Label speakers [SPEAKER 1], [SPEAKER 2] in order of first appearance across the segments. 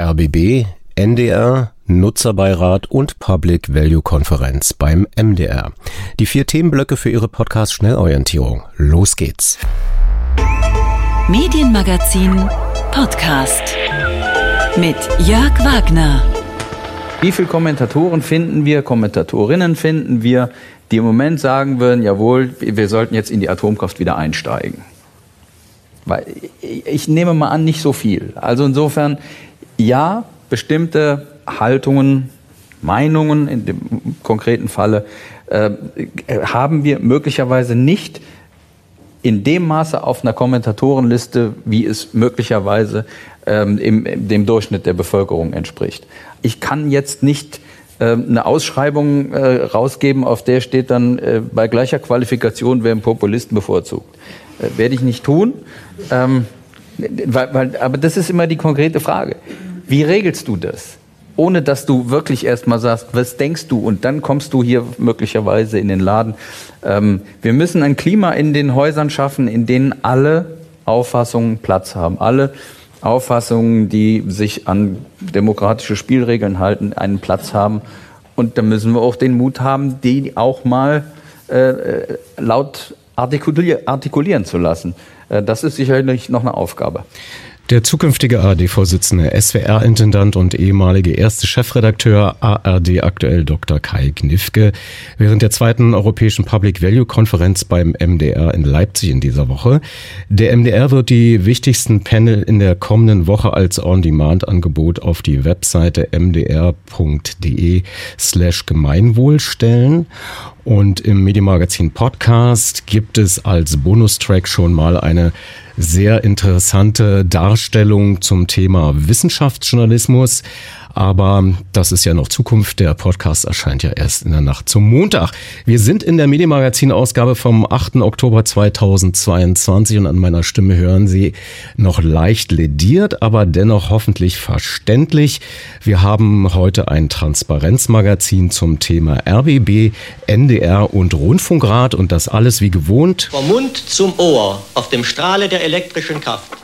[SPEAKER 1] RBB, NDR, Nutzerbeirat und Public Value Konferenz beim MDR. Die vier Themenblöcke für Ihre Podcast Schnellorientierung. Los geht's.
[SPEAKER 2] Medienmagazin Podcast mit Jörg Wagner.
[SPEAKER 3] Wie viele Kommentatoren finden wir, Kommentatorinnen finden wir, die im Moment sagen würden, jawohl, wir sollten jetzt in die Atomkraft wieder einsteigen? Weil ich nehme mal an, nicht so viel. Also insofern, ja, bestimmte Haltungen, Meinungen in dem konkreten Falle äh, haben wir möglicherweise nicht in dem Maße auf einer Kommentatorenliste, wie es möglicherweise ähm, im, dem Durchschnitt der Bevölkerung entspricht. Ich kann jetzt nicht äh, eine Ausschreibung äh, rausgeben, auf der steht dann äh, bei gleicher Qualifikation werden Populisten bevorzugt. Äh, werde ich nicht tun. Ähm, weil, weil, aber das ist immer die konkrete Frage. Wie regelst du das? Ohne dass du wirklich erstmal sagst, was denkst du? Und dann kommst du hier möglicherweise in den Laden. Ähm, wir müssen ein Klima in den Häusern schaffen, in denen alle Auffassungen Platz haben. Alle Auffassungen, die sich an demokratische Spielregeln halten, einen Platz haben. Und da müssen wir auch den Mut haben, die auch mal äh, äh laut artikulieren zu lassen. Äh, das ist sicherlich noch eine Aufgabe.
[SPEAKER 1] Der zukünftige ARD-Vorsitzende, SWR-Intendant und ehemalige erste Chefredakteur ARD aktuell Dr. Kai Knifke während der zweiten Europäischen Public Value Konferenz beim MDR in Leipzig in dieser Woche. Der MDR wird die wichtigsten Panel in der kommenden Woche als On-Demand-Angebot auf die Webseite mdr.de slash Gemeinwohl stellen. Und im Medienmagazin Podcast gibt es als Bonustrack schon mal eine sehr interessante Darstellung zum Thema Wissenschaftsjournalismus. Aber das ist ja noch Zukunft. Der Podcast erscheint ja erst in der Nacht zum Montag. Wir sind in der Medienmagazin-Ausgabe vom 8. Oktober 2022 und an meiner Stimme hören Sie noch leicht lediert, aber dennoch hoffentlich verständlich. Wir haben heute ein Transparenzmagazin zum Thema RBB, NDR und Rundfunkrat und das alles wie gewohnt.
[SPEAKER 4] Vom Mund zum Ohr auf dem Strahle der elektrischen Kraft.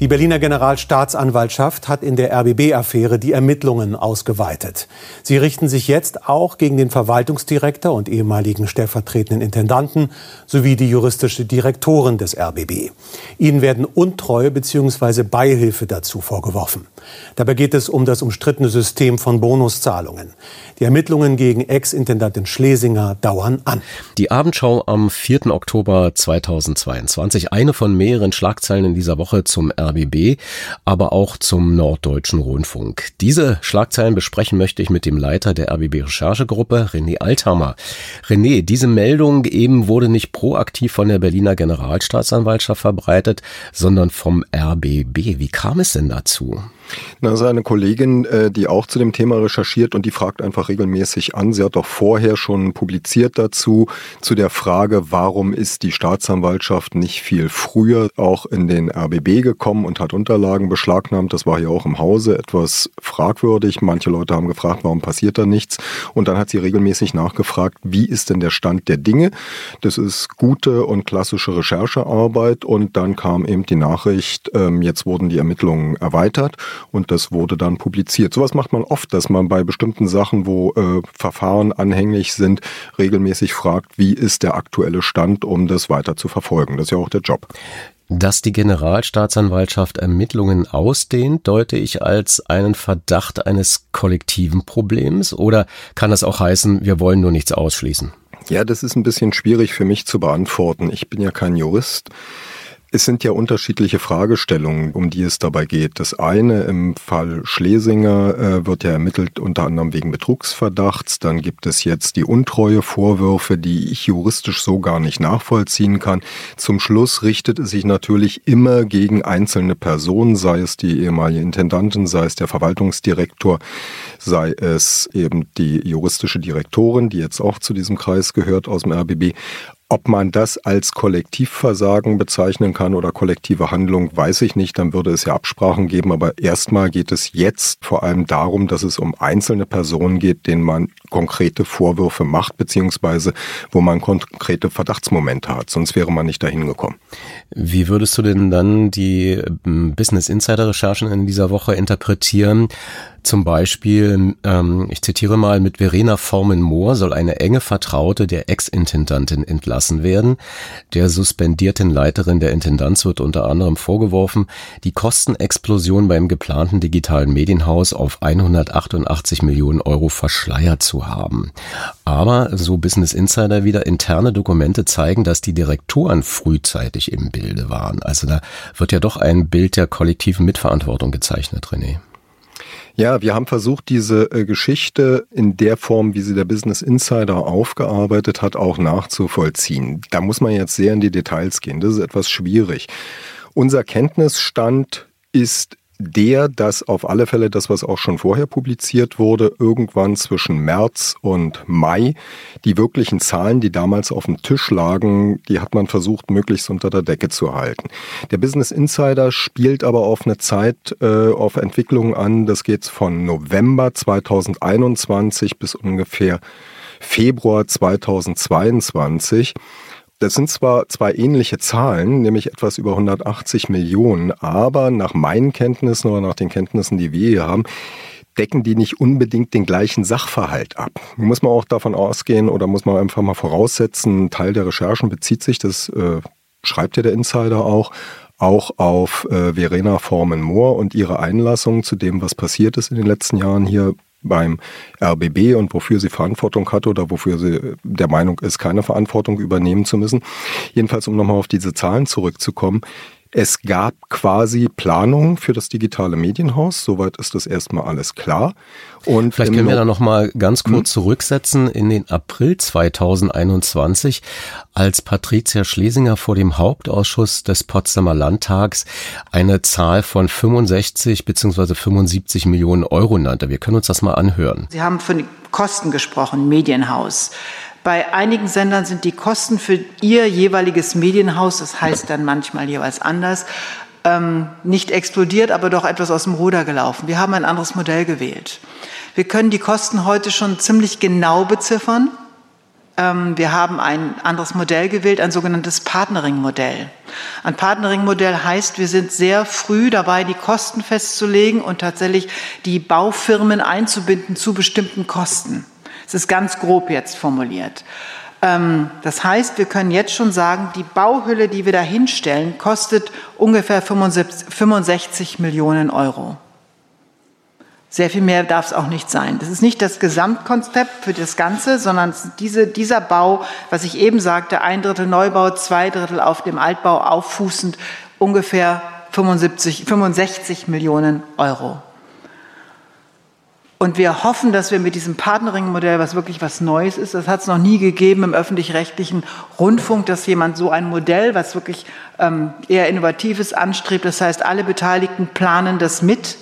[SPEAKER 5] Die Berliner Generalstaatsanwaltschaft hat in der RBB-Affäre die Ermittlungen ausgeweitet. Sie richten sich jetzt auch gegen den Verwaltungsdirektor und ehemaligen stellvertretenden Intendanten sowie die juristische Direktorin des RBB. Ihnen werden Untreue bzw. Beihilfe dazu vorgeworfen. Dabei geht es um das umstrittene System von Bonuszahlungen. Die Ermittlungen gegen Ex-Intendantin Schlesinger dauern an.
[SPEAKER 1] Die Abendschau am 4. Oktober 2022, eine von mehreren Schlagzeilen in dieser Woche zum RBB, aber auch zum Norddeutschen Rundfunk. Diese Schlagzeilen besprechen möchte ich mit dem Leiter der RBB Recherchegruppe, René Althammer. René, diese Meldung eben wurde nicht proaktiv von der Berliner Generalstaatsanwaltschaft verbreitet, sondern vom RBB. Wie kam es denn dazu?
[SPEAKER 6] Na, seine Kollegin, äh, die auch zu dem Thema recherchiert und die fragt einfach regelmäßig an. Sie hat doch vorher schon publiziert dazu, zu der Frage, warum ist die Staatsanwaltschaft nicht viel früher auch in den RBB gekommen und hat Unterlagen beschlagnahmt. Das war hier auch im Hause etwas fragwürdig. Manche Leute haben gefragt, warum passiert da nichts? Und dann hat sie regelmäßig nachgefragt, wie ist denn der Stand der Dinge? Das ist gute und klassische Recherchearbeit. Und dann kam eben die Nachricht, ähm, jetzt wurden die Ermittlungen erweitert und das wurde dann publiziert. Sowas macht man oft, dass man bei bestimmten Sachen, wo äh, Verfahren anhängig sind, regelmäßig fragt, wie ist der aktuelle Stand, um das weiter zu verfolgen. Das ist ja auch der Job.
[SPEAKER 1] Dass die Generalstaatsanwaltschaft Ermittlungen ausdehnt, deute ich als einen Verdacht eines kollektiven Problems oder kann das auch heißen, wir wollen nur nichts ausschließen?
[SPEAKER 6] Ja, das ist ein bisschen schwierig für mich zu beantworten. Ich bin ja kein Jurist. Es sind ja unterschiedliche Fragestellungen, um die es dabei geht. Das eine im Fall Schlesinger äh, wird ja ermittelt unter anderem wegen Betrugsverdachts. Dann gibt es jetzt die Untreue-Vorwürfe, die ich juristisch so gar nicht nachvollziehen kann. Zum Schluss richtet es sich natürlich immer gegen einzelne Personen, sei es die ehemalige Intendantin, sei es der Verwaltungsdirektor, sei es eben die juristische Direktorin, die jetzt auch zu diesem Kreis gehört aus dem RBB. Ob man das als Kollektivversagen bezeichnen kann oder kollektive Handlung, weiß ich nicht. Dann würde es ja Absprachen geben. Aber erstmal geht es jetzt vor allem darum, dass es um einzelne Personen geht, denen man konkrete Vorwürfe macht, beziehungsweise wo man konkrete Verdachtsmomente hat. Sonst wäre man nicht dahin gekommen.
[SPEAKER 1] Wie würdest du denn dann die ähm, Business Insider Recherchen in dieser Woche interpretieren? Zum Beispiel, ähm, ich zitiere mal, mit Verena Formen-Mohr soll eine enge Vertraute der Ex-Intendantin entlassen werden. Der suspendierten Leiterin der Intendanz wird unter anderem vorgeworfen, die Kostenexplosion beim geplanten digitalen Medienhaus auf 188 Millionen Euro verschleiert zu haben. Aber, so Business Insider wieder, interne Dokumente zeigen, dass die Direktoren frühzeitig im Bilde waren. Also da wird ja doch ein Bild der kollektiven Mitverantwortung gezeichnet, René.
[SPEAKER 6] Ja, wir haben versucht, diese äh, Geschichte in der Form, wie sie der Business Insider aufgearbeitet hat, auch nachzuvollziehen. Da muss man jetzt sehr in die Details gehen. Das ist etwas schwierig. Unser Kenntnisstand ist der, dass auf alle Fälle das, was auch schon vorher publiziert wurde, irgendwann zwischen März und Mai, die wirklichen Zahlen, die damals auf dem Tisch lagen, die hat man versucht, möglichst unter der Decke zu halten. Der Business Insider spielt aber auf eine Zeit, äh, auf Entwicklungen an, das geht von November 2021 bis ungefähr Februar 2022. Das sind zwar zwei ähnliche Zahlen, nämlich etwas über 180 Millionen, aber nach meinen Kenntnissen oder nach den Kenntnissen, die wir hier haben, decken die nicht unbedingt den gleichen Sachverhalt ab. Muss man auch davon ausgehen oder muss man einfach mal voraussetzen, ein Teil der Recherchen bezieht sich, das äh, schreibt ja der Insider auch, auch auf äh, Verena Formen-Mohr und ihre Einlassung zu dem, was passiert ist in den letzten Jahren hier beim RBB und wofür sie Verantwortung hat oder wofür sie der Meinung ist, keine Verantwortung übernehmen zu müssen. Jedenfalls, um nochmal auf diese Zahlen zurückzukommen. Es gab quasi Planungen für das digitale Medienhaus. Soweit ist das erstmal alles klar.
[SPEAKER 1] Und Vielleicht können wir da noch mal ganz kurz hm? zurücksetzen in den April 2021, als Patricia Schlesinger vor dem Hauptausschuss des Potsdamer Landtags eine Zahl von 65 bzw. 75 Millionen Euro nannte. Wir können uns das mal anhören.
[SPEAKER 7] Sie haben von Kosten gesprochen, Medienhaus. Bei einigen Sendern sind die Kosten für ihr jeweiliges Medienhaus, das heißt dann manchmal jeweils anders, ähm, nicht explodiert, aber doch etwas aus dem Ruder gelaufen. Wir haben ein anderes Modell gewählt. Wir können die Kosten heute schon ziemlich genau beziffern. Ähm, wir haben ein anderes Modell gewählt, ein sogenanntes Partnering-Modell. Ein Partnering-Modell heißt, wir sind sehr früh dabei, die Kosten festzulegen und tatsächlich die Baufirmen einzubinden zu bestimmten Kosten. Es ist ganz grob jetzt formuliert. Ähm, das heißt, wir können jetzt schon sagen, die Bauhülle, die wir da hinstellen, kostet ungefähr 65 Millionen Euro. Sehr viel mehr darf es auch nicht sein. Das ist nicht das Gesamtkonzept für das Ganze, sondern diese, dieser Bau, was ich eben sagte, ein Drittel Neubau, zwei Drittel auf dem Altbau auffußend, ungefähr 75, 65 Millionen Euro. Und wir hoffen, dass wir mit diesem Partnering-Modell, was wirklich was Neues ist, das hat es noch nie gegeben im öffentlich-rechtlichen Rundfunk, dass jemand so ein Modell, was wirklich ähm, eher Innovatives anstrebt, das heißt, alle Beteiligten planen das mit,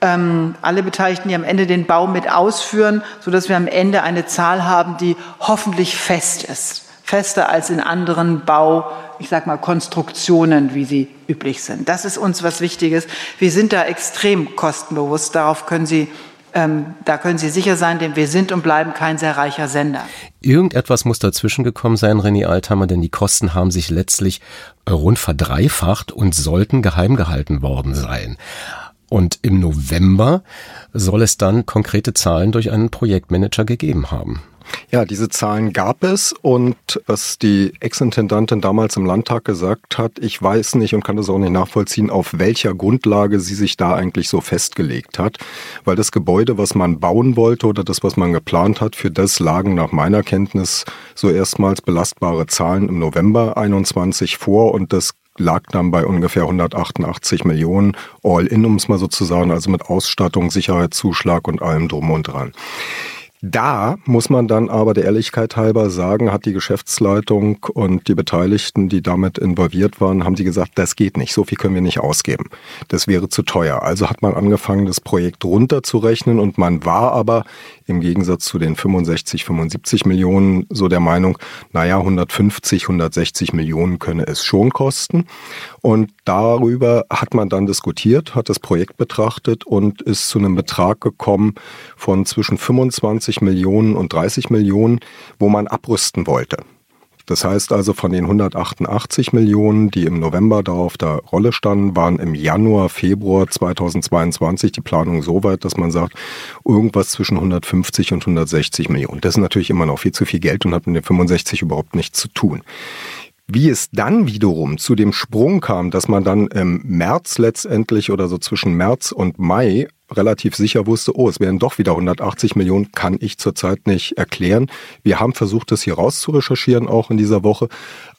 [SPEAKER 7] ähm, alle Beteiligten, die am Ende den Bau mit ausführen, sodass wir am Ende eine Zahl haben, die hoffentlich fest ist. Fester als in anderen Bau, ich sag mal, Konstruktionen, wie sie üblich sind. Das ist uns was Wichtiges. Wir sind da extrem kostenbewusst. Darauf können Sie ähm, da können Sie sicher sein, denn wir sind und bleiben kein sehr reicher Sender.
[SPEAKER 1] Irgendetwas muss dazwischen gekommen sein, René Altheimer, denn die Kosten haben sich letztlich rund verdreifacht und sollten geheim gehalten worden sein. Und im November soll es dann konkrete Zahlen durch einen Projektmanager gegeben haben.
[SPEAKER 6] Ja, diese Zahlen gab es und was die Ex-Intendantin damals im Landtag gesagt hat, ich weiß nicht und kann das auch nicht nachvollziehen, auf welcher Grundlage sie sich da eigentlich so festgelegt hat, weil das Gebäude, was man bauen wollte oder das, was man geplant hat, für das lagen nach meiner Kenntnis so erstmals belastbare Zahlen im November 21 vor und das lag dann bei ungefähr 188 Millionen All-in, um es mal so zu sagen, also mit Ausstattung, Sicherheitszuschlag und allem drum und dran. Da muss man dann aber der Ehrlichkeit halber sagen, hat die Geschäftsleitung und die Beteiligten, die damit involviert waren, haben sie gesagt, das geht nicht, so viel können wir nicht ausgeben. Das wäre zu teuer. Also hat man angefangen, das Projekt runterzurechnen und man war aber im Gegensatz zu den 65, 75 Millionen so der Meinung, naja, 150, 160 Millionen könne es schon kosten. Und darüber hat man dann diskutiert, hat das Projekt betrachtet und ist zu einem Betrag gekommen von zwischen 25 Millionen und 30 Millionen, wo man abrüsten wollte. Das heißt also, von den 188 Millionen, die im November da auf der Rolle standen, waren im Januar, Februar 2022 die Planung so weit, dass man sagt, irgendwas zwischen 150 und 160 Millionen. Das ist natürlich immer noch viel zu viel Geld und hat mit den 65 überhaupt nichts zu tun. Wie es dann wiederum zu dem Sprung kam, dass man dann im März letztendlich oder so zwischen März und Mai relativ sicher wusste, oh, es wären doch wieder 180 Millionen, kann ich zurzeit nicht erklären. Wir haben versucht, das hier rauszurecherchieren, auch in dieser Woche,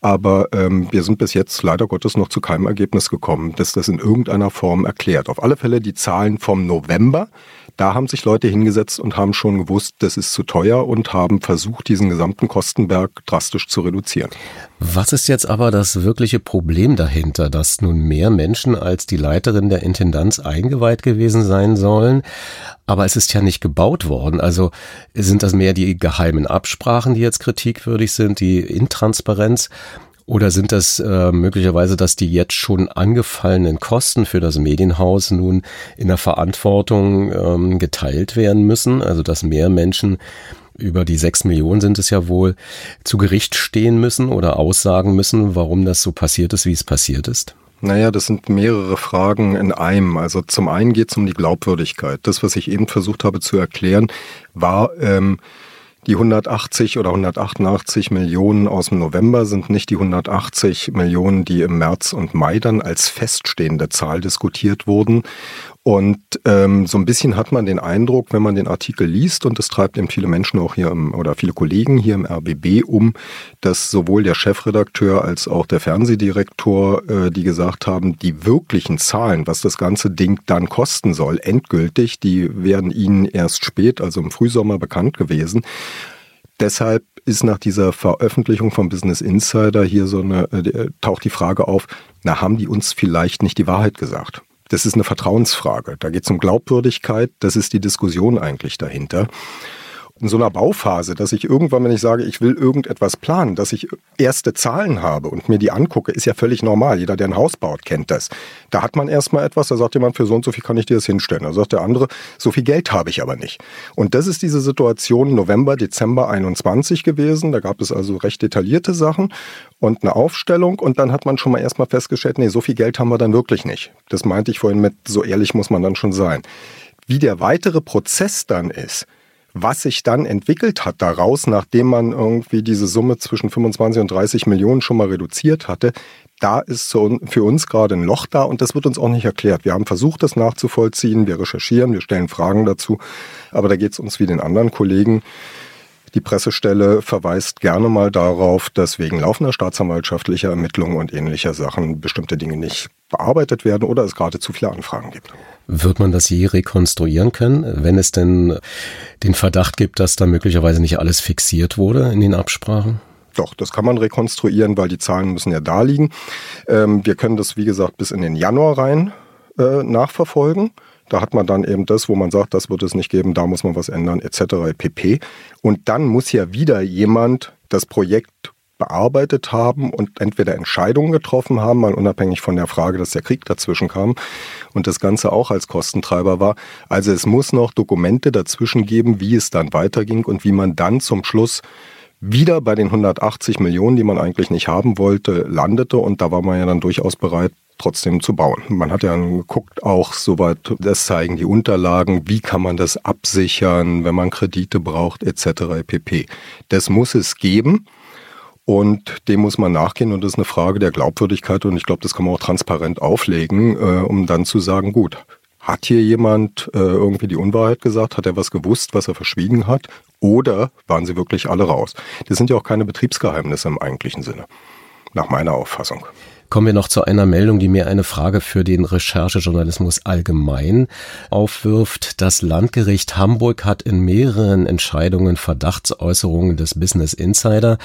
[SPEAKER 6] aber ähm, wir sind bis jetzt leider Gottes noch zu keinem Ergebnis gekommen, dass das in irgendeiner Form erklärt. Auf alle Fälle die Zahlen vom November, da haben sich Leute hingesetzt und haben schon gewusst, das ist zu teuer und haben versucht, diesen gesamten Kostenberg drastisch zu reduzieren.
[SPEAKER 1] Was ist jetzt aber das wirkliche Problem dahinter, dass nun mehr Menschen als die Leiterin der Intendanz eingeweiht gewesen sein sollen? Aber es ist ja nicht gebaut worden. Also sind das mehr die geheimen Absprachen, die jetzt kritikwürdig sind, die Intransparenz? Oder sind das äh, möglicherweise, dass die jetzt schon angefallenen Kosten für das Medienhaus nun in der Verantwortung ähm, geteilt werden müssen? Also dass mehr Menschen über die sechs Millionen sind es ja wohl, zu Gericht stehen müssen oder aussagen müssen, warum das so passiert ist, wie es passiert ist?
[SPEAKER 6] Naja, das sind mehrere Fragen in einem. Also zum einen geht es um die Glaubwürdigkeit. Das, was ich eben versucht habe zu erklären, war, ähm, die 180 oder 188 Millionen aus dem November sind nicht die 180 Millionen, die im März und Mai dann als feststehende Zahl diskutiert wurden. Und ähm, so ein bisschen hat man den Eindruck, wenn man den Artikel liest, und das treibt eben viele Menschen auch hier im, oder viele Kollegen hier im RBB um, dass sowohl der Chefredakteur als auch der Fernsehdirektor, äh, die gesagt haben, die wirklichen Zahlen, was das ganze Ding dann kosten soll, endgültig, die werden ihnen erst spät, also im Frühsommer bekannt gewesen. Deshalb ist nach dieser Veröffentlichung vom Business Insider hier so eine, äh, taucht die Frage auf, na, haben die uns vielleicht nicht die Wahrheit gesagt? Das ist eine Vertrauensfrage. Da geht es um Glaubwürdigkeit. Das ist die Diskussion eigentlich dahinter in so einer Bauphase, dass ich irgendwann, wenn ich sage, ich will irgendetwas planen, dass ich erste Zahlen habe und mir die angucke, ist ja völlig normal. Jeder, der ein Haus baut, kennt das. Da hat man erstmal etwas, da sagt jemand, für so und so viel kann ich dir das hinstellen. Da sagt der andere, so viel Geld habe ich aber nicht. Und das ist diese Situation November, Dezember 21 gewesen. Da gab es also recht detaillierte Sachen und eine Aufstellung und dann hat man schon mal erstmal festgestellt, nee, so viel Geld haben wir dann wirklich nicht. Das meinte ich vorhin mit, so ehrlich muss man dann schon sein. Wie der weitere Prozess dann ist, was sich dann entwickelt hat daraus, nachdem man irgendwie diese Summe zwischen 25 und 30 Millionen schon mal reduziert hatte, da ist für uns gerade ein Loch da und das wird uns auch nicht erklärt. Wir haben versucht, das nachzuvollziehen, wir recherchieren, wir stellen Fragen dazu, aber da geht es uns wie den anderen Kollegen. Die Pressestelle verweist gerne mal darauf, dass wegen laufender staatsanwaltschaftlicher Ermittlungen und ähnlicher Sachen bestimmte Dinge nicht bearbeitet werden oder es gerade zu viele Anfragen gibt.
[SPEAKER 1] Wird man das je rekonstruieren können, wenn es denn den Verdacht gibt, dass da möglicherweise nicht alles fixiert wurde in den Absprachen?
[SPEAKER 6] Doch, das kann man rekonstruieren, weil die Zahlen müssen ja da liegen. Ähm, wir können das, wie gesagt, bis in den Januar rein äh, nachverfolgen. Da hat man dann eben das, wo man sagt, das wird es nicht geben, da muss man was ändern, etc. pp. Und dann muss ja wieder jemand das Projekt bearbeitet haben und entweder Entscheidungen getroffen haben, mal unabhängig von der Frage, dass der Krieg dazwischen kam und das Ganze auch als Kostentreiber war. Also es muss noch Dokumente dazwischen geben, wie es dann weiterging und wie man dann zum Schluss wieder bei den 180 Millionen, die man eigentlich nicht haben wollte, landete. Und da war man ja dann durchaus bereit, trotzdem zu bauen. Man hat ja geguckt, auch soweit, das zeigen die Unterlagen, wie kann man das absichern, wenn man Kredite braucht, etc. pp. Das muss es geben. Und dem muss man nachgehen und das ist eine Frage der Glaubwürdigkeit und ich glaube, das kann man auch transparent auflegen, äh, um dann zu sagen, gut, hat hier jemand äh, irgendwie die Unwahrheit gesagt? Hat er was gewusst, was er verschwiegen hat? Oder waren sie wirklich alle raus? Das sind ja auch keine Betriebsgeheimnisse im eigentlichen Sinne, nach meiner Auffassung.
[SPEAKER 1] Kommen wir noch zu einer Meldung, die mir eine Frage für den Recherchejournalismus allgemein aufwirft. Das Landgericht Hamburg hat in mehreren Entscheidungen Verdachtsäußerungen des Business Insider,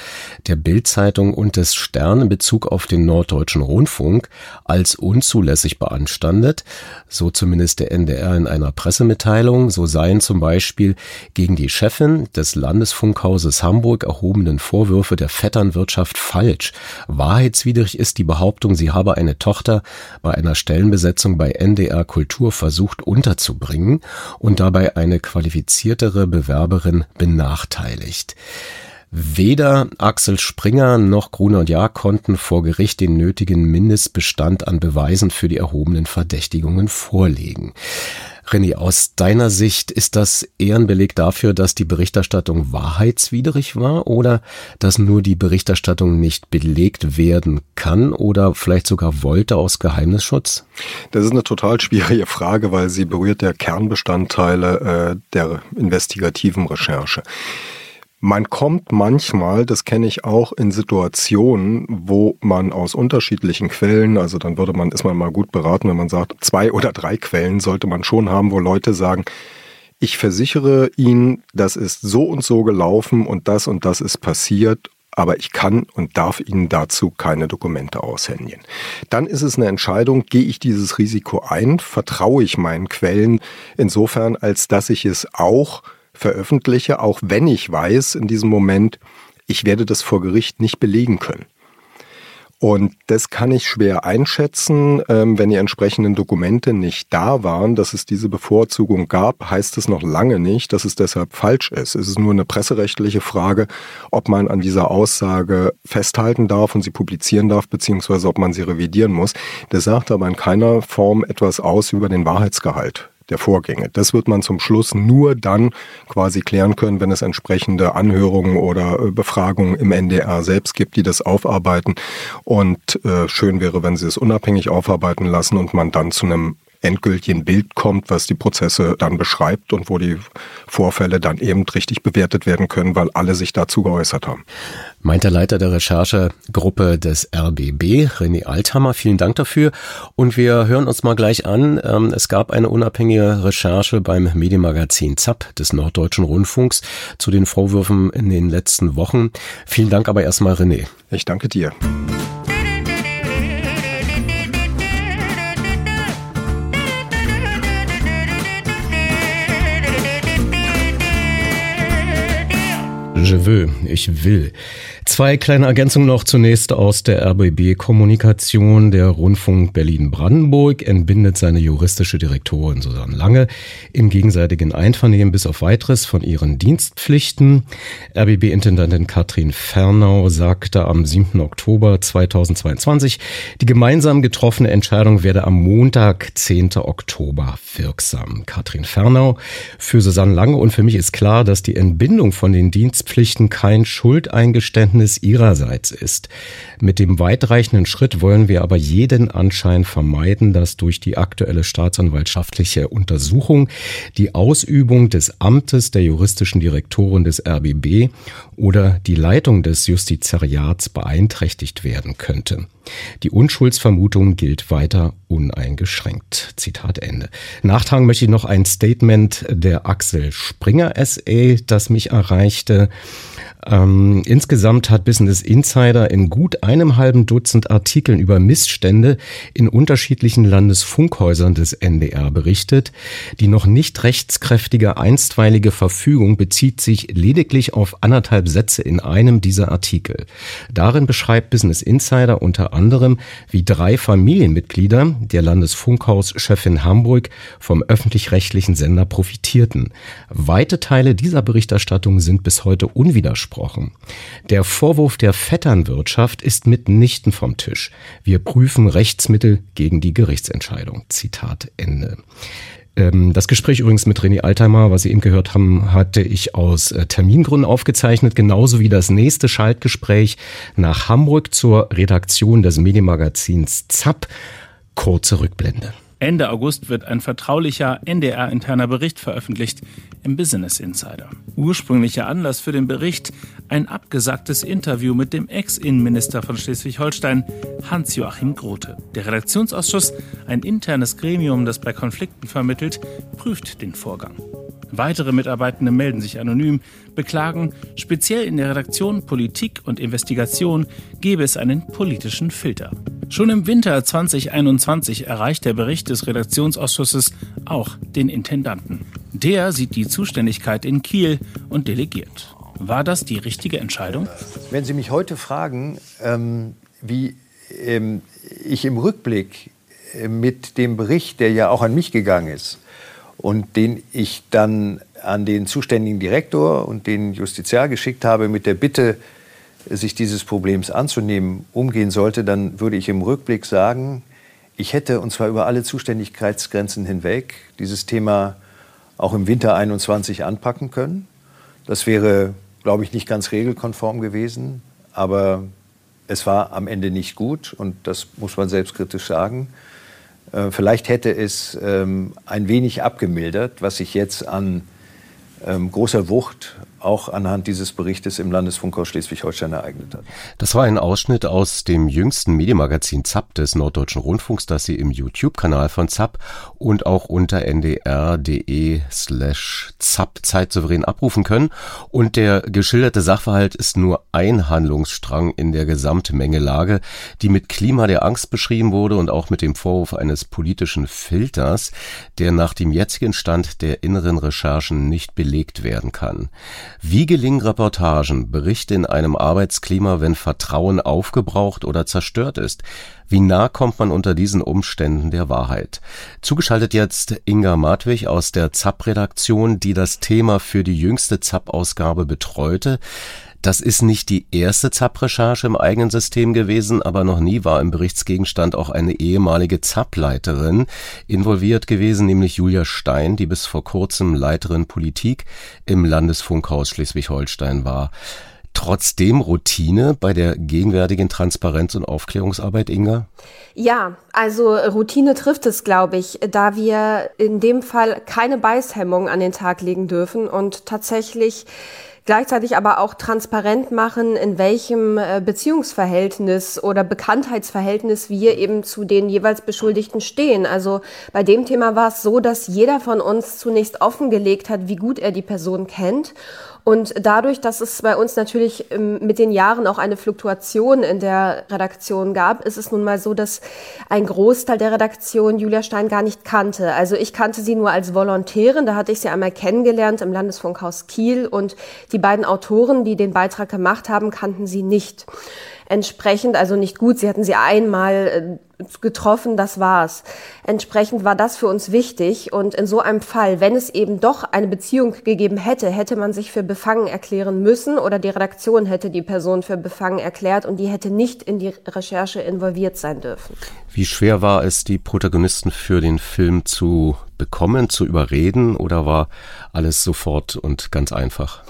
[SPEAKER 1] der Bildzeitung und des Stern in Bezug auf den Norddeutschen Rundfunk als unzulässig beanstandet. So zumindest der NDR in einer Pressemitteilung. So seien zum Beispiel gegen die Chefin des Landesfunkhauses Hamburg erhobenen Vorwürfe der Vetternwirtschaft falsch. Wahrheitswidrig ist die Behauptung, Behauptung, sie habe eine Tochter bei einer Stellenbesetzung bei NDR Kultur versucht unterzubringen und dabei eine qualifiziertere Bewerberin benachteiligt. Weder Axel Springer noch Gruner und Jahr konnten vor Gericht den nötigen Mindestbestand an Beweisen für die erhobenen Verdächtigungen vorlegen. René, aus deiner Sicht ist das eher ein Beleg dafür, dass die Berichterstattung wahrheitswidrig war oder dass nur die Berichterstattung nicht belegt werden kann oder vielleicht sogar wollte aus Geheimnisschutz?
[SPEAKER 6] Das ist eine total schwierige Frage, weil sie berührt der Kernbestandteile äh, der investigativen Recherche. Man kommt manchmal, das kenne ich auch, in Situationen, wo man aus unterschiedlichen Quellen, also dann würde man, ist man mal gut beraten, wenn man sagt, zwei oder drei Quellen sollte man schon haben, wo Leute sagen, ich versichere Ihnen, das ist so und so gelaufen und das und das ist passiert aber ich kann und darf Ihnen dazu keine Dokumente aushändigen. Dann ist es eine Entscheidung, gehe ich dieses Risiko ein, vertraue ich meinen Quellen insofern, als dass ich es auch veröffentliche, auch wenn ich weiß in diesem Moment, ich werde das vor Gericht nicht belegen können. Und das kann ich schwer einschätzen. Ähm, wenn die entsprechenden Dokumente nicht da waren, dass es diese Bevorzugung gab, heißt es noch lange nicht, dass es deshalb falsch ist. Es ist nur eine presserechtliche Frage, ob man an dieser Aussage festhalten darf und sie publizieren darf, beziehungsweise ob man sie revidieren muss. Das sagt aber in keiner Form etwas aus über den Wahrheitsgehalt der Vorgänge. Das wird man zum Schluss nur dann quasi klären können, wenn es entsprechende Anhörungen oder äh, Befragungen im NDR selbst gibt, die das aufarbeiten. Und äh, schön wäre, wenn sie es unabhängig aufarbeiten lassen und man dann zu einem endgültigen Bild kommt, was die Prozesse dann beschreibt und wo die Vorfälle dann eben richtig bewertet werden können, weil alle sich dazu geäußert haben.
[SPEAKER 1] Meint der Leiter der Recherchegruppe des RBB, René Althammer. Vielen Dank dafür. Und wir hören uns mal gleich an. Ähm, es gab eine unabhängige Recherche beim Medienmagazin ZAP des Norddeutschen Rundfunks zu den Vorwürfen in den letzten Wochen. Vielen Dank aber erstmal, René.
[SPEAKER 6] Ich danke dir.
[SPEAKER 1] Je veux, ich will. Zwei kleine Ergänzungen noch zunächst aus der RBB Kommunikation. Der Rundfunk Berlin-Brandenburg entbindet seine juristische Direktorin Susanne Lange im gegenseitigen Einvernehmen bis auf weiteres von ihren Dienstpflichten. RBB-Intendantin Katrin Fernau sagte am 7. Oktober 2022, die gemeinsam getroffene Entscheidung werde am Montag, 10. Oktober wirksam. Katrin Fernau für Susanne Lange und für mich ist klar, dass die Entbindung von den Dienstpflichten kein Schuldeingeständnis Verständnis ihrerseits ist. Mit dem weitreichenden Schritt wollen wir aber jeden Anschein vermeiden, dass durch die aktuelle staatsanwaltschaftliche Untersuchung die Ausübung des Amtes der juristischen Direktorin des RBB oder die Leitung des Justizariats beeinträchtigt werden könnte. Die Unschuldsvermutung gilt weiter uneingeschränkt. Zitat Ende. Nachtragen möchte ich noch ein Statement der Axel Springer SE, das mich erreichte. Ähm, insgesamt hat Business Insider in gut einem halben Dutzend Artikeln über Missstände in unterschiedlichen Landesfunkhäusern des NDR berichtet. Die noch nicht rechtskräftige einstweilige Verfügung bezieht sich lediglich auf anderthalb Sätze in einem dieser Artikel. Darin beschreibt Business Insider unter anderem, wie drei Familienmitglieder der Landesfunkhaus-Chefin Hamburg vom öffentlich-rechtlichen Sender profitierten. Weite Teile dieser Berichterstattung sind bis heute unwidersprochen gesprochen. Der Vorwurf der Vetternwirtschaft ist mitnichten vom Tisch. Wir prüfen Rechtsmittel gegen die Gerichtsentscheidung. Zitat Ende. Ähm, das Gespräch übrigens mit René Altheimer, was Sie eben gehört haben, hatte ich aus äh, Termingründen aufgezeichnet, genauso wie das nächste Schaltgespräch nach Hamburg zur Redaktion des Medienmagazins ZAP. Kurze Rückblende.
[SPEAKER 8] Ende August wird ein vertraulicher NDR-interner Bericht veröffentlicht im Business Insider. Ursprünglicher Anlass für den Bericht ein abgesagtes Interview mit dem Ex-Innenminister von Schleswig-Holstein, Hans-Joachim Grote. Der Redaktionsausschuss, ein internes Gremium, das bei Konflikten vermittelt, prüft den Vorgang. Weitere Mitarbeitende melden sich anonym, beklagen, speziell in der Redaktion Politik und Investigation gebe es einen politischen Filter. Schon im Winter 2021 erreicht der Bericht des Redaktionsausschusses auch den Intendanten. Der sieht die Zuständigkeit in Kiel und delegiert. War das die richtige Entscheidung?
[SPEAKER 9] Wenn Sie mich heute fragen, ähm, wie ähm, ich im Rückblick äh, mit dem Bericht, der ja auch an mich gegangen ist, und den ich dann an den zuständigen Direktor und den Justiziar geschickt habe mit der Bitte, sich dieses Problems anzunehmen, umgehen sollte, dann würde ich im Rückblick sagen, ich hätte, und zwar über alle Zuständigkeitsgrenzen hinweg, dieses Thema auch im Winter 21 anpacken können. Das wäre, glaube ich, nicht ganz regelkonform gewesen, aber es war am Ende nicht gut und das muss man selbstkritisch sagen. Äh, vielleicht hätte es ähm, ein wenig abgemildert, was sich jetzt an ähm, großer Wucht auch anhand dieses Berichtes im Landesfunkhaus Schleswig-Holstein ereignet hat.
[SPEAKER 1] Das war ein Ausschnitt aus dem jüngsten Medienmagazin ZAP des Norddeutschen Rundfunks, das Sie im YouTube-Kanal von ZAP und auch unter ndr.de slash ZAP zeitsouverän abrufen können. Und der geschilderte Sachverhalt ist nur ein Handlungsstrang in der Gesamtmengelage, die mit Klima der Angst beschrieben wurde und auch mit dem Vorwurf eines politischen Filters, der nach dem jetzigen Stand der inneren Recherchen nicht belegt werden kann. Wie gelingen Reportagen, Berichte in einem Arbeitsklima, wenn Vertrauen aufgebraucht oder zerstört ist? Wie nah kommt man unter diesen Umständen der Wahrheit? Zugeschaltet jetzt Inga Martwig aus der ZAP-Redaktion, die das Thema für die jüngste ZAP-Ausgabe betreute. Das ist nicht die erste ZAP-Recherche im eigenen System gewesen, aber noch nie war im Berichtsgegenstand auch eine ehemalige ZAP-Leiterin involviert gewesen, nämlich Julia Stein, die bis vor kurzem Leiterin Politik im Landesfunkhaus Schleswig-Holstein war. Trotzdem Routine bei der gegenwärtigen Transparenz- und Aufklärungsarbeit, Inga?
[SPEAKER 10] Ja, also Routine trifft es, glaube ich, da wir in dem Fall keine Beißhemmung an den Tag legen dürfen und tatsächlich gleichzeitig aber auch transparent machen, in welchem äh, Beziehungsverhältnis oder Bekanntheitsverhältnis wir eben zu den jeweils Beschuldigten stehen. Also bei dem Thema war es so, dass jeder von uns zunächst offengelegt hat, wie gut er die Person kennt und dadurch, dass es bei uns natürlich ähm, mit den Jahren auch eine Fluktuation in der Redaktion gab, ist es nun mal so, dass ein Großteil der Redaktion Julia Stein gar nicht kannte. Also ich kannte sie nur als Volontärin, da hatte ich sie einmal kennengelernt im Landesfunkhaus Kiel. Und die beiden Autoren, die den Beitrag gemacht haben, kannten sie nicht entsprechend, also nicht gut, sie hatten sie einmal äh, getroffen, das war's. Entsprechend war das für uns wichtig und in so einem Fall, wenn es eben doch eine Beziehung gegeben hätte, hätte man sich für befangen erklären müssen oder die Redaktion hätte die Person für befangen erklärt und die hätte nicht in die Recherche involviert sein dürfen.
[SPEAKER 1] Wie schwer war es, die Protagonisten für den Film zu bekommen, zu überreden oder war alles sofort und ganz einfach?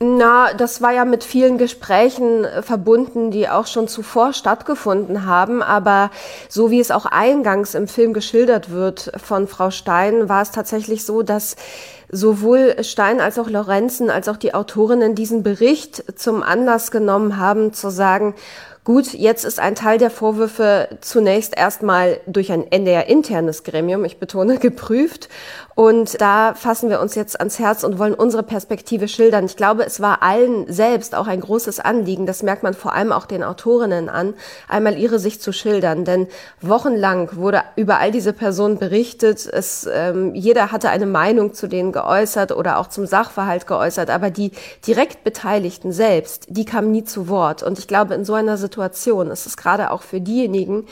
[SPEAKER 10] Na, das war ja mit vielen Gesprächen äh, verbunden, die auch schon zuvor stattgefunden haben. Aber so wie es auch eingangs im Film geschildert wird von Frau Stein, war es tatsächlich so, dass sowohl Stein als auch Lorenzen als auch die Autorinnen diesen Bericht zum Anlass genommen haben, zu sagen, Gut, jetzt ist ein Teil der Vorwürfe zunächst erstmal durch ein NDR-internes Gremium, ich betone, geprüft. Und da fassen wir uns jetzt ans Herz und wollen unsere Perspektive schildern. Ich glaube, es war allen selbst auch ein großes Anliegen, das merkt man vor allem auch den Autorinnen an, einmal ihre Sicht zu schildern. Denn wochenlang wurde über all diese Personen berichtet. Es, ähm, jeder hatte eine Meinung zu denen geäußert oder auch zum Sachverhalt geäußert. Aber die direkt Beteiligten selbst, die kamen nie zu Wort. Und ich glaube, in so einer Situation Situation. Es ist gerade auch für diejenigen,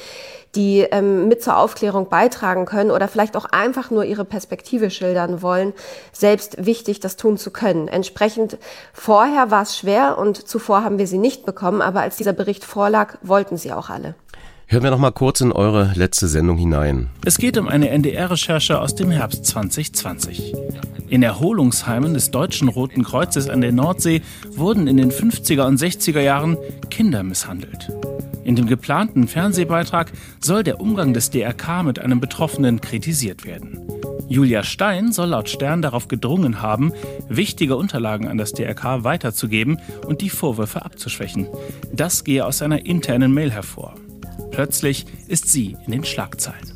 [SPEAKER 10] die ähm, mit zur Aufklärung beitragen können oder vielleicht auch einfach nur ihre Perspektive schildern wollen, selbst wichtig, das tun zu können. Entsprechend vorher war es schwer und zuvor haben wir sie nicht bekommen, aber als dieser Bericht vorlag, wollten sie auch alle.
[SPEAKER 1] Hören wir noch mal kurz in eure letzte Sendung hinein.
[SPEAKER 8] Es geht um eine NDR-Recherche aus dem Herbst 2020. In Erholungsheimen des Deutschen Roten Kreuzes an der Nordsee wurden in den 50er und 60er Jahren Kinder misshandelt. In dem geplanten Fernsehbeitrag soll der Umgang des DRK mit einem Betroffenen kritisiert werden. Julia Stein soll laut Stern darauf gedrungen haben, wichtige Unterlagen an das DRK weiterzugeben und die Vorwürfe abzuschwächen. Das gehe aus einer internen Mail hervor. Plötzlich ist sie in den Schlagzeilen.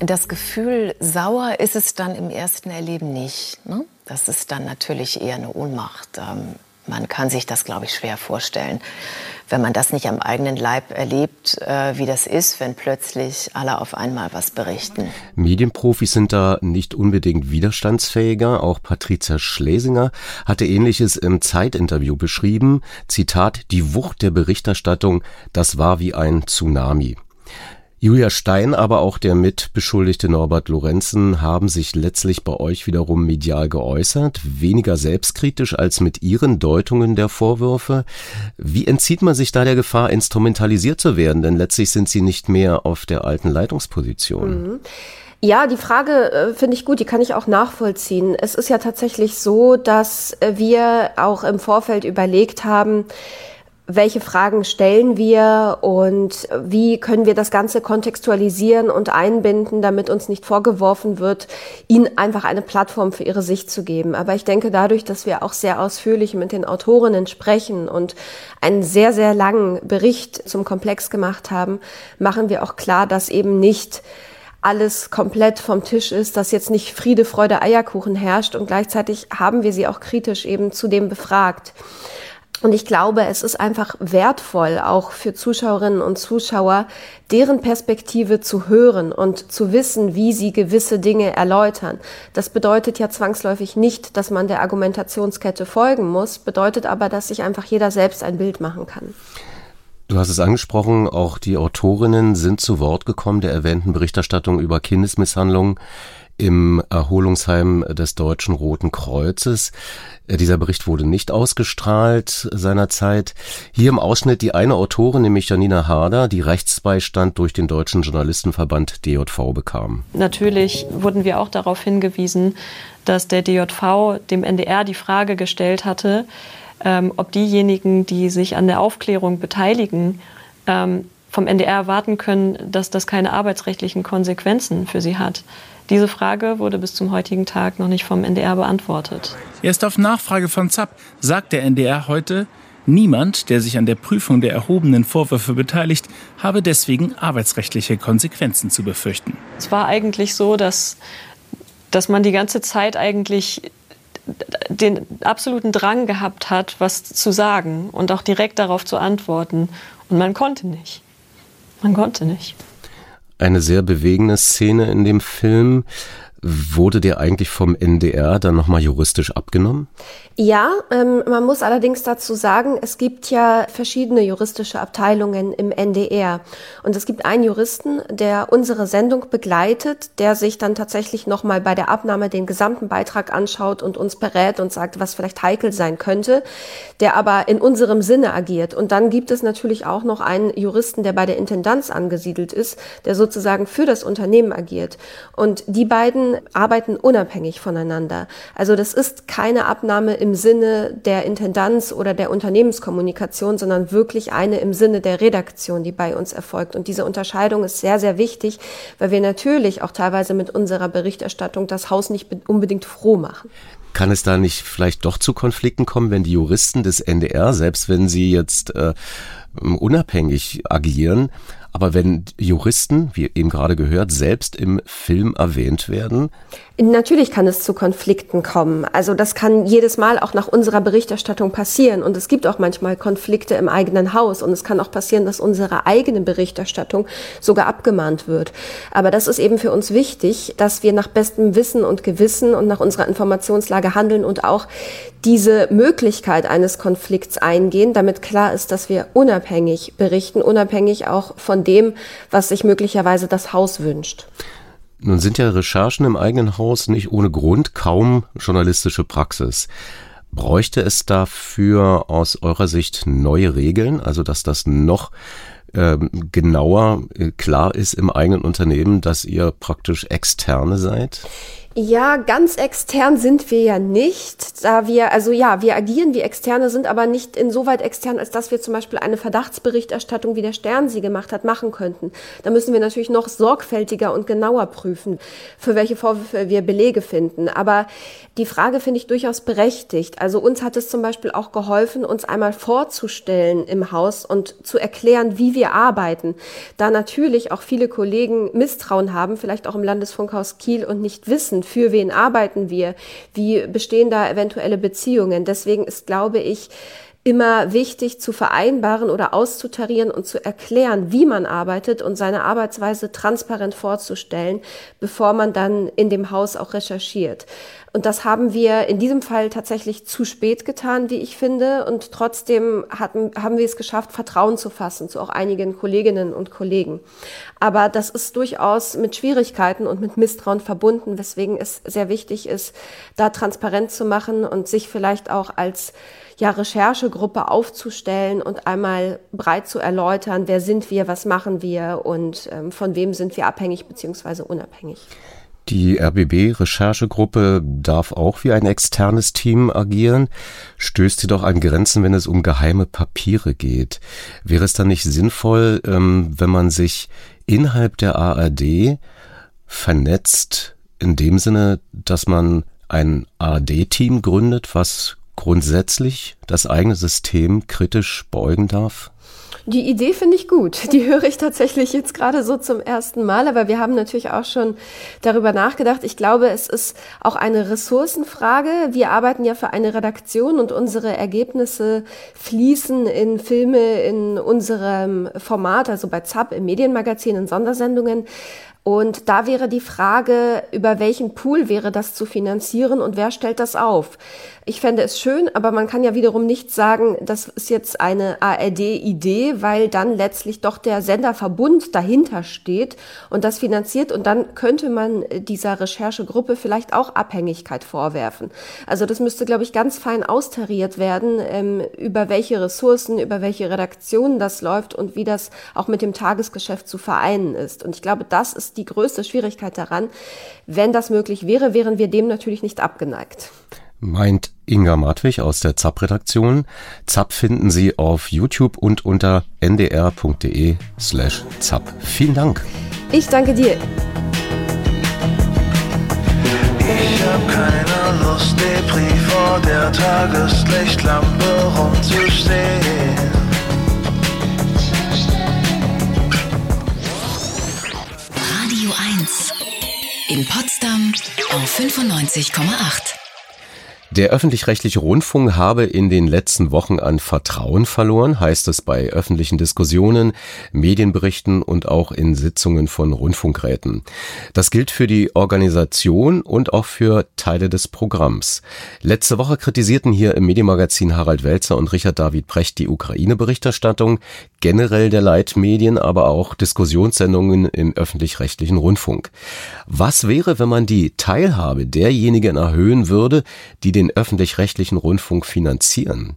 [SPEAKER 11] Das Gefühl sauer ist es dann im ersten Erleben nicht. Ne? Das ist dann natürlich eher eine Ohnmacht. Ähm, man kann sich das, glaube ich, schwer vorstellen, wenn man das nicht am eigenen Leib erlebt, äh, wie das ist, wenn plötzlich alle auf einmal was berichten.
[SPEAKER 1] Medienprofis sind da nicht unbedingt widerstandsfähiger. Auch Patricia Schlesinger hatte Ähnliches im Zeitinterview beschrieben. Zitat, die Wucht der Berichterstattung, das war wie ein Tsunami. Julia Stein, aber auch der Mitbeschuldigte Norbert Lorenzen haben sich letztlich bei euch wiederum medial geäußert, weniger selbstkritisch als mit ihren Deutungen der Vorwürfe. Wie entzieht man sich da der Gefahr, instrumentalisiert zu werden? Denn letztlich sind sie nicht mehr auf der alten Leitungsposition. Mhm.
[SPEAKER 10] Ja, die Frage äh, finde ich gut, die kann ich auch nachvollziehen. Es ist ja tatsächlich so, dass wir auch im Vorfeld überlegt haben, welche Fragen stellen wir und wie können wir das Ganze kontextualisieren und einbinden, damit uns nicht vorgeworfen wird, ihnen einfach eine Plattform für ihre Sicht zu geben. Aber ich denke, dadurch, dass wir auch sehr ausführlich mit den Autorinnen sprechen und einen sehr, sehr langen Bericht zum Komplex gemacht haben, machen wir auch klar, dass eben nicht alles komplett vom Tisch ist, dass jetzt nicht Friede, Freude, Eierkuchen herrscht und gleichzeitig haben wir sie auch kritisch eben zu dem befragt. Und ich glaube, es ist einfach wertvoll, auch für Zuschauerinnen und Zuschauer, deren Perspektive zu hören und zu wissen, wie sie gewisse Dinge erläutern. Das bedeutet ja zwangsläufig nicht, dass man der Argumentationskette folgen muss, bedeutet aber, dass sich einfach jeder selbst ein Bild machen kann.
[SPEAKER 1] Du hast es angesprochen, auch die Autorinnen sind zu Wort gekommen der erwähnten Berichterstattung über Kindesmisshandlungen im Erholungsheim des Deutschen Roten Kreuzes. Äh, dieser Bericht wurde nicht ausgestrahlt seinerzeit. Hier im Ausschnitt die eine Autorin, nämlich Janina Harder, die Rechtsbeistand durch den Deutschen Journalistenverband DJV bekam.
[SPEAKER 12] Natürlich wurden wir auch darauf hingewiesen, dass der DJV dem NDR die Frage gestellt hatte, ähm, ob diejenigen, die sich an der Aufklärung beteiligen, ähm, vom NDR erwarten können, dass das keine arbeitsrechtlichen Konsequenzen für sie hat. Diese Frage wurde bis zum heutigen Tag noch nicht vom NDR beantwortet.
[SPEAKER 8] Erst auf Nachfrage von Zapp sagt der NDR heute, niemand, der sich an der Prüfung der erhobenen Vorwürfe beteiligt, habe deswegen arbeitsrechtliche Konsequenzen zu befürchten.
[SPEAKER 12] Es war eigentlich so, dass, dass man die ganze Zeit eigentlich den absoluten Drang gehabt hat, was zu sagen und auch direkt darauf zu antworten. Und man konnte nicht. Man konnte nicht
[SPEAKER 1] eine sehr bewegende Szene in dem Film. Wurde der eigentlich vom NDR dann nochmal juristisch abgenommen?
[SPEAKER 10] Ja, ähm, man muss allerdings dazu sagen, es gibt ja verschiedene juristische Abteilungen im NDR. Und es gibt einen Juristen, der unsere Sendung begleitet, der sich dann tatsächlich nochmal bei der Abnahme den gesamten Beitrag anschaut und uns berät und sagt, was vielleicht heikel sein könnte, der aber in unserem Sinne agiert. Und dann gibt es natürlich auch noch einen Juristen, der bei der Intendanz angesiedelt ist, der sozusagen für das Unternehmen agiert. Und die beiden arbeiten unabhängig voneinander. Also das ist keine Abnahme im Sinne der Intendanz oder der Unternehmenskommunikation, sondern wirklich eine im Sinne der Redaktion, die bei uns erfolgt. Und diese Unterscheidung ist sehr, sehr wichtig, weil wir natürlich auch teilweise mit unserer Berichterstattung das Haus nicht unbedingt froh machen.
[SPEAKER 1] Kann es da nicht vielleicht doch zu Konflikten kommen, wenn die Juristen des NDR, selbst wenn sie jetzt äh, unabhängig agieren, aber wenn Juristen, wie eben gerade gehört, selbst im Film erwähnt werden?
[SPEAKER 10] Natürlich kann es zu Konflikten kommen. Also das kann jedes Mal auch nach unserer Berichterstattung passieren. Und es gibt auch manchmal Konflikte im eigenen Haus. Und es kann auch passieren, dass unsere eigene Berichterstattung sogar abgemahnt wird. Aber das ist eben für uns wichtig, dass wir nach bestem Wissen und Gewissen und nach unserer Informationslage handeln und auch diese Möglichkeit eines Konflikts eingehen, damit klar ist, dass wir unabhängig berichten, unabhängig auch von dem, was sich möglicherweise das Haus wünscht.
[SPEAKER 1] Nun sind ja Recherchen im eigenen Haus nicht ohne Grund kaum journalistische Praxis. Bräuchte es dafür aus eurer Sicht neue Regeln, also dass das noch ähm, genauer äh, klar ist im eigenen Unternehmen, dass ihr praktisch Externe seid?
[SPEAKER 10] Ja, ganz extern sind wir ja nicht, da wir, also ja, wir agieren wie Externe, sind aber nicht insoweit extern, als dass wir zum Beispiel eine Verdachtsberichterstattung, wie der Stern sie gemacht hat, machen könnten. Da müssen wir natürlich noch sorgfältiger und genauer prüfen, für welche Vorwürfe wir Belege finden. Aber die Frage finde ich durchaus berechtigt. Also uns hat es zum Beispiel auch geholfen, uns einmal vorzustellen im Haus und zu erklären, wie wir arbeiten. Da natürlich auch viele Kollegen Misstrauen haben, vielleicht auch im Landesfunkhaus Kiel und nicht wissen, für wen arbeiten wir, wie bestehen da eventuelle Beziehungen. Deswegen ist, glaube ich, immer wichtig zu vereinbaren oder auszutarieren und zu erklären, wie man arbeitet und seine Arbeitsweise transparent vorzustellen, bevor man dann in dem Haus auch recherchiert. Und das haben wir in diesem Fall tatsächlich zu spät getan, wie ich finde. Und trotzdem hatten, haben wir es geschafft, Vertrauen zu fassen zu auch einigen Kolleginnen und Kollegen. Aber das ist durchaus mit Schwierigkeiten und mit Misstrauen verbunden, weswegen es sehr wichtig ist, da transparent zu machen und sich vielleicht auch als ja, Recherchegruppe aufzustellen und einmal breit zu erläutern, wer sind wir, was machen wir und ähm, von wem sind wir abhängig bzw. unabhängig.
[SPEAKER 1] Die RBB-Recherchegruppe darf auch wie ein externes Team agieren, stößt jedoch an Grenzen, wenn es um geheime Papiere geht. Wäre es dann nicht sinnvoll, ähm, wenn man sich innerhalb der ARD vernetzt, in dem Sinne, dass man ein ARD-Team gründet, was grundsätzlich das eigene System kritisch beugen darf?
[SPEAKER 10] Die Idee finde ich gut. Die höre ich tatsächlich jetzt gerade so zum ersten Mal, aber wir haben natürlich auch schon darüber nachgedacht. Ich glaube, es ist auch eine Ressourcenfrage. Wir arbeiten ja für eine Redaktion und unsere Ergebnisse fließen in Filme in unserem Format, also bei ZAP im Medienmagazin, in Sondersendungen. Und da wäre die Frage, über welchen Pool wäre das zu finanzieren und wer stellt das auf? Ich fände es schön, aber man kann ja wiederum nicht sagen, das ist jetzt eine ARD-Idee, weil dann letztlich doch der Senderverbund dahinter steht und das finanziert und dann könnte man dieser Recherchegruppe vielleicht auch Abhängigkeit vorwerfen. Also das müsste, glaube ich, ganz fein austariert werden, ähm, über welche Ressourcen, über welche Redaktionen das läuft und wie das auch mit dem Tagesgeschäft zu vereinen ist. Und ich glaube, das ist die größte Schwierigkeit daran. Wenn das möglich wäre, wären wir dem natürlich nicht abgeneigt.
[SPEAKER 1] Meint Inga Martwig aus der ZAP-Redaktion. ZAP finden Sie auf YouTube und unter ndr.de slash ZAP. Vielen Dank.
[SPEAKER 10] Ich danke dir.
[SPEAKER 11] Ich hab keine Lust, Depri vor der Tageslichtlampe rumzustehen.
[SPEAKER 2] In Potsdam auf 95,8.
[SPEAKER 1] Der öffentlich-rechtliche Rundfunk habe in den letzten Wochen an Vertrauen verloren, heißt es bei öffentlichen Diskussionen, Medienberichten und auch in Sitzungen von Rundfunkräten. Das gilt für die Organisation und auch für Teile des Programms. Letzte Woche kritisierten hier im Medienmagazin Harald Welzer und Richard David Brecht die Ukraine-Berichterstattung, generell der Leitmedien, aber auch Diskussionssendungen im öffentlich-rechtlichen Rundfunk. Was wäre, wenn man die Teilhabe derjenigen erhöhen würde, die den öffentlich-rechtlichen Rundfunk finanzieren?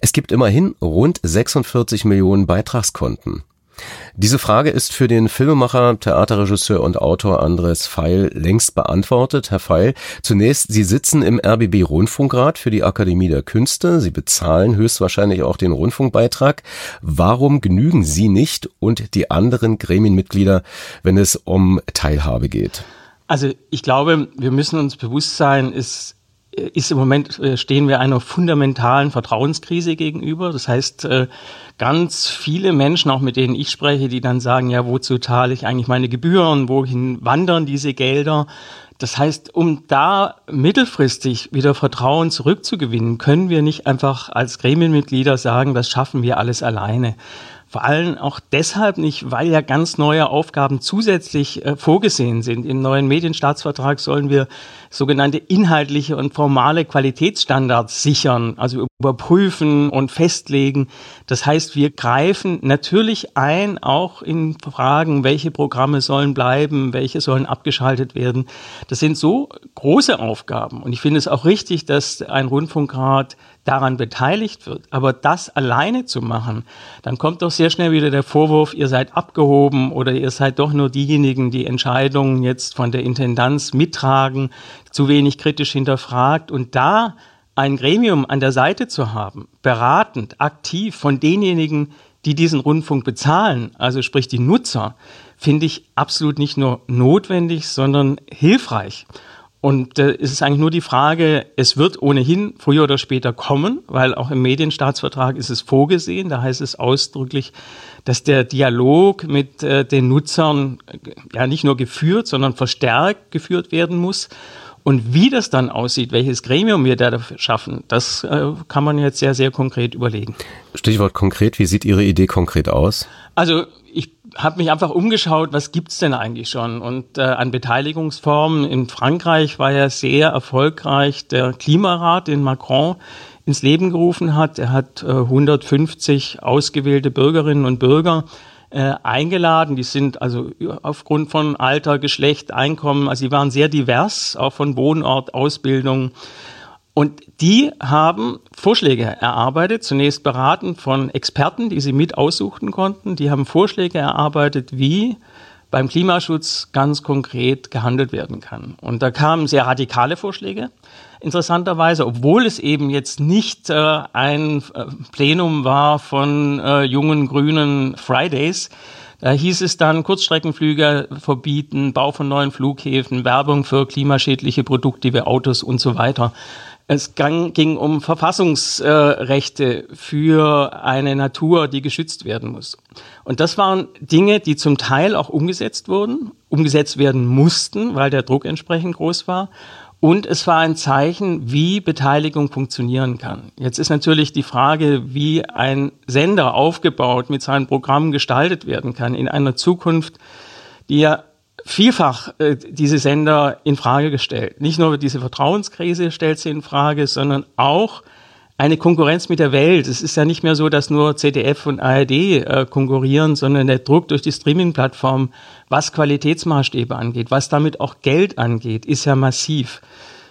[SPEAKER 1] Es gibt immerhin rund 46 Millionen Beitragskonten. Diese Frage ist für den Filmemacher, Theaterregisseur und Autor Andres Feil längst beantwortet. Herr Feil, zunächst, Sie sitzen im RBB Rundfunkrat für die Akademie der Künste. Sie bezahlen höchstwahrscheinlich auch den Rundfunkbeitrag. Warum genügen Sie nicht und die anderen Gremienmitglieder, wenn es um Teilhabe geht?
[SPEAKER 13] Also ich glaube, wir müssen uns bewusst sein, es ist im Moment, äh, stehen wir einer fundamentalen Vertrauenskrise gegenüber. Das heißt, äh, ganz viele Menschen, auch mit denen ich spreche, die dann sagen, ja, wozu zahle ich eigentlich meine Gebühren? Wohin wandern diese Gelder? Das heißt, um da mittelfristig wieder Vertrauen zurückzugewinnen, können wir nicht einfach als Gremienmitglieder sagen, das schaffen wir alles alleine. Vor allem auch deshalb nicht, weil ja ganz neue Aufgaben zusätzlich äh, vorgesehen sind. Im neuen Medienstaatsvertrag sollen wir sogenannte inhaltliche und formale Qualitätsstandards sichern, also überprüfen und festlegen. Das heißt, wir greifen natürlich ein, auch in Fragen, welche Programme sollen bleiben, welche sollen abgeschaltet werden. Das sind so große Aufgaben. Und ich finde es auch richtig, dass ein Rundfunkrat daran beteiligt wird. Aber das alleine zu machen, dann kommt doch sehr schnell wieder der Vorwurf, ihr seid abgehoben oder ihr seid doch nur diejenigen, die Entscheidungen jetzt von der Intendanz mittragen, zu wenig kritisch hinterfragt. Und da ein Gremium an der Seite zu haben, beratend, aktiv von denjenigen, die diesen Rundfunk bezahlen, also sprich die Nutzer, finde ich absolut nicht nur notwendig, sondern hilfreich. Und äh, es ist eigentlich nur die Frage, es wird ohnehin früher oder später kommen, weil auch im Medienstaatsvertrag ist es vorgesehen. Da heißt es ausdrücklich, dass der Dialog mit äh, den Nutzern äh, ja nicht nur geführt, sondern verstärkt geführt werden muss. Und wie das dann aussieht, welches Gremium wir da dafür schaffen, das äh, kann man jetzt sehr, sehr konkret überlegen.
[SPEAKER 1] Stichwort konkret, wie sieht Ihre Idee konkret aus?
[SPEAKER 13] Also ich habe mich einfach umgeschaut, was gibt's denn eigentlich schon? Und äh, an Beteiligungsformen in Frankreich war ja sehr erfolgreich der Klimarat, den Macron ins Leben gerufen hat. Er hat äh, 150 ausgewählte Bürgerinnen und Bürger äh, eingeladen. Die sind also aufgrund von Alter, Geschlecht, Einkommen, also sie waren sehr divers, auch von Wohnort, Ausbildung. Und die haben Vorschläge erarbeitet, zunächst beraten von Experten, die sie mit aussuchten konnten. Die haben Vorschläge erarbeitet, wie beim Klimaschutz ganz konkret gehandelt werden kann. Und da kamen sehr radikale Vorschläge interessanterweise, obwohl es eben jetzt nicht äh, ein äh, Plenum war von äh, jungen grünen Fridays. Da hieß es dann Kurzstreckenflüge verbieten, Bau von neuen Flughäfen, Werbung für klimaschädliche Produkte wie Autos und so weiter. Es ging, ging um Verfassungsrechte für eine Natur, die geschützt werden muss. Und das waren Dinge, die zum Teil auch umgesetzt wurden, umgesetzt werden mussten, weil der Druck entsprechend groß war. Und es war ein Zeichen, wie Beteiligung funktionieren kann. Jetzt ist natürlich die Frage, wie ein Sender aufgebaut mit seinen Programmen gestaltet werden kann in einer Zukunft, die ja vielfach äh, diese Sender in Frage gestellt. Nicht nur diese Vertrauenskrise stellt sie in Frage, sondern auch eine Konkurrenz mit der Welt. Es ist ja nicht mehr so, dass nur ZDF und ARD äh, konkurrieren, sondern der Druck durch die Streaming-Plattform, was Qualitätsmaßstäbe angeht, was damit auch Geld angeht, ist ja massiv.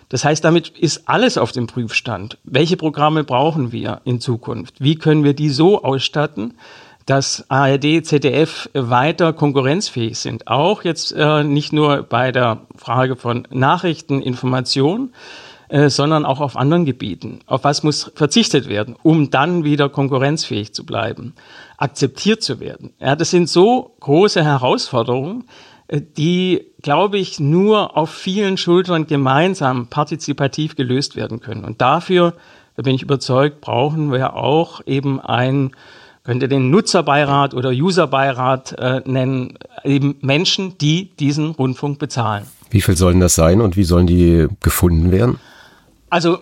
[SPEAKER 13] Das heißt, damit ist alles auf dem Prüfstand. Welche Programme brauchen wir in Zukunft? Wie können wir die so ausstatten, dass ARD, ZDF weiter konkurrenzfähig sind? Auch jetzt äh, nicht nur bei der Frage von Nachrichten, Information, äh, sondern auch auf anderen Gebieten. Auf was muss verzichtet werden, um dann wieder konkurrenzfähig zu bleiben, akzeptiert zu werden. Ja, das sind so große Herausforderungen, äh, die, glaube ich, nur auf vielen Schultern gemeinsam partizipativ gelöst werden können. Und dafür, da bin ich überzeugt, brauchen wir auch eben ein könnte den Nutzerbeirat oder Userbeirat äh, nennen, eben Menschen, die diesen Rundfunk bezahlen.
[SPEAKER 1] Wie viel sollen das sein und wie sollen die gefunden werden?
[SPEAKER 13] Also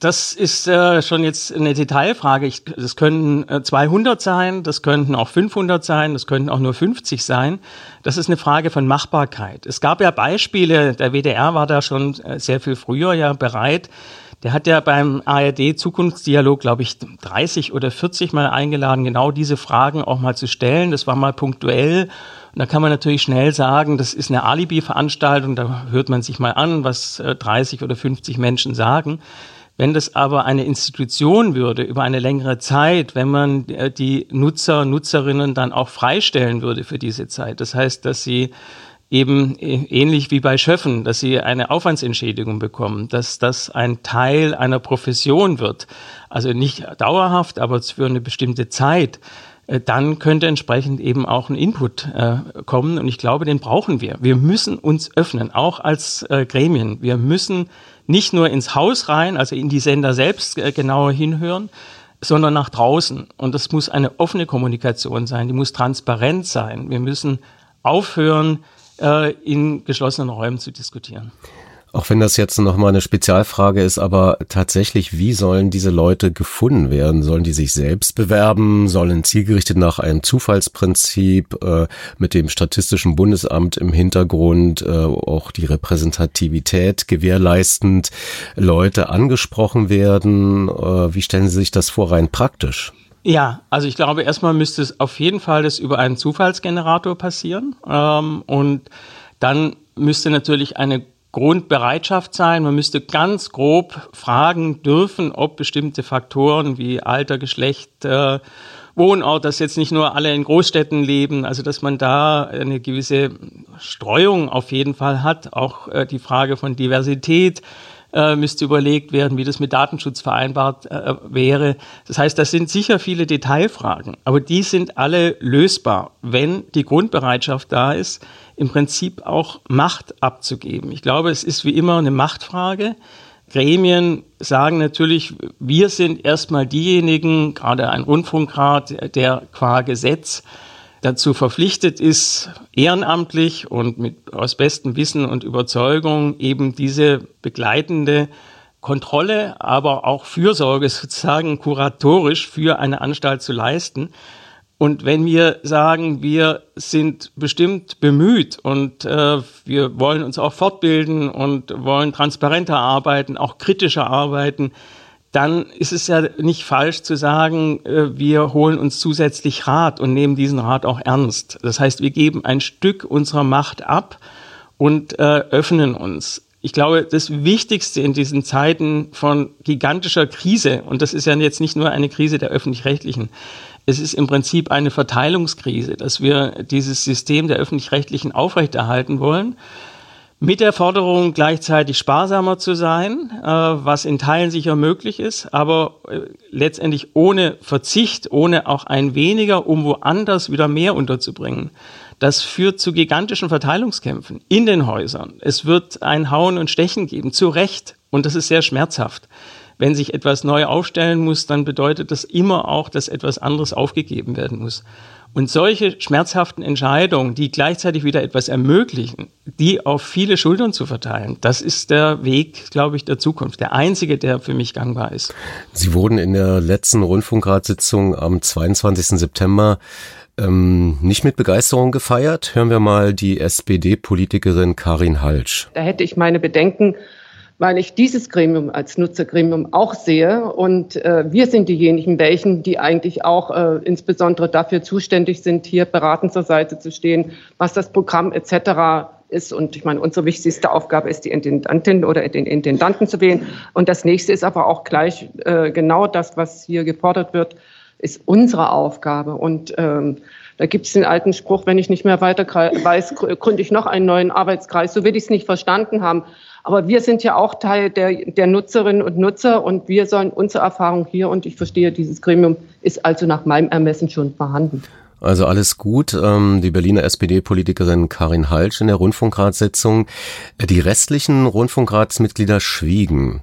[SPEAKER 13] das ist äh, schon jetzt eine Detailfrage. Ich, das könnten äh, 200 sein, das könnten auch 500 sein, das könnten auch nur 50 sein. Das ist eine Frage von Machbarkeit. Es gab ja Beispiele, der WDR war da schon äh, sehr viel früher ja bereit. Der hat ja beim ARD Zukunftsdialog, glaube ich, 30 oder 40 Mal eingeladen, genau diese Fragen auch mal zu stellen. Das war mal punktuell da kann man natürlich schnell sagen, das ist eine Alibi-Veranstaltung, da hört man sich mal an, was 30 äh, oder 50 Menschen sagen. Wenn das aber eine Institution würde über eine längere Zeit, wenn man äh, die Nutzer, Nutzerinnen dann auch freistellen würde für diese Zeit, das heißt, dass sie eben äh, ähnlich wie bei Schöffen, dass sie eine Aufwandsentschädigung bekommen, dass das ein Teil einer Profession wird, also nicht dauerhaft, aber für eine bestimmte Zeit, dann könnte entsprechend eben auch ein Input äh, kommen. Und ich glaube, den brauchen wir. Wir müssen uns öffnen, auch als äh, Gremien. Wir müssen nicht nur ins Haus rein, also in die Sender selbst äh, genauer hinhören, sondern nach draußen. Und das muss eine offene Kommunikation sein, die muss transparent sein. Wir müssen aufhören, äh, in geschlossenen Räumen zu diskutieren.
[SPEAKER 1] Auch wenn das jetzt nochmal eine Spezialfrage ist, aber tatsächlich, wie sollen diese Leute gefunden werden? Sollen die sich selbst bewerben? Sollen zielgerichtet nach einem Zufallsprinzip äh, mit dem Statistischen Bundesamt im Hintergrund äh, auch die Repräsentativität gewährleistend Leute angesprochen werden? Äh, wie stellen Sie sich das vor, rein praktisch?
[SPEAKER 13] Ja, also ich glaube, erstmal müsste es auf jeden Fall das über einen Zufallsgenerator passieren. Ähm, und dann müsste natürlich eine Grundbereitschaft sein. Man müsste ganz grob fragen dürfen, ob bestimmte Faktoren wie Alter, Geschlecht, äh, Wohnort, dass jetzt nicht nur alle in Großstädten leben, also dass man da eine gewisse Streuung auf jeden Fall hat. Auch äh, die Frage von Diversität äh, müsste überlegt werden, wie das mit Datenschutz vereinbart äh, wäre. Das heißt, das sind sicher viele Detailfragen, aber die sind alle lösbar, wenn die Grundbereitschaft da ist, im Prinzip auch Macht abzugeben. Ich glaube, es ist wie immer eine Machtfrage. Gremien sagen natürlich, wir sind erstmal diejenigen, gerade ein Rundfunkrat, der qua Gesetz dazu verpflichtet ist, ehrenamtlich und mit, aus bestem Wissen und Überzeugung eben diese begleitende Kontrolle, aber auch Fürsorge sozusagen kuratorisch für eine Anstalt zu leisten. Und wenn wir sagen, wir sind bestimmt bemüht und äh, wir wollen uns auch fortbilden und wollen transparenter arbeiten, auch kritischer arbeiten, dann ist es ja nicht falsch zu sagen, äh, wir holen uns zusätzlich Rat und nehmen diesen Rat auch ernst. Das heißt, wir geben ein Stück unserer Macht ab und äh, öffnen uns. Ich glaube, das Wichtigste in diesen Zeiten von gigantischer Krise, und das ist ja jetzt nicht nur eine Krise der öffentlich-rechtlichen, es ist im Prinzip eine Verteilungskrise, dass wir dieses System der öffentlich-rechtlichen aufrechterhalten wollen mit der Forderung gleichzeitig sparsamer zu sein, äh, was in Teilen sicher möglich ist, aber äh, letztendlich ohne Verzicht, ohne auch ein weniger, um woanders wieder mehr unterzubringen. Das führt zu gigantischen Verteilungskämpfen in den Häusern. Es wird ein Hauen und Stechen geben, zu Recht. Und das ist sehr schmerzhaft. Wenn sich etwas neu aufstellen muss, dann bedeutet das immer auch, dass etwas anderes aufgegeben werden muss. Und solche schmerzhaften Entscheidungen, die gleichzeitig wieder etwas ermöglichen, die auf viele Schultern zu verteilen, das ist der Weg, glaube ich, der Zukunft. Der einzige, der für mich gangbar ist.
[SPEAKER 1] Sie wurden in der letzten Rundfunkratssitzung am 22. September ähm, nicht mit Begeisterung gefeiert. Hören wir mal die SPD-Politikerin Karin Halsch.
[SPEAKER 14] Da hätte ich meine Bedenken, weil ich dieses Gremium als Nutzergremium auch sehe. Und äh, wir sind diejenigen, welchen, die eigentlich auch äh, insbesondere dafür zuständig sind, hier beratend zur Seite zu stehen, was das Programm etc. ist. Und ich meine, unsere wichtigste Aufgabe ist, die Intendantin oder den Intendanten zu wählen. Und das nächste ist aber auch gleich äh, genau das, was hier gefordert wird, ist unsere Aufgabe. Und ähm, da gibt es den alten Spruch, wenn ich nicht mehr weiter weiß, gründe ich noch einen neuen Arbeitskreis. So will ich es nicht verstanden haben. Aber wir sind ja auch Teil der, der Nutzerinnen und Nutzer und wir sollen unsere Erfahrung hier und ich verstehe, dieses Gremium ist also nach meinem Ermessen schon vorhanden.
[SPEAKER 1] Also alles gut. Ähm, die Berliner SPD-Politikerin Karin Halsch in der Rundfunkratssitzung. Die restlichen Rundfunkratsmitglieder schwiegen.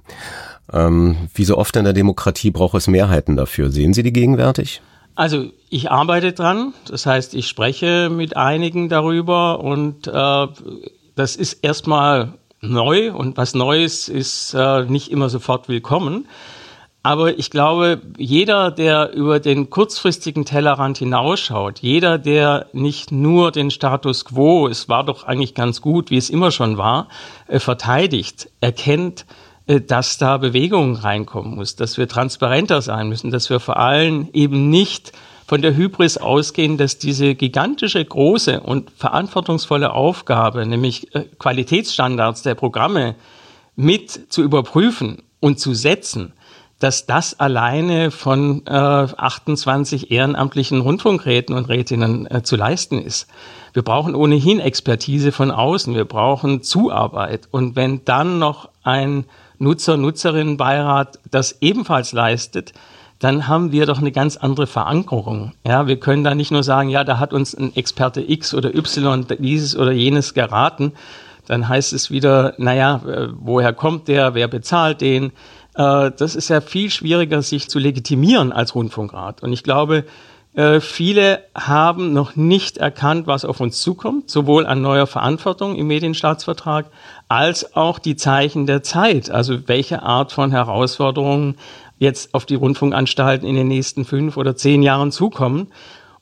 [SPEAKER 1] Ähm, wie so oft in der Demokratie braucht es Mehrheiten dafür. Sehen Sie die gegenwärtig?
[SPEAKER 13] Also ich arbeite dran. Das heißt, ich spreche mit einigen darüber und äh, das ist erstmal neu und was Neues ist äh, nicht immer sofort willkommen. Aber ich glaube, jeder, der über den kurzfristigen Tellerrand hinausschaut, jeder, der nicht nur den Status quo, es war doch eigentlich ganz gut, wie es immer schon war, äh, verteidigt, erkennt, äh, dass da Bewegung reinkommen muss, dass wir transparenter sein müssen, dass wir vor allem eben nicht von der Hybris ausgehen, dass diese gigantische, große und verantwortungsvolle Aufgabe, nämlich äh, Qualitätsstandards der Programme mit zu überprüfen und zu setzen, dass das alleine von äh, 28 ehrenamtlichen Rundfunkräten und Rätinnen äh, zu leisten ist. Wir brauchen ohnehin Expertise von außen, wir brauchen Zuarbeit. Und wenn dann noch ein Nutzer-Nutzerinnenbeirat das ebenfalls leistet, dann haben wir doch eine ganz andere Verankerung. Ja, wir können da nicht nur sagen, ja, da hat uns ein Experte X oder Y dieses oder jenes geraten. Dann heißt es wieder, naja, äh, woher kommt der, wer bezahlt den? Äh, das ist ja viel schwieriger, sich zu legitimieren als Rundfunkrat. Und ich glaube, äh, viele haben noch nicht erkannt, was auf uns zukommt, sowohl an neuer Verantwortung im Medienstaatsvertrag als auch die Zeichen der Zeit. Also welche Art von Herausforderungen jetzt auf die Rundfunkanstalten in den nächsten fünf oder zehn Jahren zukommen.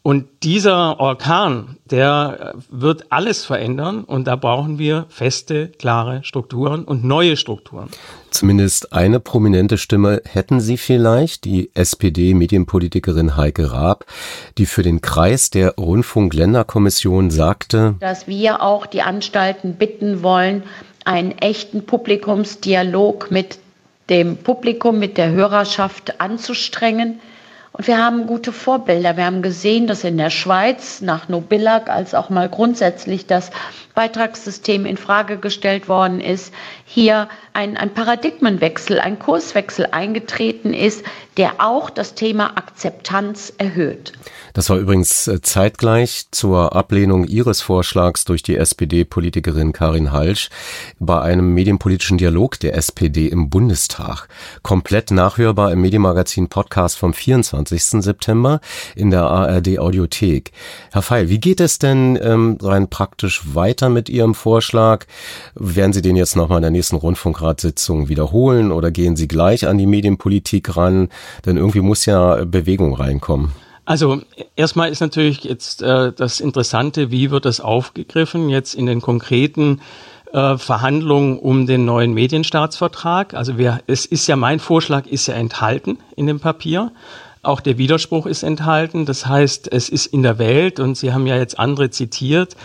[SPEAKER 13] Und dieser Orkan, der wird alles verändern und da brauchen wir feste, klare Strukturen und neue Strukturen.
[SPEAKER 1] Zumindest eine prominente Stimme hätten Sie vielleicht, die SPD-Medienpolitikerin Heike Raab, die für den Kreis der Rundfunkländerkommission sagte,
[SPEAKER 15] dass wir auch die Anstalten bitten wollen, einen echten Publikumsdialog mit dem Publikum, mit der Hörerschaft anzustrengen Und wir haben gute Vorbilder. Wir haben gesehen, dass in der Schweiz nach Nobillag als auch mal grundsätzlich das Beitragssystem in Frage gestellt worden ist, hier ein, ein Paradigmenwechsel, ein Kurswechsel eingetreten ist, der auch das Thema Akzeptanz erhöht.
[SPEAKER 1] Das war übrigens äh, zeitgleich zur Ablehnung Ihres Vorschlags durch die SPD-Politikerin Karin Halsch bei einem medienpolitischen Dialog der SPD im Bundestag. Komplett nachhörbar im Medienmagazin Podcast vom 24. September in der ARD Audiothek. Herr Feil, wie geht es denn ähm, rein praktisch weiter mit Ihrem Vorschlag? Werden Sie den jetzt nochmal in der nächsten Rundfunkratssitzung wiederholen oder gehen Sie gleich an die Medienpolitik ran? Denn irgendwie muss ja Bewegung reinkommen.
[SPEAKER 13] Also erstmal ist natürlich jetzt äh, das Interessante, wie wird das aufgegriffen jetzt in den konkreten äh, Verhandlungen um den neuen Medienstaatsvertrag. Also wir, es ist ja mein Vorschlag ist ja enthalten in dem Papier. Auch der Widerspruch ist enthalten. Das heißt, es ist in der Welt und Sie haben ja jetzt andere zitiert,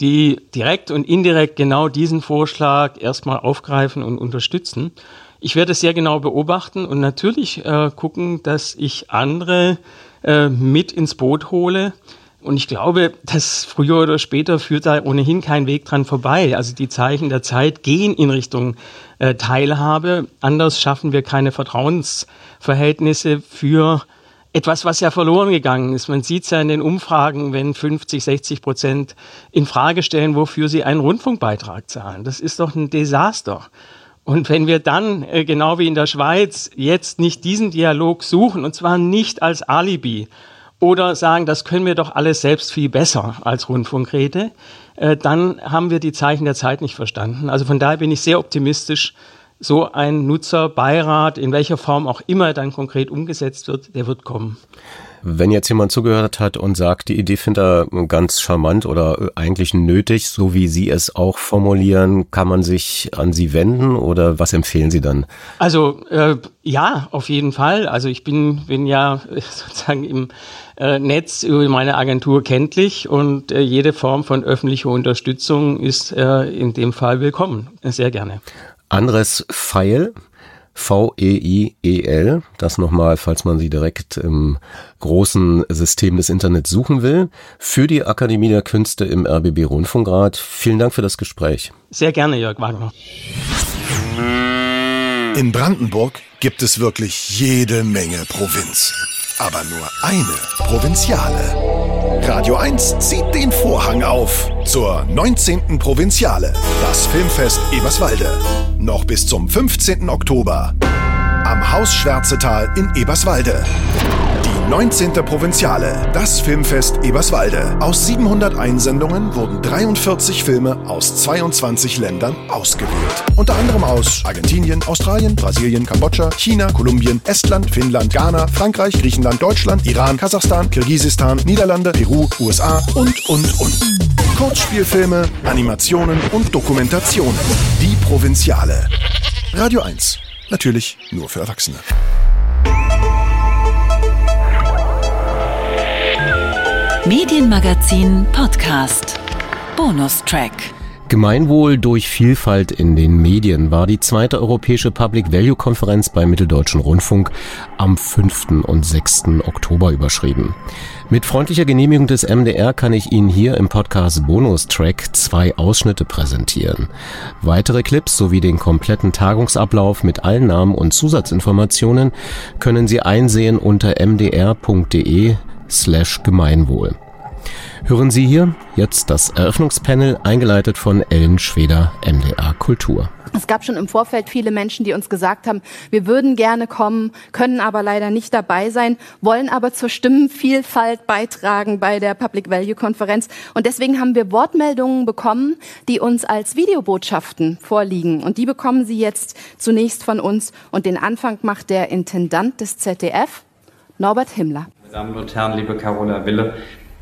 [SPEAKER 13] die direkt und indirekt genau diesen Vorschlag erstmal aufgreifen und unterstützen. Ich werde es sehr genau beobachten und natürlich äh, gucken, dass ich andere äh, mit ins Boot hole. Und ich glaube, dass früher oder später führt da ohnehin kein Weg dran vorbei. Also die Zeichen der Zeit gehen in Richtung äh, Teilhabe. Anders schaffen wir keine Vertrauensverhältnisse für etwas, was ja verloren gegangen ist. Man sieht es ja in den Umfragen, wenn 50, 60 Prozent in Frage stellen, wofür sie einen Rundfunkbeitrag zahlen. Das ist doch ein Desaster. Und wenn wir dann, äh, genau wie in der Schweiz, jetzt nicht diesen Dialog suchen, und zwar nicht als Alibi oder sagen, das können wir doch alles selbst viel besser als Rundfunkräte, äh, dann haben wir die Zeichen der Zeit nicht verstanden. Also von daher bin ich sehr optimistisch, so ein Nutzerbeirat, in welcher Form auch immer dann konkret umgesetzt wird, der wird kommen.
[SPEAKER 1] Wenn jetzt jemand zugehört hat und sagt, die Idee findet er ganz charmant oder eigentlich nötig, so wie Sie es auch formulieren, kann man sich an Sie wenden oder was empfehlen Sie dann?
[SPEAKER 13] Also äh, ja, auf jeden Fall. Also ich bin, bin ja sozusagen im äh, Netz über meine Agentur kenntlich und äh, jede Form von öffentlicher Unterstützung ist äh, in dem Fall willkommen. Sehr gerne.
[SPEAKER 1] Andres Feil, V-E-I-E-L. Das nochmal, falls man sie direkt im großen System des Internets suchen will. Für die Akademie der Künste im RBB Rundfunkrat. Vielen Dank für das Gespräch.
[SPEAKER 13] Sehr gerne, Jörg Wagner.
[SPEAKER 16] In Brandenburg gibt es wirklich jede Menge Provinz. Aber nur eine Provinziale. Radio 1 zieht den Vorhang auf zur 19. Provinziale, das Filmfest Eberswalde. Noch bis zum 15. Oktober am Haus Schwärzetal in Eberswalde. Die 19. Provinziale, das Filmfest Eberswalde. Aus 700 Einsendungen wurden 43 Filme aus 22 Ländern ausgewählt. Unter anderem aus Argentinien, Australien, Brasilien, Kambodscha, China, Kolumbien, Estland, Finnland, Ghana, Frankreich, Griechenland, Deutschland, Iran, Kasachstan, Kirgisistan, Niederlande, Peru, USA und, und, und. Kurzspielfilme, Animationen und Dokumentationen. Die Provinziale. Radio 1. Natürlich nur für Erwachsene.
[SPEAKER 2] Medienmagazin Podcast. Bonustrack.
[SPEAKER 1] Gemeinwohl durch Vielfalt in den Medien war die zweite europäische Public Value Konferenz beim Mitteldeutschen Rundfunk am 5. und 6. Oktober überschrieben. Mit freundlicher Genehmigung des MDR kann ich Ihnen hier im Podcast Bonustrack zwei Ausschnitte präsentieren. Weitere Clips sowie den kompletten Tagungsablauf mit allen Namen und Zusatzinformationen können Sie einsehen unter mdr.de slash Gemeinwohl. Hören Sie hier jetzt das Eröffnungspanel, eingeleitet von Ellen Schweder, MDR Kultur.
[SPEAKER 17] Es gab schon im Vorfeld viele Menschen, die uns gesagt haben, wir würden gerne kommen, können aber leider nicht dabei sein, wollen aber zur Stimmenvielfalt beitragen bei der Public Value Konferenz. Und deswegen haben wir Wortmeldungen bekommen, die uns als Videobotschaften vorliegen. Und die bekommen Sie jetzt zunächst von uns. Und den Anfang macht der Intendant des ZDF, Norbert Himmler.
[SPEAKER 18] Damen und Herren, liebe Carola Wille,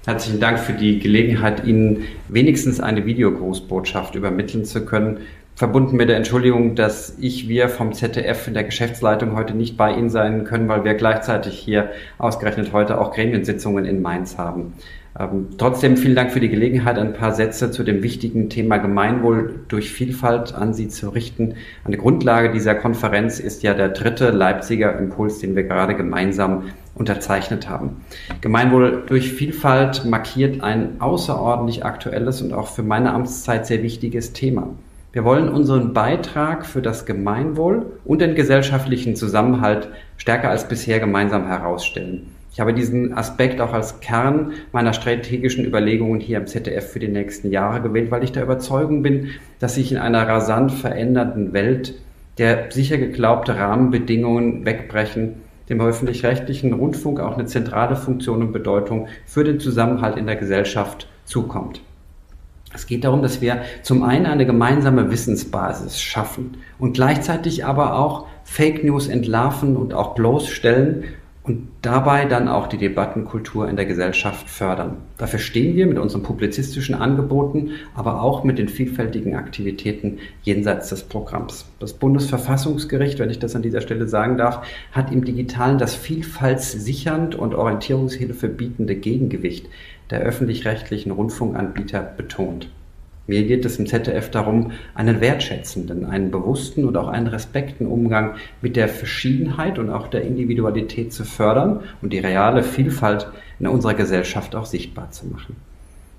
[SPEAKER 18] Herzlichen Dank für die Gelegenheit, Ihnen wenigstens eine Videogrußbotschaft übermitteln zu können. Verbunden mit der Entschuldigung, dass ich, wir vom ZDF in der Geschäftsleitung heute nicht bei Ihnen sein können, weil wir gleichzeitig hier ausgerechnet heute auch Gremiensitzungen in Mainz haben. Ähm, trotzdem vielen Dank für die Gelegenheit, ein paar Sätze zu dem wichtigen Thema Gemeinwohl durch Vielfalt an Sie zu richten. Eine Grundlage dieser Konferenz ist ja der dritte Leipziger Impuls, den wir gerade gemeinsam unterzeichnet haben. Gemeinwohl durch Vielfalt markiert ein außerordentlich aktuelles und auch für meine Amtszeit sehr wichtiges Thema. Wir wollen unseren Beitrag für das Gemeinwohl und den gesellschaftlichen Zusammenhalt stärker als bisher gemeinsam herausstellen. Ich habe diesen Aspekt auch als Kern meiner strategischen Überlegungen hier im ZDF für die nächsten Jahre gewählt, weil ich der Überzeugung bin, dass sich in einer rasant verändernden Welt der sicher geglaubte Rahmenbedingungen wegbrechen, dem öffentlich-rechtlichen Rundfunk auch eine zentrale Funktion und Bedeutung für den Zusammenhalt in der Gesellschaft zukommt. Es geht darum, dass wir zum einen eine gemeinsame Wissensbasis schaffen und gleichzeitig aber auch Fake News entlarven und auch bloßstellen und dabei dann auch die Debattenkultur in der Gesellschaft fördern. Dafür stehen wir mit unseren publizistischen Angeboten, aber auch mit den vielfältigen Aktivitäten jenseits des Programms. Das Bundesverfassungsgericht, wenn ich das an dieser Stelle sagen darf, hat im Digitalen das vielfaltssichernd und Orientierungshilfe bietende Gegengewicht der öffentlich-rechtlichen Rundfunkanbieter betont. Mir geht es im ZDF darum, einen wertschätzenden, einen bewussten und auch einen respekten Umgang mit der Verschiedenheit und auch der Individualität zu fördern und die reale Vielfalt in unserer Gesellschaft auch sichtbar zu machen.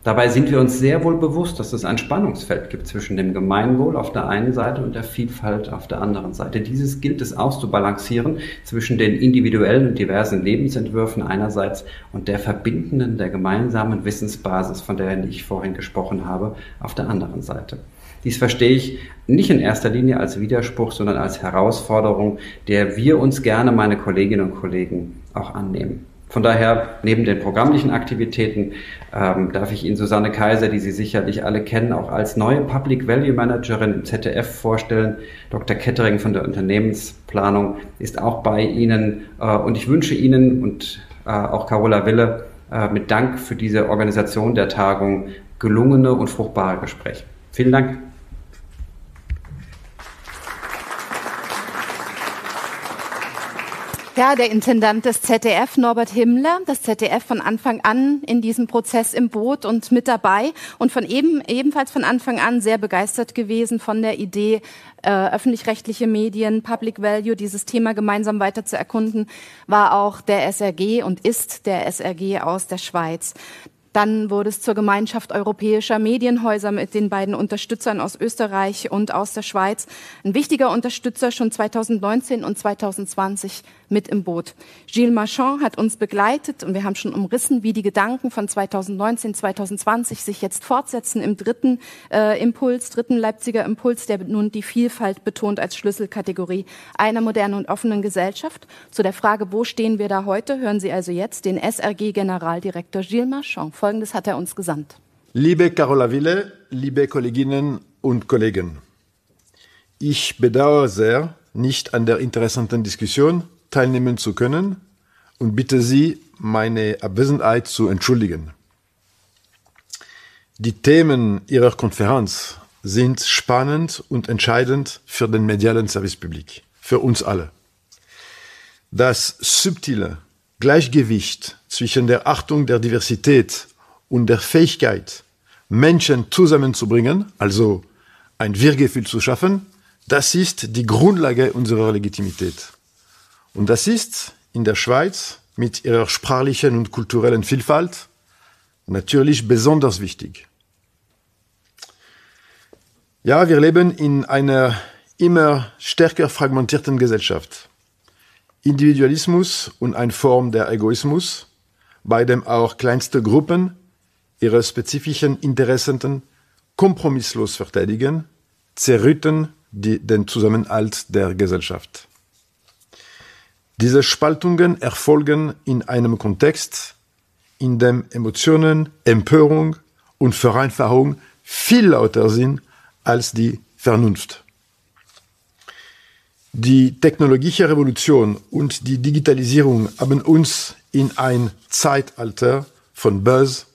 [SPEAKER 18] Dabei sind wir uns sehr wohl bewusst, dass es ein Spannungsfeld gibt zwischen dem Gemeinwohl auf der einen Seite und der Vielfalt auf der anderen Seite. Dieses gilt es auszubalancieren zwischen den individuellen und diversen Lebensentwürfen einerseits und der verbindenden, der gemeinsamen Wissensbasis, von der ich vorhin gesprochen habe, auf der anderen Seite. Dies verstehe ich nicht in erster Linie als Widerspruch, sondern als Herausforderung, der wir uns gerne, meine Kolleginnen und Kollegen, auch annehmen. Von daher, neben den programmlichen Aktivitäten, ähm, darf ich Ihnen Susanne Kaiser, die Sie sicherlich alle kennen, auch als neue Public Value Managerin im ZDF vorstellen. Dr. Kettering von der Unternehmensplanung ist auch bei Ihnen. Äh, und ich wünsche Ihnen und äh, auch Carola Wille äh, mit Dank für diese Organisation der Tagung gelungene und fruchtbare Gespräche. Vielen Dank.
[SPEAKER 17] Ja, der Intendant des ZDF, Norbert Himmler, das ZDF von Anfang an in diesem Prozess im Boot und mit dabei und von eben, ebenfalls von Anfang an sehr begeistert gewesen von der Idee, äh, öffentlich-rechtliche Medien, Public Value, dieses Thema gemeinsam weiter zu erkunden, war auch der SRG und ist der SRG aus der Schweiz. Dann wurde es zur Gemeinschaft europäischer Medienhäuser mit den beiden Unterstützern aus Österreich und aus der Schweiz. Ein wichtiger Unterstützer schon 2019 und 2020 mit im Boot. Gilles Marchand hat uns begleitet und wir haben schon umrissen, wie die Gedanken von 2019, 2020 sich jetzt fortsetzen im dritten äh, Impuls, dritten Leipziger Impuls, der nun die Vielfalt betont als Schlüsselkategorie einer modernen und offenen Gesellschaft. Zu der Frage, wo stehen wir da heute, hören Sie also jetzt den SRG-Generaldirektor Gilles Marchand. Folgendes hat er uns gesandt.
[SPEAKER 19] Liebe Carola Wille, liebe Kolleginnen und Kollegen, ich bedauere sehr, nicht an der interessanten Diskussion teilnehmen zu können und bitte Sie, meine Abwesenheit zu entschuldigen. Die Themen Ihrer Konferenz sind spannend und entscheidend für den medialen Servicepublik, für uns alle. Das subtile Gleichgewicht zwischen der Achtung der Diversität und der Fähigkeit, Menschen zusammenzubringen, also ein Wir-Gefühl zu schaffen, das ist die Grundlage unserer Legitimität. Und das ist in der Schweiz mit ihrer sprachlichen und kulturellen Vielfalt natürlich besonders wichtig. Ja, wir leben in einer immer stärker fragmentierten Gesellschaft. Individualismus und eine Form der Egoismus, bei dem auch kleinste Gruppen ihre spezifischen Interessen kompromisslos verteidigen, zerrütten die, den Zusammenhalt der Gesellschaft. Diese Spaltungen erfolgen in einem Kontext, in dem Emotionen, Empörung und Vereinfachung viel lauter sind als die Vernunft. Die technologische Revolution und die Digitalisierung haben uns in ein Zeitalter von Buzz,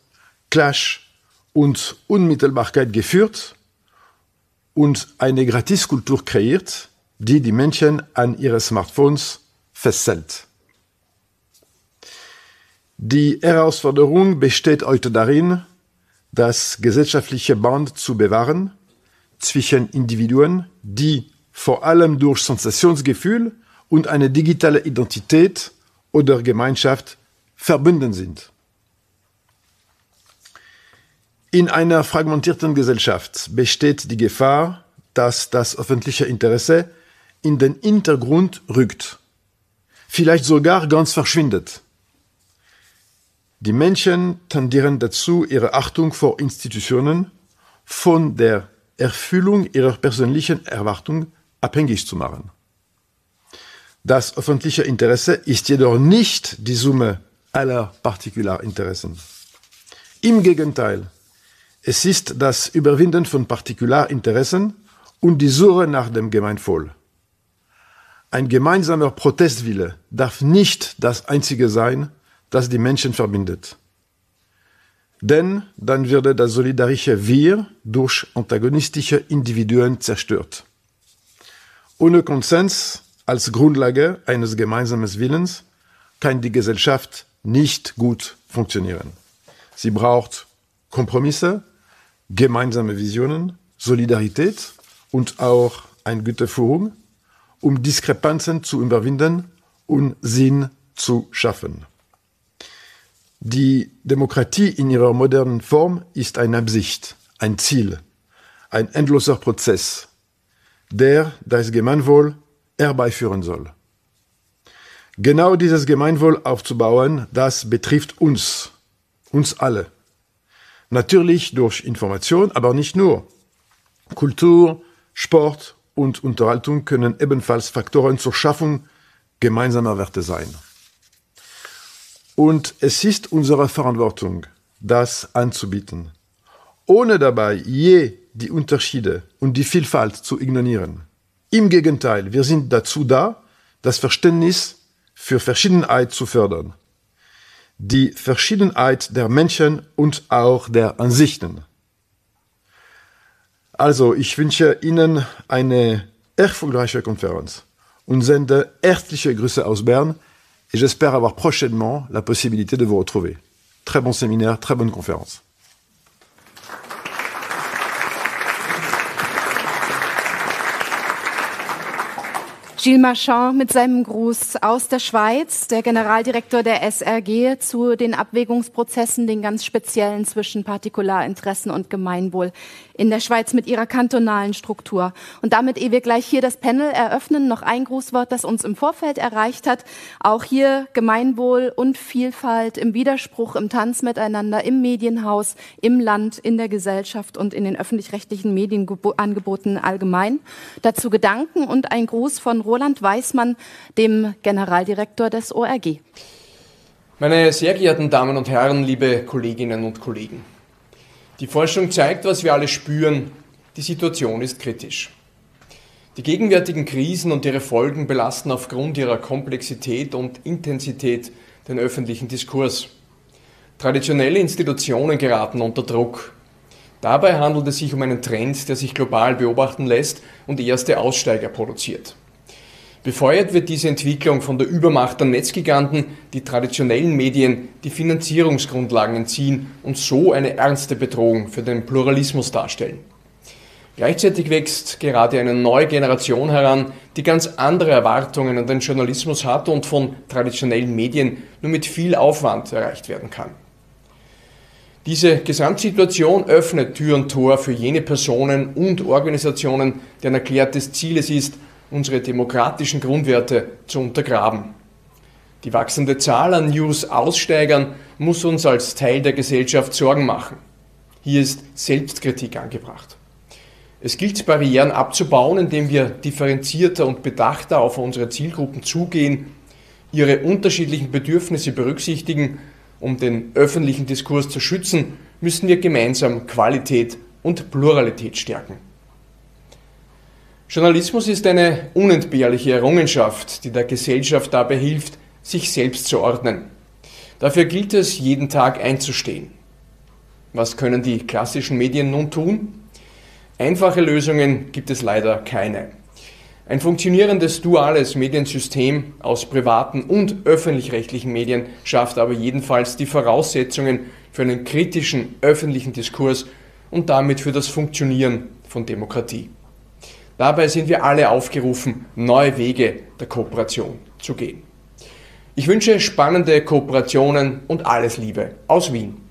[SPEAKER 19] Clash und Unmittelbarkeit geführt und eine Gratiskultur kreiert, die die Menschen an ihre Smartphones festhält. Die Herausforderung besteht heute darin, das gesellschaftliche Band zu bewahren zwischen Individuen, die vor allem durch Sensationsgefühl und eine digitale Identität oder Gemeinschaft verbunden sind. In einer fragmentierten Gesellschaft besteht die Gefahr, dass das öffentliche Interesse in den Hintergrund rückt, vielleicht sogar ganz verschwindet. Die Menschen tendieren dazu, ihre Achtung vor Institutionen von der Erfüllung ihrer persönlichen Erwartungen abhängig zu machen. Das öffentliche Interesse ist jedoch nicht die Summe aller Partikularinteressen. Im Gegenteil, es ist das Überwinden von Partikularinteressen und die Suche nach dem Gemeinwohl. Ein gemeinsamer Protestwille darf nicht das Einzige sein, das die Menschen verbindet. Denn dann würde das solidarische Wir durch antagonistische Individuen zerstört. Ohne Konsens als Grundlage eines gemeinsamen Willens kann die Gesellschaft nicht gut funktionieren. Sie braucht Kompromisse, gemeinsame Visionen, Solidarität und auch eine gute Führung, um Diskrepanzen zu überwinden und Sinn zu schaffen. Die Demokratie in ihrer modernen Form ist eine Absicht, ein Ziel, ein endloser Prozess, der das Gemeinwohl herbeiführen soll. Genau dieses Gemeinwohl aufzubauen, das betrifft uns, uns alle. Natürlich durch Information, aber nicht nur. Kultur, Sport und Unterhaltung können ebenfalls Faktoren zur Schaffung gemeinsamer Werte sein. Und es ist unsere Verantwortung, das anzubieten, ohne dabei je die Unterschiede und die Vielfalt zu ignorieren. Im Gegenteil, wir sind dazu da, das Verständnis für Verschiedenheit zu fördern. Die Verschiedenheit der Menschen und auch der Ansichten. Also, ich wünsche Ihnen eine erfolgreiche Konferenz und sende herzliche Grüße aus Bern et j'espère avoir prochainement la possibilité de vous retrouver. Très bon séminaire, très bonne conférence.
[SPEAKER 17] Gilles Marchand mit seinem Gruß aus der Schweiz, der Generaldirektor der SRG zu den Abwägungsprozessen, den ganz speziellen zwischen Partikularinteressen und Gemeinwohl in der Schweiz mit ihrer kantonalen Struktur. Und damit, ehe wir gleich hier das Panel eröffnen, noch ein Grußwort, das uns im Vorfeld erreicht hat. Auch hier Gemeinwohl und Vielfalt im Widerspruch, im Tanz miteinander, im Medienhaus, im Land, in der Gesellschaft und in den öffentlich-rechtlichen Medienangeboten allgemein. Dazu Gedanken und ein Gruß von Roland Weismann, dem Generaldirektor des ORG.
[SPEAKER 15] Meine sehr geehrten Damen und Herren, liebe Kolleginnen und Kollegen. Die Forschung zeigt, was wir alle spüren, die Situation ist kritisch. Die gegenwärtigen Krisen und ihre Folgen belasten aufgrund ihrer Komplexität und Intensität den öffentlichen Diskurs. Traditionelle Institutionen geraten unter Druck. Dabei handelt es sich um einen Trend, der sich global beobachten lässt und erste Aussteiger produziert. Befeuert wird diese Entwicklung von der Übermacht der Netzgiganten, die traditionellen Medien die Finanzierungsgrundlagen entziehen und so eine ernste Bedrohung für den Pluralismus darstellen. Gleichzeitig wächst gerade eine neue Generation heran, die ganz andere Erwartungen an den Journalismus hat und von traditionellen Medien nur mit viel Aufwand erreicht werden kann. Diese Gesamtsituation öffnet Tür und Tor für jene Personen und Organisationen, deren erklärtes Ziel es ist, unsere demokratischen Grundwerte zu untergraben. Die wachsende Zahl an News-Aussteigern muss uns als Teil der Gesellschaft Sorgen machen. Hier ist Selbstkritik angebracht. Es gilt, Barrieren abzubauen, indem wir differenzierter und bedachter auf unsere Zielgruppen zugehen, ihre unterschiedlichen Bedürfnisse berücksichtigen. Um den öffentlichen Diskurs zu schützen, müssen wir gemeinsam Qualität und Pluralität stärken. Journalismus ist eine unentbehrliche Errungenschaft, die der Gesellschaft dabei hilft, sich selbst zu ordnen. Dafür gilt es, jeden Tag einzustehen. Was können die klassischen Medien nun tun? Einfache Lösungen gibt es leider keine. Ein funktionierendes duales Mediensystem aus privaten und öffentlich-rechtlichen Medien schafft aber jedenfalls die Voraussetzungen für einen kritischen öffentlichen Diskurs und damit für das Funktionieren von Demokratie. Dabei sind wir alle aufgerufen, neue Wege der Kooperation zu gehen. Ich wünsche spannende Kooperationen und alles Liebe aus Wien.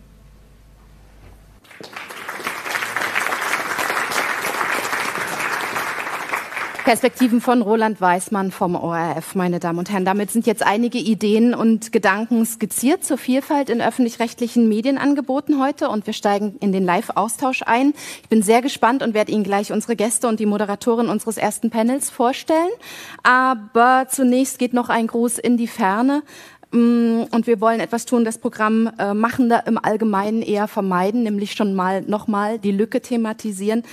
[SPEAKER 17] Perspektiven von Roland Weißmann vom ORF, meine Damen und Herren. Damit sind jetzt einige Ideen und Gedanken skizziert zur Vielfalt in öffentlich-rechtlichen Medienangeboten heute und wir steigen in den Live-Austausch ein. Ich bin sehr gespannt und werde Ihnen gleich unsere Gäste und die Moderatorin unseres ersten Panels vorstellen. Aber zunächst geht noch ein Gruß in die Ferne Mm, und wir wollen etwas tun, das Programm äh, Machende im Allgemeinen eher vermeiden, nämlich schon mal nochmal die Lücke thematisieren.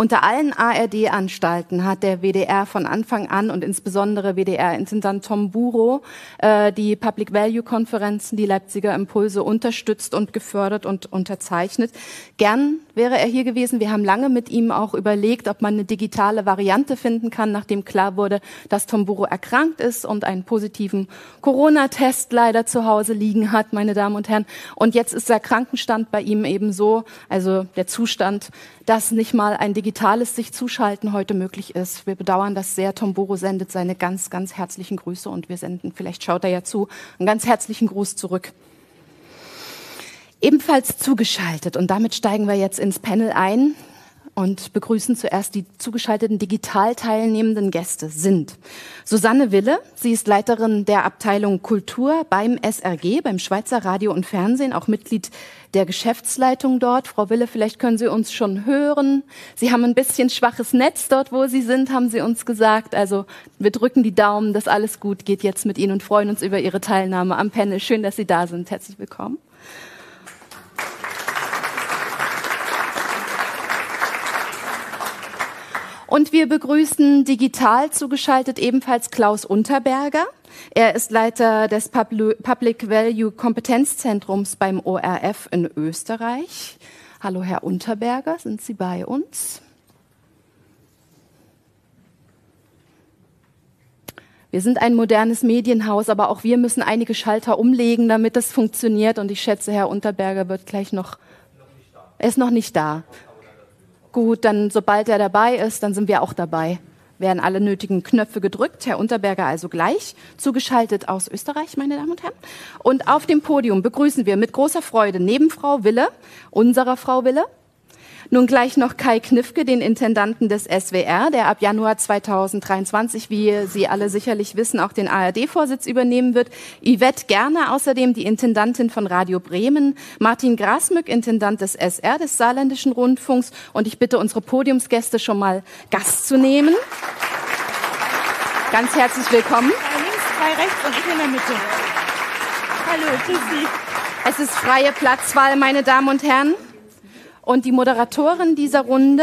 [SPEAKER 17] Unter allen ARD-Anstalten hat der WDR von Anfang an und insbesondere WDR-Intendant Tom Buro äh, die Public Value-Konferenzen, die Leipziger Impulse unterstützt und gefördert und unterzeichnet. Gern wäre er hier gewesen. Wir haben lange mit ihm auch überlegt, ob man eine digitale Variante finden kann, nachdem klar wurde, dass Tom Buro erkrankt ist und einen positiven Corona-Test leider zu Hause liegen hat, meine Damen und Herren. Und jetzt ist der Krankenstand bei ihm eben so, also der Zustand, dass nicht mal ein digitales sich zuschalten heute möglich ist. Wir bedauern das sehr. Tom Boro sendet seine ganz, ganz herzlichen Grüße und wir senden, vielleicht schaut er ja zu, einen ganz herzlichen Gruß zurück. Ebenfalls zugeschaltet und damit steigen wir jetzt ins Panel ein und begrüßen zuerst die zugeschalteten digital teilnehmenden Gäste sind Susanne Wille, sie ist Leiterin der Abteilung Kultur beim SRG, beim Schweizer Radio und Fernsehen, auch Mitglied der Geschäftsleitung dort. Frau Wille, vielleicht können Sie uns schon hören. Sie haben ein bisschen schwaches Netz dort, wo Sie sind, haben Sie uns gesagt. Also wir drücken die Daumen, dass alles gut geht jetzt mit Ihnen und freuen uns über Ihre Teilnahme am Panel. Schön, dass Sie da sind. Herzlich willkommen. Und wir begrüßen digital zugeschaltet ebenfalls Klaus Unterberger. Er ist Leiter des Public Value Kompetenzzentrums beim ORF in Österreich. Hallo, Herr Unterberger, sind Sie bei uns? Wir sind ein modernes Medienhaus, aber auch wir müssen einige Schalter umlegen, damit das funktioniert. Und ich schätze, Herr Unterberger wird gleich noch. Er ist noch nicht da. Gut, dann sobald er dabei ist, dann sind wir auch dabei. Werden alle nötigen Knöpfe gedrückt. Herr Unterberger also gleich, zugeschaltet aus Österreich, meine Damen und Herren. Und auf dem Podium begrüßen wir mit großer Freude neben Frau Wille, unserer Frau Wille, nun gleich noch Kai Knifke, den Intendanten des SWR, der ab Januar 2023, wie Sie alle sicherlich wissen, auch den ARD-Vorsitz übernehmen wird. Yvette Gerner, außerdem die Intendantin von Radio Bremen. Martin Grasmück, Intendant des SR, des Saarländischen Rundfunks. Und ich bitte unsere Podiumsgäste schon mal Gast zu nehmen. Ganz herzlich willkommen.
[SPEAKER 20] Zwei links, zwei rechts und ich in der Mitte. Hallo, tschüss Sie.
[SPEAKER 17] Es ist freie Platzwahl, meine Damen und Herren. Und die Moderatorin dieser Runde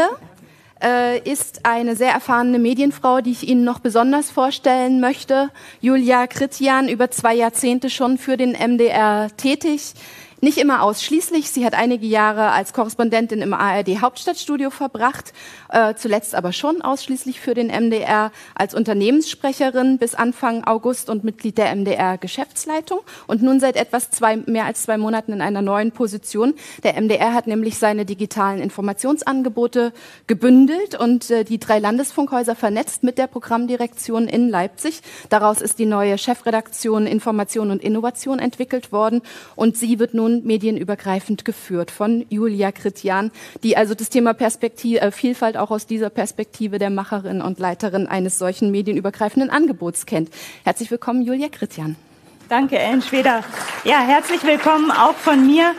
[SPEAKER 17] äh, ist eine sehr erfahrene Medienfrau, die ich Ihnen noch besonders vorstellen möchte. Julia Kritian, über zwei Jahrzehnte schon für den MDR tätig. Nicht immer ausschließlich. Sie hat einige Jahre als Korrespondentin im ARD Hauptstadtstudio verbracht, äh, zuletzt aber schon ausschließlich für den MDR als Unternehmenssprecherin bis Anfang August und Mitglied der MDR Geschäftsleitung und nun seit etwas zwei, mehr als zwei Monaten in einer neuen Position. Der MDR hat nämlich seine digitalen Informationsangebote gebündelt und äh, die drei Landesfunkhäuser vernetzt mit der Programmdirektion in Leipzig. Daraus ist die neue Chefredaktion Information und Innovation entwickelt worden und sie wird nun medienübergreifend geführt von Julia Kritian, die also das Thema Perspektive, äh, Vielfalt auch aus dieser Perspektive der Macherin und Leiterin eines solchen medienübergreifenden Angebots kennt. Herzlich willkommen, Julia Kritian.
[SPEAKER 20] Danke, Ellen Schweder. Ja, herzlich willkommen auch von mir.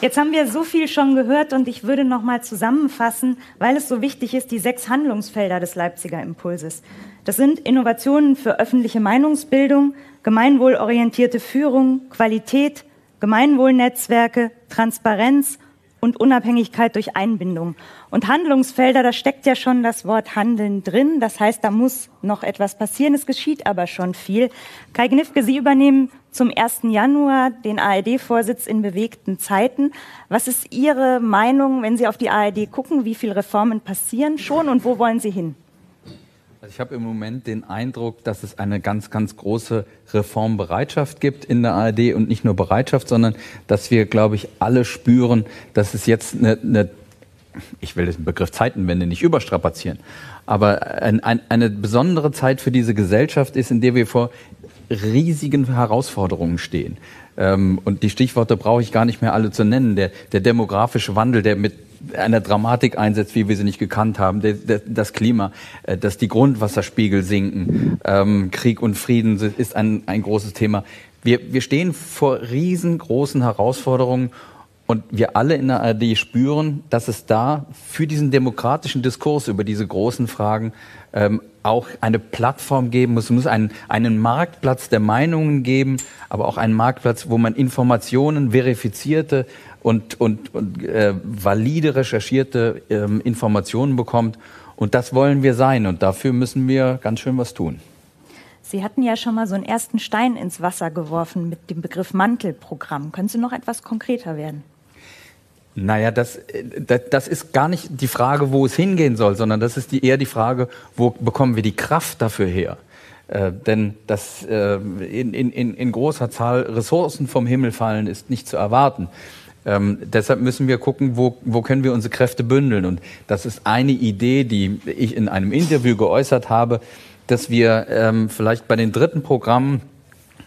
[SPEAKER 20] Jetzt haben wir so viel schon gehört und ich würde noch mal zusammenfassen, weil es so wichtig ist, die sechs Handlungsfelder des Leipziger Impulses. Das sind Innovationen für öffentliche Meinungsbildung, gemeinwohlorientierte Führung, Qualität, Gemeinwohlnetzwerke, Transparenz und Unabhängigkeit durch Einbindung. Und Handlungsfelder, da steckt ja schon das Wort Handeln drin. Das heißt, da muss noch etwas passieren. Es geschieht aber schon viel. Kai Gnifke, Sie übernehmen zum 1. Januar den ARD-Vorsitz in bewegten Zeiten. Was ist Ihre Meinung, wenn Sie auf die ARD gucken? Wie viele Reformen passieren schon und wo wollen Sie hin?
[SPEAKER 3] Also ich habe im Moment den Eindruck, dass es eine ganz, ganz große Reformbereitschaft gibt in der ARD und nicht nur Bereitschaft, sondern dass wir, glaube ich, alle spüren, dass es jetzt eine, eine ich will den Begriff Zeitenwende nicht überstrapazieren, aber ein, ein, eine besondere Zeit für diese Gesellschaft ist, in der wir vor riesigen Herausforderungen stehen. Ähm, und die Stichworte brauche ich gar nicht mehr alle zu nennen. Der, der demografische Wandel, der mit einer Dramatik einsetzt, wie wir sie nicht gekannt haben, das Klima, äh, dass die Grundwasserspiegel sinken, ähm, Krieg und Frieden ist ein, ein großes Thema. Wir, wir stehen vor riesengroßen Herausforderungen und wir alle in der ARD spüren, dass es da für diesen demokratischen Diskurs über diese großen Fragen ähm, auch eine Plattform geben muss. Es muss einen, einen Marktplatz der Meinungen geben, aber auch einen Marktplatz, wo man Informationen, verifizierte und, und, und äh, valide recherchierte ähm, Informationen bekommt. Und das wollen wir sein. Und dafür müssen wir ganz schön was tun.
[SPEAKER 20] Sie hatten ja schon mal so einen ersten Stein ins Wasser geworfen mit dem Begriff Mantelprogramm. Können Sie noch etwas konkreter werden?
[SPEAKER 3] Naja, das, das, das ist gar nicht die Frage, wo es hingehen soll, sondern das ist die, eher die Frage, wo bekommen wir die Kraft dafür her? Äh, denn dass äh, in, in, in großer Zahl Ressourcen vom Himmel fallen, ist nicht zu erwarten. Ähm, deshalb müssen wir gucken, wo, wo können wir unsere Kräfte bündeln. Und das ist eine Idee, die ich in einem Interview geäußert habe, dass wir ähm, vielleicht bei den dritten Programmen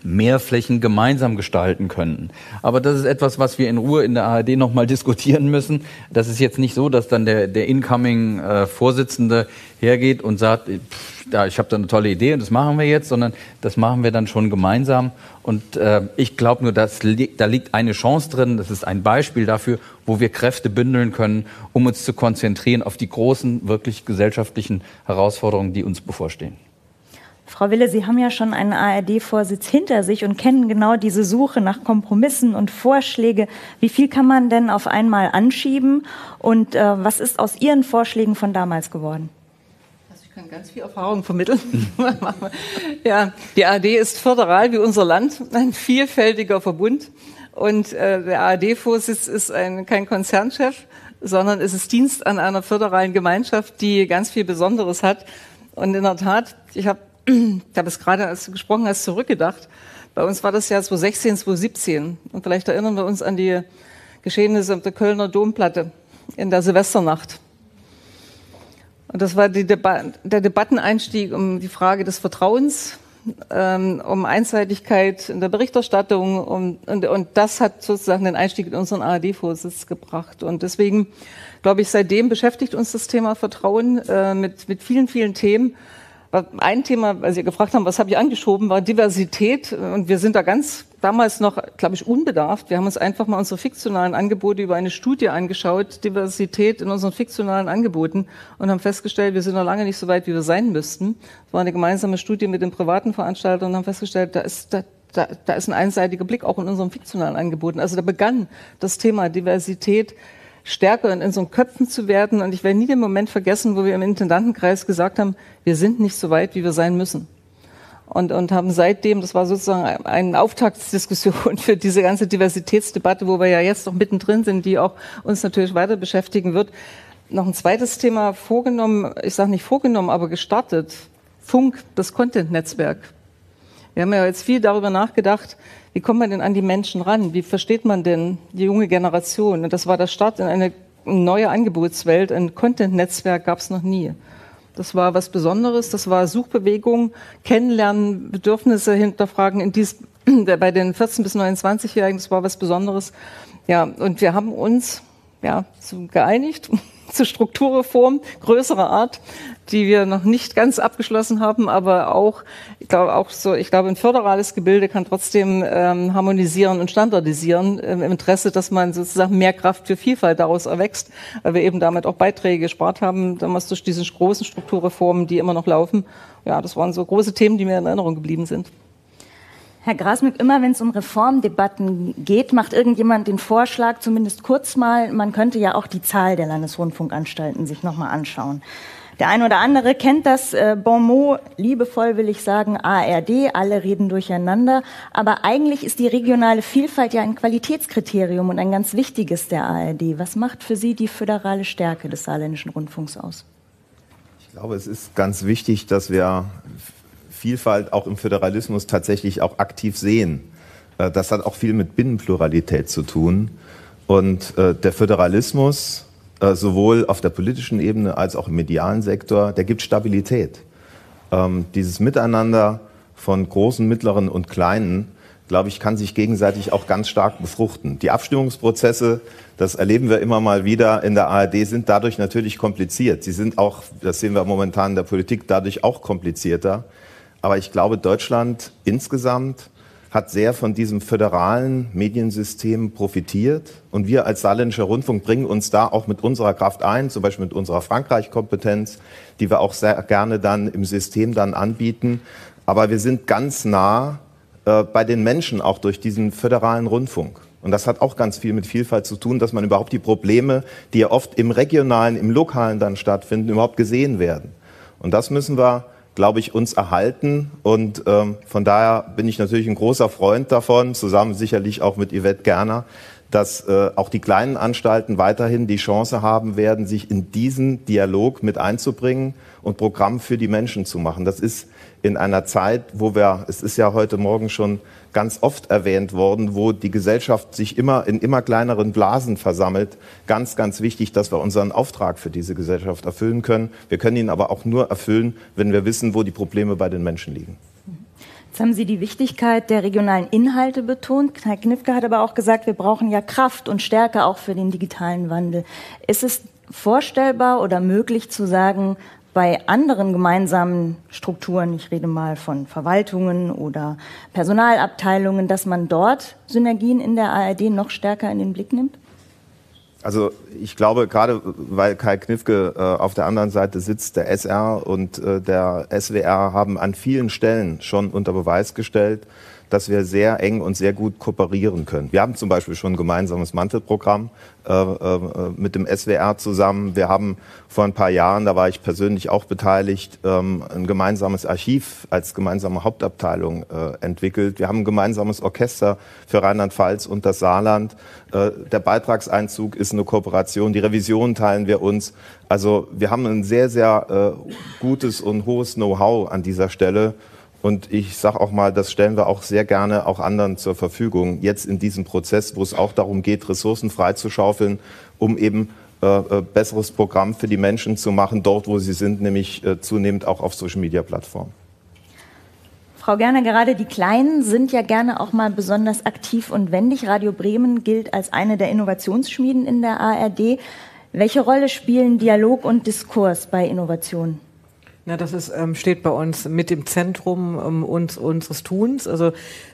[SPEAKER 3] mehr Flächen gemeinsam gestalten könnten. Aber das ist etwas, was wir in Ruhe in der ARD nochmal diskutieren müssen. Das ist jetzt nicht so, dass dann der, der incoming äh, Vorsitzende hergeht und sagt, pff, da, ich habe da eine tolle Idee und das machen wir jetzt, sondern das machen wir dann schon gemeinsam. Und äh, ich glaube nur, dass li da liegt eine Chance drin. Das ist ein Beispiel dafür, wo wir Kräfte bündeln können, um uns zu konzentrieren auf die großen, wirklich gesellschaftlichen Herausforderungen, die uns bevorstehen.
[SPEAKER 20] Frau Wille, Sie haben ja schon einen ARD-Vorsitz hinter sich und kennen genau diese Suche nach Kompromissen und Vorschläge. Wie viel kann man denn auf einmal anschieben und äh, was ist aus Ihren Vorschlägen von damals geworden?
[SPEAKER 21] Also ich kann ganz viel Erfahrung vermitteln. ja, die ARD ist föderal wie unser Land, ein vielfältiger Verbund. Und äh, der ARD-Vorsitz ist ein, kein Konzernchef, sondern es ist Dienst an einer föderalen Gemeinschaft, die ganz viel Besonderes hat. Und in der Tat, ich habe ich habe es gerade, als du gesprochen hast, zurückgedacht. Bei uns war das Jahr 2016, 2017. Und vielleicht erinnern wir uns an die Geschehnisse auf der Kölner Domplatte in der Silvesternacht. Und das war Deba der Debatteneinstieg um die Frage des Vertrauens, ähm, um Einseitigkeit in der Berichterstattung. Um, und, und das hat sozusagen den Einstieg in unseren ARD-Vorsitz gebracht. Und deswegen, glaube ich, seitdem beschäftigt uns das Thema Vertrauen äh, mit, mit vielen, vielen Themen. Ein Thema, weil Sie gefragt haben, was habe ich angeschoben, war Diversität. Und wir sind da ganz damals noch, glaube ich, unbedarft. Wir haben uns einfach mal unsere fiktionalen Angebote über eine Studie angeschaut, Diversität in unseren fiktionalen Angeboten, und haben festgestellt, wir sind noch lange nicht so weit, wie wir sein müssten. Es war eine gemeinsame Studie mit den privaten Veranstaltern und haben festgestellt, da ist, da, da, da ist ein einseitiger Blick auch in unseren fiktionalen Angeboten. Also da begann das Thema Diversität stärker in unseren Köpfen zu werden. Und ich werde nie den Moment vergessen, wo wir im Intendantenkreis gesagt haben, wir sind nicht so weit, wie wir sein müssen. Und, und haben seitdem, das war sozusagen eine Auftaktsdiskussion für diese ganze Diversitätsdebatte, wo wir ja jetzt noch mittendrin sind, die auch uns natürlich weiter beschäftigen wird, noch ein zweites Thema vorgenommen, ich sage nicht vorgenommen, aber gestartet. Funk, das Content-Netzwerk. Wir haben ja jetzt viel darüber nachgedacht, wie kommt man denn an die Menschen ran? Wie versteht man denn die junge Generation? Und das war der Start in eine neue Angebotswelt. Ein Content-Netzwerk gab es noch nie. Das war was Besonderes. Das war Suchbewegung, Kennenlernen, Bedürfnisse hinterfragen. In dies, bei den 14- bis 29-Jährigen, das war was Besonderes. Ja, und wir haben uns ja, geeinigt zur Strukturreform größerer Art, die wir noch nicht ganz abgeschlossen haben, aber auch, ich glaube, auch so, ich glaube, ein föderales Gebilde kann trotzdem ähm, harmonisieren und standardisieren ähm, im Interesse, dass man sozusagen mehr Kraft für Vielfalt daraus erwächst, weil wir eben damit auch Beiträge gespart haben, damals durch diese großen Strukturreformen, die immer noch laufen. Ja, das waren so große Themen, die mir in Erinnerung geblieben sind.
[SPEAKER 20] Herr Grasmück, immer wenn es um Reformdebatten geht, macht irgendjemand den Vorschlag, zumindest kurz mal, man könnte ja auch die Zahl der Landesrundfunkanstalten sich nochmal anschauen. Der eine oder andere kennt das äh, Bonmot, liebevoll will ich sagen, ARD, alle reden durcheinander. Aber eigentlich ist die regionale Vielfalt ja ein Qualitätskriterium und ein ganz wichtiges der ARD. Was macht für Sie die föderale Stärke des saarländischen Rundfunks aus?
[SPEAKER 22] Ich glaube, es ist ganz wichtig, dass wir Vielfalt auch im Föderalismus tatsächlich auch aktiv sehen. Äh, das hat auch viel mit Binnenpluralität zu tun. Und äh, der Föderalismus, äh, sowohl auf der politischen Ebene als auch im medialen Sektor, der gibt Stabilität. Ähm, dieses Miteinander von großen, mittleren und kleinen, glaube ich, kann sich gegenseitig auch ganz stark befruchten. Die Abstimmungsprozesse, das erleben wir immer mal wieder in der ARD, sind dadurch natürlich kompliziert. Sie sind auch, das sehen wir momentan in der Politik, dadurch auch komplizierter. Aber ich glaube, Deutschland insgesamt hat sehr von diesem föderalen Mediensystem profitiert. Und wir als Saarländischer Rundfunk bringen uns da auch mit unserer Kraft ein, zum Beispiel mit unserer Frankreich-Kompetenz, die wir auch sehr gerne dann im System dann anbieten. Aber wir sind ganz nah äh, bei den Menschen auch durch diesen föderalen Rundfunk. Und das hat auch ganz viel mit Vielfalt zu tun, dass man überhaupt die Probleme, die ja oft im regionalen, im lokalen dann stattfinden, überhaupt gesehen werden. Und das müssen wir glaube ich, uns erhalten. Und ähm, von daher bin ich natürlich ein großer Freund davon, zusammen sicherlich auch mit Yvette Gerner, dass äh, auch die kleinen Anstalten weiterhin die Chance haben werden, sich in diesen Dialog mit einzubringen und Programm für die Menschen zu machen. Das ist in einer Zeit, wo wir, es ist ja heute Morgen schon ganz oft erwähnt worden, wo die Gesellschaft sich immer in immer kleineren Blasen versammelt. Ganz, ganz wichtig, dass wir unseren Auftrag für diese Gesellschaft erfüllen können. Wir können ihn aber auch nur erfüllen, wenn wir wissen, wo die Probleme bei den Menschen liegen.
[SPEAKER 20] Jetzt haben Sie die Wichtigkeit der regionalen Inhalte betont. Herr Knifke hat aber auch gesagt, wir brauchen ja Kraft und Stärke auch für den digitalen Wandel. Ist es vorstellbar oder möglich zu sagen, bei anderen gemeinsamen Strukturen, ich rede mal von Verwaltungen oder Personalabteilungen, dass man dort Synergien in der ARD noch stärker in den Blick nimmt?
[SPEAKER 22] Also ich glaube, gerade weil Kai Knifke äh, auf der anderen Seite sitzt, der SR und äh, der SWR haben an vielen Stellen schon unter Beweis gestellt, dass wir sehr eng und sehr gut kooperieren können. Wir haben zum Beispiel schon ein gemeinsames Mantelprogramm äh, äh, mit dem SWR zusammen. Wir haben vor ein paar Jahren, da war ich persönlich auch beteiligt, ähm, ein gemeinsames Archiv als gemeinsame Hauptabteilung äh, entwickelt. Wir haben ein gemeinsames Orchester für Rheinland-Pfalz und das Saarland. Äh, der Beitragseinzug ist eine Kooperation. Die Revision teilen wir uns. Also wir haben ein sehr, sehr äh, gutes und hohes Know-how an dieser Stelle. Und ich sage auch mal, das stellen wir auch sehr gerne auch anderen zur Verfügung. Jetzt in diesem Prozess, wo es auch darum geht, Ressourcen freizuschaufeln, um eben äh, äh, besseres Programm für die Menschen zu machen, dort wo sie sind, nämlich äh, zunehmend auch auf Social-Media-Plattformen.
[SPEAKER 20] Frau Gerner, gerade die Kleinen sind ja gerne auch mal besonders aktiv und wendig. Radio Bremen gilt als eine der Innovationsschmieden in der ARD. Welche Rolle spielen Dialog und Diskurs bei Innovationen?
[SPEAKER 23] Na, das ist, ähm, steht bei uns mit im Zentrum ähm, uns, unseres Tuns. Also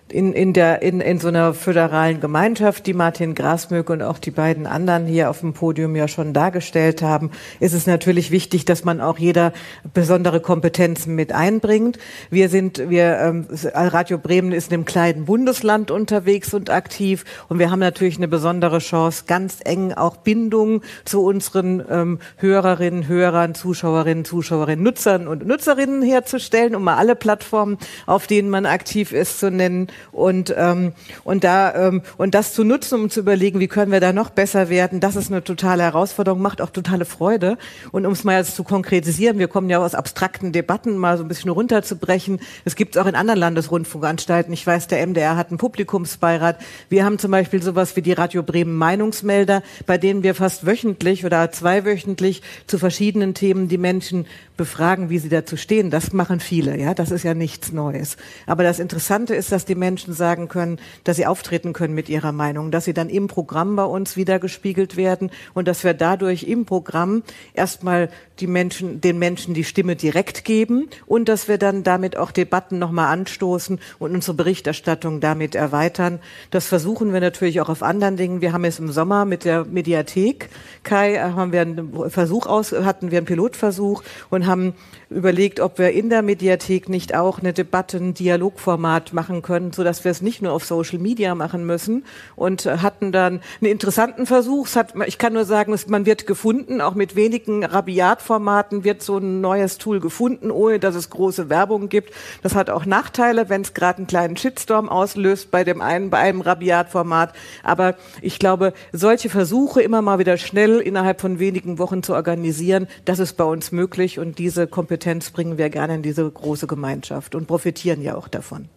[SPEAKER 23] in, in, der, in, in so einer föderalen Gemeinschaft, die Martin Grasmöck und auch die beiden anderen hier auf dem Podium ja schon dargestellt haben, ist es natürlich wichtig, dass man auch jeder besondere Kompetenzen mit einbringt. Wir sind, wir, ähm, Radio Bremen ist in einem kleinen Bundesland unterwegs und aktiv und wir haben natürlich eine besondere Chance, ganz eng auch Bindung zu unseren ähm, Hörerinnen, Hörern, Zuschauerinnen, Zuschauerinnen, Nutzern und Nutzerinnen herzustellen, um mal alle Plattformen, auf denen man aktiv ist, zu nennen und, ähm, und, da, ähm, und das zu nutzen, um zu überlegen, wie können wir da noch besser werden, das ist eine totale Herausforderung, macht auch totale Freude. Und um es mal jetzt zu konkretisieren, wir kommen ja aus abstrakten Debatten mal so ein bisschen runterzubrechen. Es gibt es auch in anderen Landesrundfunkanstalten. Ich weiß, der MDR hat einen Publikumsbeirat. Wir haben zum Beispiel sowas wie die Radio Bremen Meinungsmelder, bei denen wir fast wöchentlich oder zweiwöchentlich zu verschiedenen Themen die Menschen befragen, wie sie dazu stehen. Das machen viele, ja. Das ist ja nichts Neues. Aber das Interessante ist, dass die Menschen sagen können, dass sie auftreten können mit ihrer Meinung, dass sie dann im Programm bei uns wieder gespiegelt werden und dass wir dadurch im Programm erstmal die Menschen, den Menschen die Stimme direkt geben und dass wir dann damit auch Debatten nochmal anstoßen und unsere Berichterstattung damit erweitern. Das versuchen wir natürlich auch auf anderen Dingen. Wir haben es im Sommer mit der Mediathek, Kai, haben wir einen Versuch aus, hatten wir einen Pilotversuch und haben überlegt, ob wir in der Mediathek nicht auch eine Debatte, ein Dialogformat machen können, so dass wir es nicht nur auf Social Media machen müssen und hatten dann einen interessanten Versuch. Hat, ich kann nur sagen, man wird gefunden, auch mit wenigen Rabiatformaten wird so ein neues Tool gefunden, ohne dass es große Werbung gibt. Das hat auch Nachteile, wenn es gerade einen kleinen Shitstorm auslöst bei dem einen, bei einem Rabiatformat. Aber ich glaube, solche Versuche immer mal wieder schnell innerhalb von wenigen Wochen zu organisieren, das ist bei uns möglich und diese Kompetenz bringen wir gerne in diese große Gemeinschaft und profitieren ja auch davon.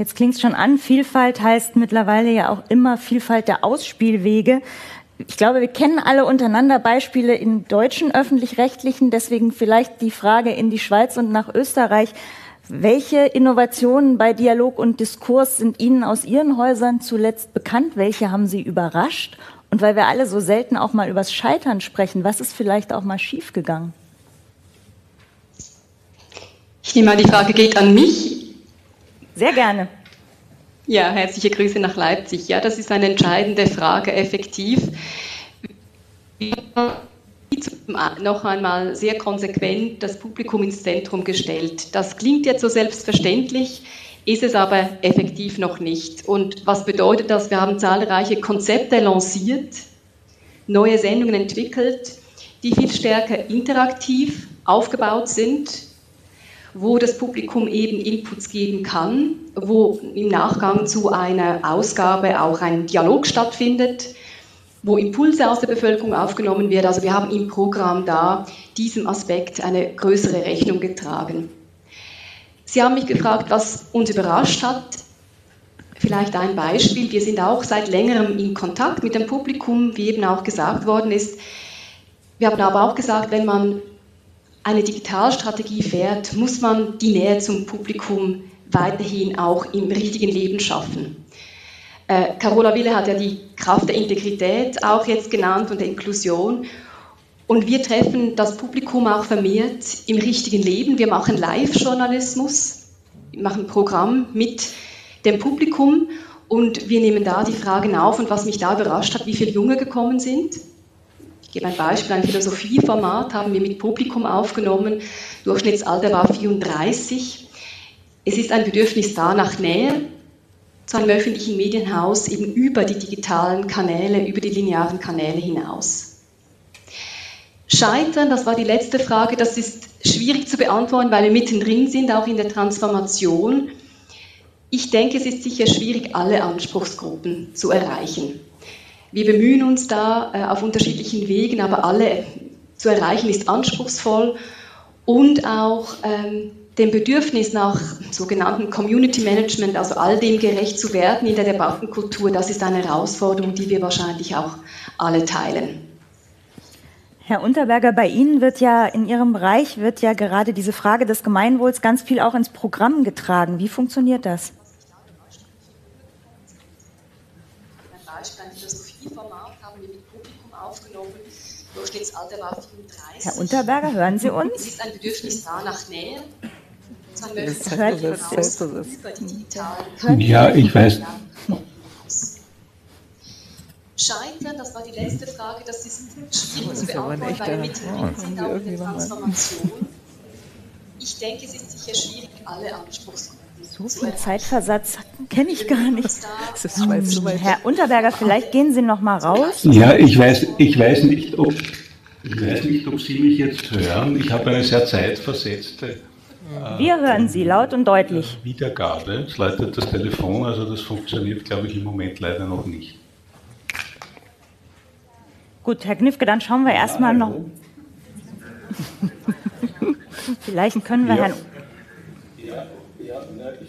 [SPEAKER 20] Jetzt klingt es schon an, Vielfalt heißt mittlerweile ja auch immer Vielfalt der Ausspielwege. Ich glaube, wir kennen alle untereinander Beispiele in deutschen öffentlich-rechtlichen, deswegen vielleicht die Frage in die Schweiz und nach Österreich. Welche Innovationen bei Dialog und Diskurs sind Ihnen aus Ihren Häusern zuletzt bekannt? Welche haben Sie überrascht? Und weil wir alle so selten auch mal übers Scheitern sprechen, was ist vielleicht auch mal schiefgegangen?
[SPEAKER 24] Ich nehme an, die Frage geht an mich.
[SPEAKER 20] Sehr gerne.
[SPEAKER 24] Ja, herzliche Grüße nach Leipzig. Ja, das ist eine entscheidende Frage, effektiv. Noch einmal sehr konsequent das Publikum ins Zentrum gestellt. Das klingt jetzt so selbstverständlich, ist es aber effektiv noch nicht. Und was bedeutet das? Wir haben zahlreiche Konzepte lanciert, neue Sendungen entwickelt, die viel stärker interaktiv aufgebaut sind, wo das Publikum eben Inputs geben kann, wo im Nachgang zu einer Ausgabe auch ein Dialog stattfindet, wo Impulse aus der Bevölkerung aufgenommen werden. Also wir haben im Programm da diesem Aspekt eine größere Rechnung getragen. Sie haben mich gefragt, was uns überrascht hat. Vielleicht ein Beispiel. Wir sind auch seit längerem in Kontakt mit dem Publikum, wie eben auch gesagt worden ist. Wir haben aber auch gesagt, wenn man eine Digitalstrategie fährt, muss man die Nähe zum Publikum weiterhin auch im richtigen Leben schaffen. Äh, Carola Wille hat ja die Kraft der Integrität auch jetzt genannt und der Inklusion. Und wir treffen das Publikum auch vermehrt im richtigen Leben. Wir machen Live-Journalismus, machen Programm mit dem Publikum und wir nehmen da die Fragen auf. Und was mich da überrascht hat, wie viele Junge gekommen sind, ich gebe ein Beispiel, ein Philosophieformat haben wir mit Publikum aufgenommen. Durchschnittsalter war 34. Es ist ein Bedürfnis da nach Nähe zu einem öffentlichen Medienhaus eben über die digitalen Kanäle, über die linearen Kanäle hinaus. Scheitern, das war die letzte Frage, das ist schwierig zu beantworten, weil wir mittendrin sind, auch in der Transformation. Ich denke, es ist sicher schwierig, alle Anspruchsgruppen zu erreichen. Wir bemühen uns da äh, auf unterschiedlichen Wegen, aber alle zu erreichen ist anspruchsvoll und auch ähm, dem Bedürfnis nach sogenannten Community Management, also all dem gerecht zu werden in der Debattenkultur, das ist eine Herausforderung, die wir wahrscheinlich auch alle teilen.
[SPEAKER 20] Herr Unterberger, bei Ihnen wird ja in Ihrem Bereich wird ja gerade diese Frage des Gemeinwohls ganz viel auch ins Programm getragen. Wie funktioniert das?
[SPEAKER 24] Ein Beispiel, ein Philosophieformat haben wir mit Publikum aufgenommen. Durchschnittsalter war 35.
[SPEAKER 20] Herr Unterberger, hören Sie uns?
[SPEAKER 24] Es ist ein Bedürfnis da nach Nähe.
[SPEAKER 23] Das hört
[SPEAKER 25] Ja, ich weiß.
[SPEAKER 24] Scheitern, das war die letzte Frage, das ist schwierig zu beantworten, weil wir mittendrin sind auch in der Transformation. Ich denke, es ist sicher schwierig, alle Anspruchsgruppen
[SPEAKER 20] so viel Zeitversatz kenne ich gar nicht. Herr Unterberger, vielleicht gehen Sie noch mal raus.
[SPEAKER 25] Ja, ich weiß, ich weiß nicht, ob ich weiß nicht, ob Sie mich jetzt hören. Ich habe eine sehr zeitversetzte.
[SPEAKER 20] Wir hören Sie laut und deutlich.
[SPEAKER 25] Wiedergabe. Es leitet das Telefon, also das funktioniert, glaube ich, im Moment leider noch nicht.
[SPEAKER 20] Gut, Herr Knifke, dann schauen wir erstmal noch. Vielleicht können wir
[SPEAKER 25] Ja.
[SPEAKER 20] Herrn.
[SPEAKER 25] Ja, ja, nein, ich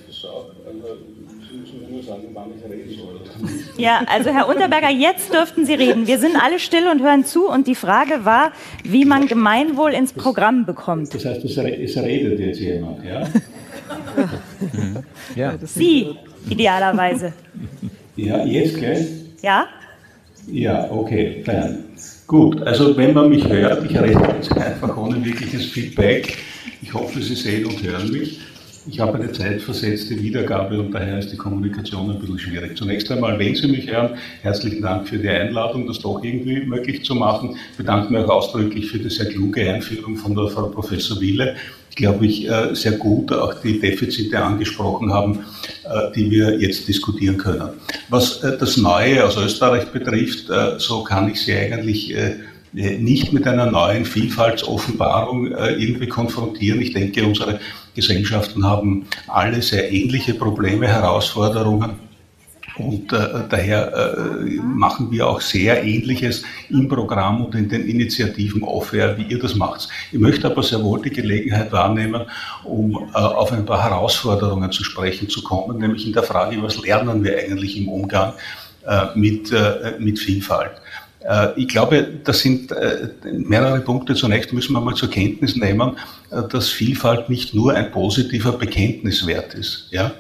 [SPEAKER 25] nur sagen, wann ich reden soll. oder nicht.
[SPEAKER 20] Ja, also Herr Unterberger, jetzt dürften Sie reden. Wir sind alle still und hören zu und die Frage war, wie man Gemeinwohl ins Programm bekommt.
[SPEAKER 25] Das heißt, es, re es redet jetzt jemand, ja? ja.
[SPEAKER 20] Sie, idealerweise.
[SPEAKER 25] Ja, jetzt gleich?
[SPEAKER 20] Ja?
[SPEAKER 25] Ja, okay, fein. Gut, also wenn man mich hört, ich rede jetzt einfach ohne wirkliches Feedback. Ich hoffe, Sie sehen und hören mich. Ich habe eine zeitversetzte Wiedergabe und daher ist die Kommunikation ein bisschen schwierig. Zunächst einmal, wenn Sie mich hören, herzlichen Dank für die Einladung, das doch irgendwie möglich zu machen. Ich bedanke mich auch ausdrücklich für die sehr kluge Einführung von der Frau Professor Wille. Ich glaube, ich äh, sehr gut auch die Defizite angesprochen haben, äh, die wir jetzt diskutieren können. Was äh, das Neue aus Österreich betrifft, so kann ich Sie eigentlich nicht mit einer neuen Vielfaltsoffenbarung äh, irgendwie konfrontieren. Ich denke, unsere Gesellschaften haben alle sehr ähnliche Probleme, Herausforderungen. Und äh, daher äh, machen wir auch sehr Ähnliches im Programm und in den Initiativen off-air, wie ihr das macht. Ich möchte aber sehr wohl die Gelegenheit wahrnehmen, um äh, auf ein paar Herausforderungen zu sprechen zu kommen, nämlich in der Frage, was lernen wir eigentlich im Umgang äh, mit, äh, mit Vielfalt. Äh, ich glaube, das sind äh, mehrere Punkte. Zunächst müssen wir mal zur Kenntnis nehmen, äh, dass Vielfalt nicht nur ein positiver Bekenntniswert ist. Ja?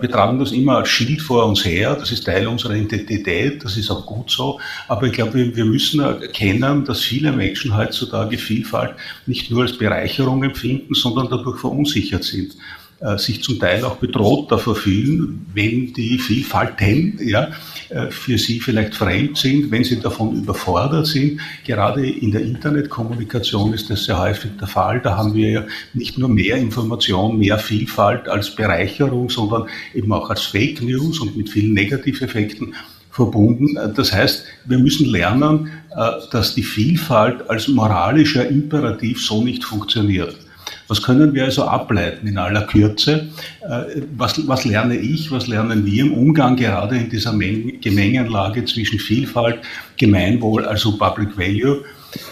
[SPEAKER 25] Wir tragen das immer als Schild vor uns her, das ist Teil unserer Identität, das ist auch gut so. Aber ich glaube, wir müssen erkennen, dass viele Menschen heutzutage Vielfalt nicht nur als Bereicherung empfinden, sondern dadurch verunsichert sind. Äh, sich zum Teil auch bedroht davor fühlen, wenn die Vielfalten ja, äh, für sie vielleicht fremd sind, wenn sie davon überfordert sind. Gerade in der Internetkommunikation ist das sehr häufig der Fall. Da haben wir ja nicht nur mehr Information, mehr Vielfalt als Bereicherung, sondern eben auch als Fake News und mit vielen Negativeffekten verbunden. Das heißt, wir müssen lernen, äh, dass die Vielfalt als moralischer Imperativ so nicht funktioniert. Was können wir also ableiten in aller Kürze? Äh, was, was lerne ich, was lernen wir im Umgang gerade in dieser Gemengenlage zwischen Vielfalt, Gemeinwohl, also Public Value?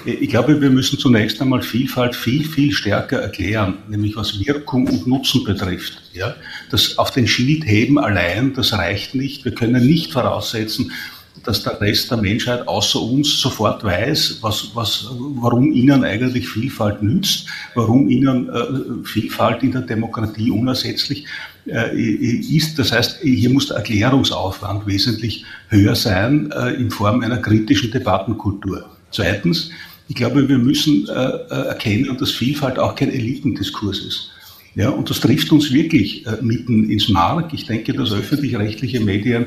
[SPEAKER 25] Ich glaube, wir müssen zunächst einmal Vielfalt viel, viel stärker erklären, nämlich was Wirkung und Nutzen betrifft. Ja, das auf den Schild heben allein, das reicht nicht. Wir können nicht voraussetzen, dass der Rest der Menschheit außer uns sofort weiß, was, was, warum ihnen eigentlich Vielfalt nützt, warum ihnen äh, Vielfalt in der Demokratie unersetzlich äh, ist. Das heißt, hier muss der Erklärungsaufwand wesentlich höher sein äh, in Form einer kritischen Debattenkultur. Zweitens, ich glaube, wir müssen äh, äh, erkennen, dass Vielfalt auch kein Elitendiskurs ist. Ja, und das trifft uns wirklich äh, mitten ins Mark. Ich denke, dass öffentlich-rechtliche Medien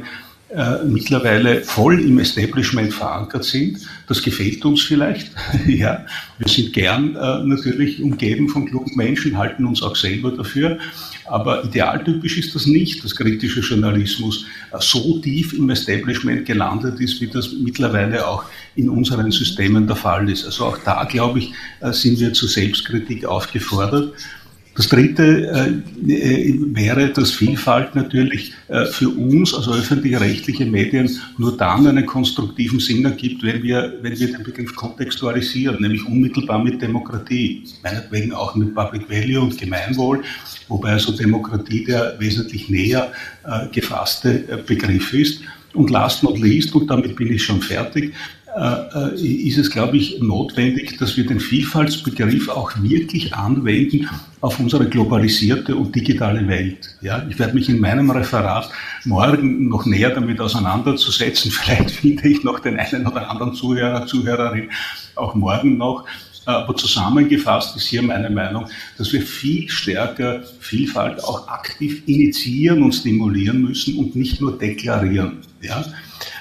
[SPEAKER 25] äh, mittlerweile voll im Establishment verankert sind. Das gefällt uns vielleicht. ja, wir sind gern äh, natürlich umgeben von klugen Menschen, halten uns auch selber dafür. Aber idealtypisch ist das nicht, dass kritischer Journalismus äh, so tief im Establishment gelandet ist, wie das mittlerweile auch in unseren Systemen der Fall ist. Also auch da, glaube ich, äh, sind wir zur Selbstkritik aufgefordert. Das Dritte äh, äh, wäre, dass Vielfalt natürlich äh, für uns, also öffentlich-rechtliche Medien, nur dann einen konstruktiven Sinn ergibt, wenn wir, wenn wir den Begriff kontextualisieren, nämlich unmittelbar mit Demokratie, meinetwegen auch mit Public Value und Gemeinwohl, wobei also Demokratie der wesentlich näher äh, gefasste äh, Begriff ist. Und last not least, und damit bin ich schon fertig, ist es, glaube ich, notwendig, dass wir den Vielfaltsbegriff auch wirklich anwenden auf unsere globalisierte und digitale Welt. Ja, ich werde mich in meinem Referat morgen noch näher damit auseinanderzusetzen. Vielleicht finde ich noch den einen oder anderen Zuhörer, Zuhörerin auch morgen noch. Aber zusammengefasst ist hier meine Meinung, dass wir viel stärker Vielfalt auch aktiv initiieren und stimulieren müssen und nicht nur deklarieren. Ja?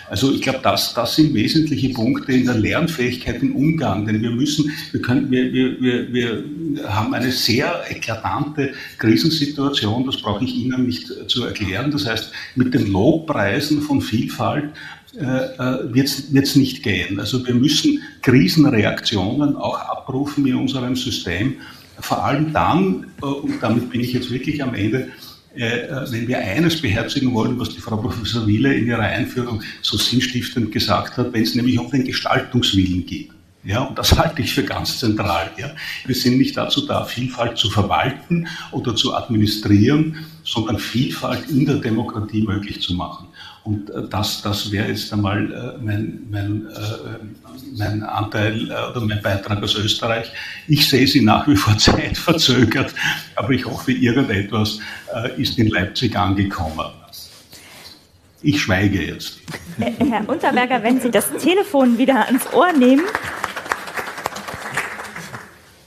[SPEAKER 25] Also ich glaube, das, das sind wesentliche Punkte in der Lernfähigkeit im Umgang, denn wir müssen, wir, können, wir, wir, wir, haben eine sehr eklatante Krisensituation, das brauche ich Ihnen nicht zu erklären. Das heißt, mit den Lobpreisen von Vielfalt äh, äh wird es nicht gehen. Also wir müssen Krisenreaktionen auch abrufen in unserem System, vor allem dann, äh, und damit bin ich jetzt wirklich am Ende, wenn wir eines beherzigen wollen, was die Frau Professor Wiele in ihrer Einführung so sinnstiftend gesagt hat, wenn es nämlich um den Gestaltungswillen geht. Ja, und das halte ich für ganz zentral. Ja. Wir sind nicht dazu da, Vielfalt zu verwalten oder zu administrieren, sondern Vielfalt in der Demokratie möglich zu machen. Und äh, das, das wäre jetzt einmal äh, mein, mein, äh, mein Anteil oder mein Beitrag aus Österreich. Ich sehe sie nach wie vor zeitverzögert, aber ich hoffe, irgendetwas ist in Leipzig angekommen. Ich schweige jetzt.
[SPEAKER 20] Herr Unterberger, wenn Sie das Telefon wieder ans Ohr nehmen,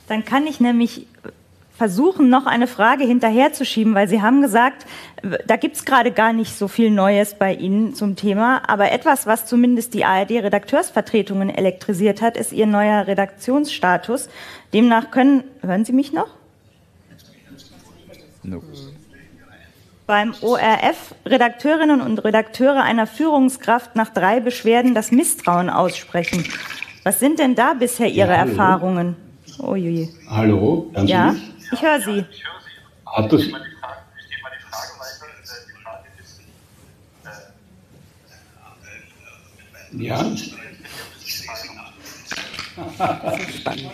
[SPEAKER 20] dann kann ich nämlich versuchen, noch eine Frage hinterherzuschieben, weil Sie haben gesagt, da gibt es gerade gar nicht so viel Neues bei Ihnen zum Thema, aber etwas, was zumindest die ARD-Redakteurvertretungen elektrisiert hat, ist Ihr neuer Redaktionsstatus. Demnach können, hören Sie mich noch? No. Beim ORF Redakteurinnen und Redakteure einer Führungskraft nach drei Beschwerden das Misstrauen aussprechen. Was sind denn da bisher Ihre ja, Erfahrungen?
[SPEAKER 25] Oh. Hallo,
[SPEAKER 20] hören Sie ja? mich? Ich höre Sie.
[SPEAKER 25] Hat das, ja.
[SPEAKER 23] Das ist spannend.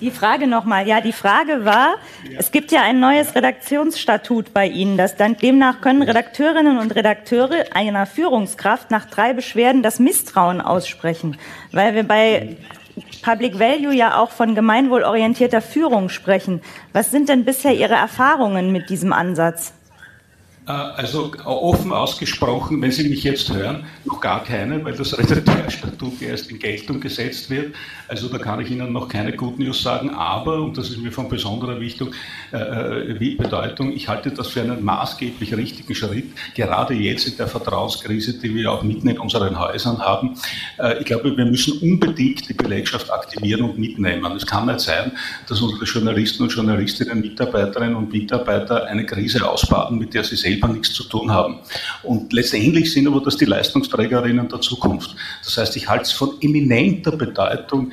[SPEAKER 20] Die Frage nochmal. Ja, die Frage war, es gibt ja ein neues Redaktionsstatut bei Ihnen. Das dann, demnach können Redakteurinnen und Redakteure einer Führungskraft nach drei Beschwerden das Misstrauen aussprechen. Weil wir bei Public Value ja auch von gemeinwohlorientierter Führung sprechen. Was sind denn bisher Ihre Erfahrungen mit diesem Ansatz?
[SPEAKER 25] Äh, also offen ausgesprochen, wenn Sie mich jetzt hören, noch gar keine, weil das Redakteurstatut erst in Geltung gesetzt wird. Also da kann ich Ihnen noch keine Good News sagen, aber, und das ist mir von besonderer Wichtung, äh, äh Bedeutung, ich halte das für einen maßgeblich richtigen Schritt, gerade jetzt in der Vertrauenskrise, die wir auch mitten in unseren Häusern haben. Äh, ich glaube, wir müssen unbedingt die Belegschaft aktivieren und mitnehmen. Es kann nicht sein, dass unsere Journalisten und Journalistinnen, Mitarbeiterinnen und Mitarbeiter eine Krise ausbaden, mit der sie selber nichts zu tun haben. Und letztendlich sind aber das die Leistungsträgerinnen der Zukunft. Das heißt, ich halte es von eminenter Bedeutung,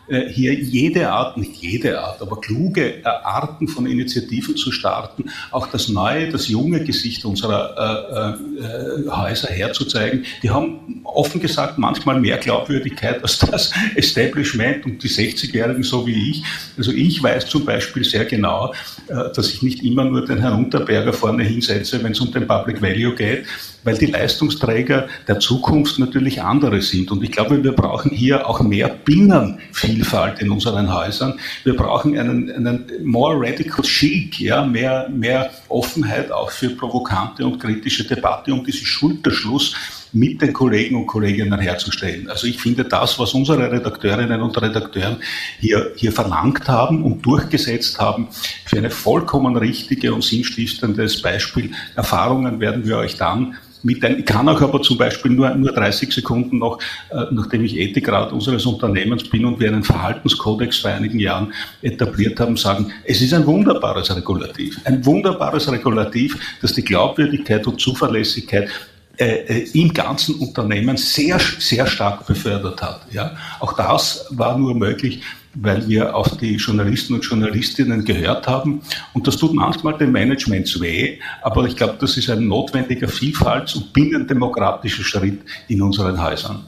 [SPEAKER 25] hier jede Art, nicht jede Art, aber kluge äh, Arten von Initiativen zu starten, auch das neue, das junge Gesicht unserer äh, äh, Häuser herzuzeigen. Die haben offen gesagt manchmal mehr Glaubwürdigkeit als das Establishment und die 60-Jährigen so wie ich. Also ich weiß zum Beispiel sehr genau, äh, dass ich nicht immer nur den Herrn Unterberger vorne hinsetze, wenn es um den Public Value geht, weil die Leistungsträger der Zukunft natürlich andere sind. Und ich glaube, wir brauchen hier auch mehr Binnenvielfalt in unseren Häusern. Wir brauchen einen, einen more radical chic, ja, mehr, mehr Offenheit auch für provokante und kritische Debatte, um diesen Schulterschluss mit den Kollegen und Kolleginnen herzustellen. Also ich finde das, was unsere Redakteurinnen und Redakteure hier, hier verlangt haben und durchgesetzt haben, für eine vollkommen richtige und sinnstiftendes Beispiel. Erfahrungen werden wir euch dann mit ein, ich kann auch aber zum Beispiel nur, nur 30 Sekunden noch, äh, nachdem ich Ethikrat unseres Unternehmens bin und wir einen Verhaltenskodex vor einigen Jahren etabliert haben, sagen, es ist ein wunderbares Regulativ. Ein wunderbares Regulativ, das die Glaubwürdigkeit und Zuverlässigkeit äh, äh, im ganzen Unternehmen sehr, sehr stark befördert hat. Ja? Auch das war nur möglich, weil wir auf die Journalisten und Journalistinnen gehört haben. Und das tut manchmal dem Management weh, aber ich glaube, das ist ein notwendiger Vielfalts- und binnendemokratischer Schritt in unseren Häusern.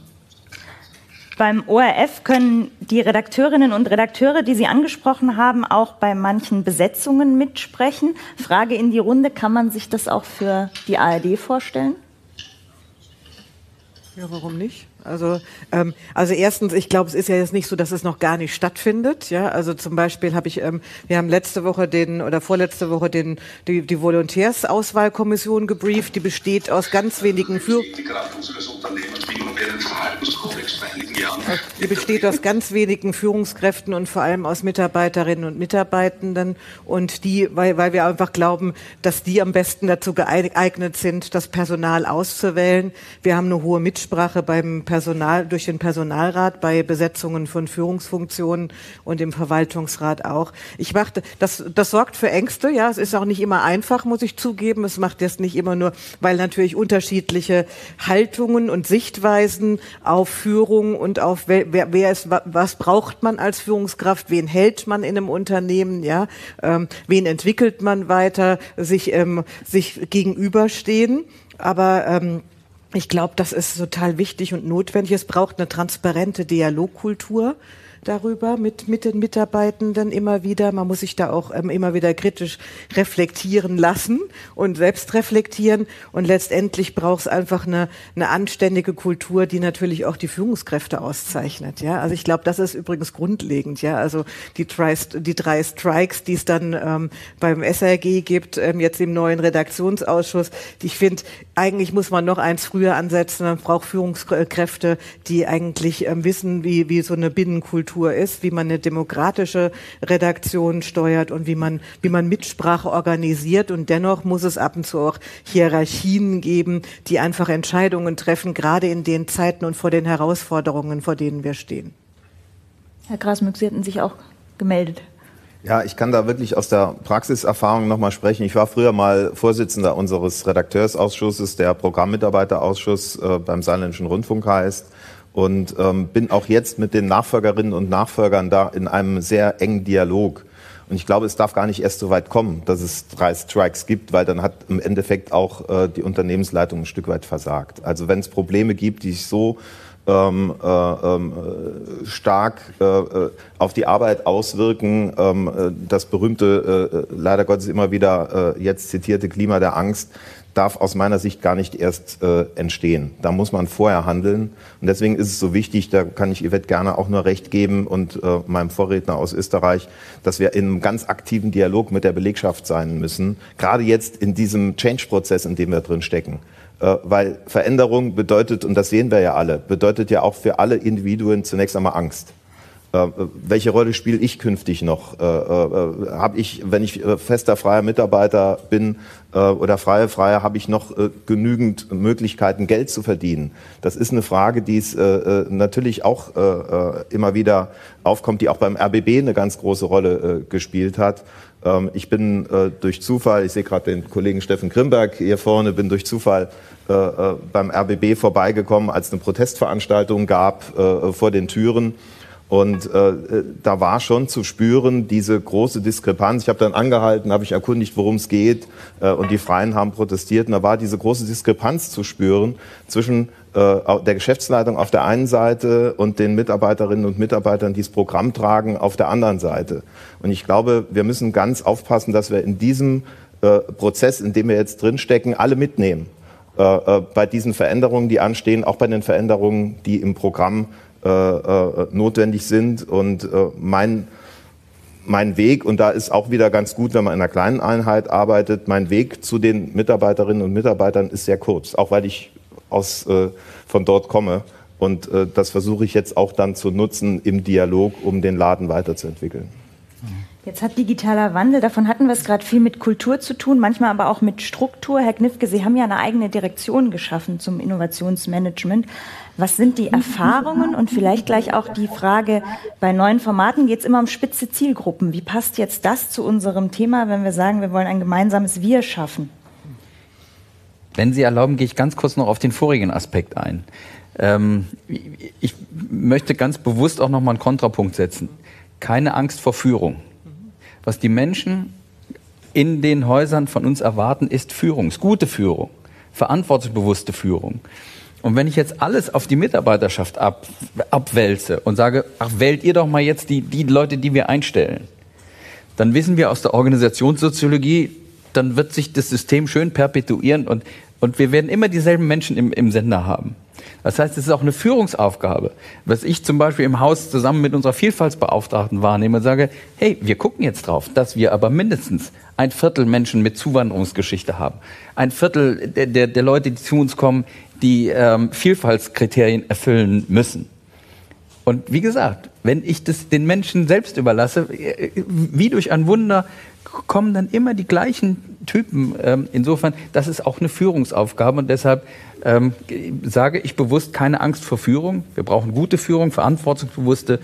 [SPEAKER 20] Beim ORF können die Redakteurinnen und Redakteure, die Sie angesprochen haben, auch bei manchen Besetzungen mitsprechen. Frage in die Runde, kann man sich das auch für die ARD vorstellen?
[SPEAKER 23] Ja, warum nicht? Also, ähm, also erstens, ich glaube, es ist ja jetzt nicht so, dass es noch gar nicht stattfindet. Ja, also zum Beispiel habe ich, ähm, wir haben letzte Woche den oder vorletzte Woche den die, die Volontärsauswahlkommission gebrieft. Die besteht aus ganz wenigen Führung. Die besteht aus ganz wenigen Führungskräften und vor allem aus Mitarbeiterinnen und Mitarbeitenden und die, weil, weil wir einfach glauben, dass die am besten dazu geeignet sind, das Personal auszuwählen. Wir haben eine hohe Mitsprache beim Personal, durch den Personalrat bei Besetzungen von Führungsfunktionen und im Verwaltungsrat auch. Ich machte, das, das sorgt für Ängste, ja. Es ist auch nicht immer einfach, muss ich zugeben. Es macht jetzt nicht immer nur, weil natürlich unterschiedliche Haltungen und Sichtweisen auf Führung und auf wer, wer ist, was braucht man als Führungskraft, wen hält man in einem Unternehmen, ja, ähm, wen entwickelt man weiter, sich, ähm, sich gegenüberstehen. Aber ähm, ich glaube, das ist total wichtig und notwendig. Es braucht eine transparente Dialogkultur darüber mit, mit den Mitarbeitenden immer wieder. Man muss sich da auch ähm, immer wieder kritisch reflektieren lassen und selbst reflektieren. Und letztendlich braucht es einfach eine, eine anständige Kultur, die natürlich auch die Führungskräfte auszeichnet. Ja, also ich glaube, das ist übrigens grundlegend. Ja, also die, drei, die drei Strikes, die es dann ähm, beim SRG gibt, ähm, jetzt im neuen Redaktionsausschuss. Ich finde, eigentlich muss man noch eins früher ansetzen. Man braucht Führungskräfte, die eigentlich ähm, wissen, wie, wie so eine Binnenkultur Kultur ist, wie man eine demokratische Redaktion steuert und wie man, wie man Mitsprache organisiert. Und dennoch muss es ab und zu auch Hierarchien geben, die einfach Entscheidungen treffen, gerade in den Zeiten und vor den Herausforderungen, vor denen wir stehen.
[SPEAKER 20] Herr Grasmück, Sie hatten sich auch gemeldet.
[SPEAKER 22] Ja, ich kann da wirklich aus der Praxiserfahrung nochmal sprechen. Ich war früher mal Vorsitzender unseres Redakteursausschusses, der Programmmitarbeiterausschuss äh, beim Saarländischen Rundfunk heißt und ähm, bin auch jetzt mit den Nachfolgerinnen und Nachfolgern da in einem sehr engen Dialog. Und ich glaube, es darf gar nicht erst so weit kommen, dass es drei Strikes gibt, weil dann hat im Endeffekt auch äh, die Unternehmensleitung ein Stück weit versagt. Also wenn es Probleme gibt, die sich so ähm, äh, ähm, stark äh, auf die Arbeit auswirken. Ähm, das berühmte, äh, leider Gottes immer wieder äh, jetzt zitierte Klima der Angst darf aus meiner Sicht gar nicht erst äh, entstehen. Da muss man vorher handeln. Und deswegen ist es so wichtig, da kann ich Yvette gerne auch nur recht geben und äh, meinem Vorredner aus Österreich, dass wir in einem ganz aktiven Dialog mit der Belegschaft sein müssen. Gerade jetzt in diesem Change-Prozess, in dem wir drin stecken. Äh, weil Veränderung bedeutet, und das sehen wir ja alle, bedeutet ja auch für alle Individuen zunächst einmal Angst. Äh, welche Rolle spiele ich künftig noch? Äh, äh, habe ich, wenn ich äh, fester freier Mitarbeiter bin äh, oder freie Freier, habe ich noch äh, genügend Möglichkeiten, Geld zu verdienen? Das ist eine Frage, die es natürlich auch immer wieder aufkommt, die auch beim RBB eine ganz große Rolle gespielt hat. Ähm, ich bin durch Zufall, ich sehe gerade den Kollegen Steffen Grimberg hier vorne, bin durch Zufall beim RBB vorbeigekommen, als eine Protestveranstaltung gab vor den Türen. Und äh, da war schon zu spüren diese große Diskrepanz. Ich habe dann angehalten, habe ich erkundigt, worum es geht, äh, und die Freien haben protestiert. Und da war diese große Diskrepanz zu spüren zwischen äh, der Geschäftsleitung auf der einen Seite und den Mitarbeiterinnen und Mitarbeitern, die das Programm tragen, auf der anderen Seite. Und ich glaube, wir müssen ganz aufpassen, dass wir in diesem äh, Prozess, in dem wir jetzt drinstecken, alle mitnehmen äh, äh, bei diesen Veränderungen, die anstehen, auch bei den Veränderungen, die im Programm äh, äh, notwendig sind. Und äh, mein, mein Weg, und da ist auch wieder ganz gut, wenn man in einer kleinen Einheit arbeitet, mein Weg zu den Mitarbeiterinnen und Mitarbeitern ist sehr kurz, auch weil ich aus, äh, von dort komme. Und äh, das versuche ich jetzt auch dann zu nutzen im Dialog, um den Laden weiterzuentwickeln.
[SPEAKER 20] Jetzt hat digitaler Wandel, davon hatten wir es gerade viel mit Kultur zu tun, manchmal aber auch mit Struktur. Herr Knifke, Sie haben ja eine eigene Direktion geschaffen zum Innovationsmanagement. Was sind die Erfahrungen und vielleicht gleich auch die Frage, bei neuen Formaten geht es immer um spitze Zielgruppen. Wie passt jetzt das zu unserem Thema, wenn wir sagen, wir wollen ein gemeinsames Wir schaffen?
[SPEAKER 3] Wenn Sie erlauben, gehe ich ganz kurz noch auf den vorigen Aspekt ein. Ähm, ich möchte ganz bewusst auch noch mal einen Kontrapunkt setzen. Keine Angst vor Führung. Was die Menschen in den Häusern von uns erwarten, ist Führung, gute Führung, verantwortungsbewusste Führung. Und wenn ich jetzt alles auf die Mitarbeiterschaft ab, abwälze und sage, ach, wählt ihr doch mal jetzt die, die Leute, die wir einstellen, dann wissen wir aus der Organisationssoziologie, dann wird sich das System schön perpetuieren und, und wir werden immer dieselben Menschen im, im Sender haben. Das heißt, es ist auch eine Führungsaufgabe. Was ich zum Beispiel im Haus zusammen mit unserer Vielfaltsbeauftragten wahrnehme und sage, hey, wir gucken jetzt drauf, dass wir aber mindestens ein Viertel Menschen mit Zuwanderungsgeschichte haben. Ein Viertel der, der, der Leute, die zu uns kommen, die ähm, Vielfaltskriterien erfüllen müssen. Und wie gesagt, wenn ich das den Menschen selbst überlasse, äh, wie durch ein Wunder kommen dann immer die gleichen Typen. Ähm, insofern, das ist auch eine Führungsaufgabe und deshalb ähm, sage ich bewusst keine Angst vor Führung. Wir brauchen gute Führung, verantwortungsbewusste,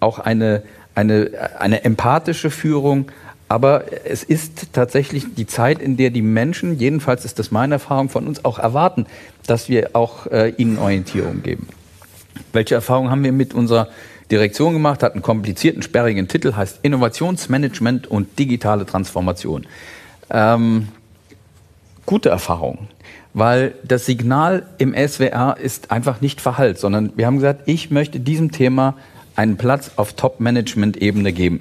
[SPEAKER 3] auch eine, eine, eine empathische Führung, aber es ist tatsächlich die Zeit, in der die Menschen, jedenfalls ist das meine Erfahrung von uns, auch erwarten, dass wir auch äh, ihnen Orientierung geben. Welche Erfahrungen haben wir mit unserer Direktion gemacht? Hat einen komplizierten, sperrigen Titel, heißt Innovationsmanagement und digitale Transformation. Ähm, gute Erfahrungen, weil das Signal im SWR ist einfach nicht verhallt, sondern wir haben gesagt, ich möchte diesem Thema einen Platz auf Top-Management-Ebene geben.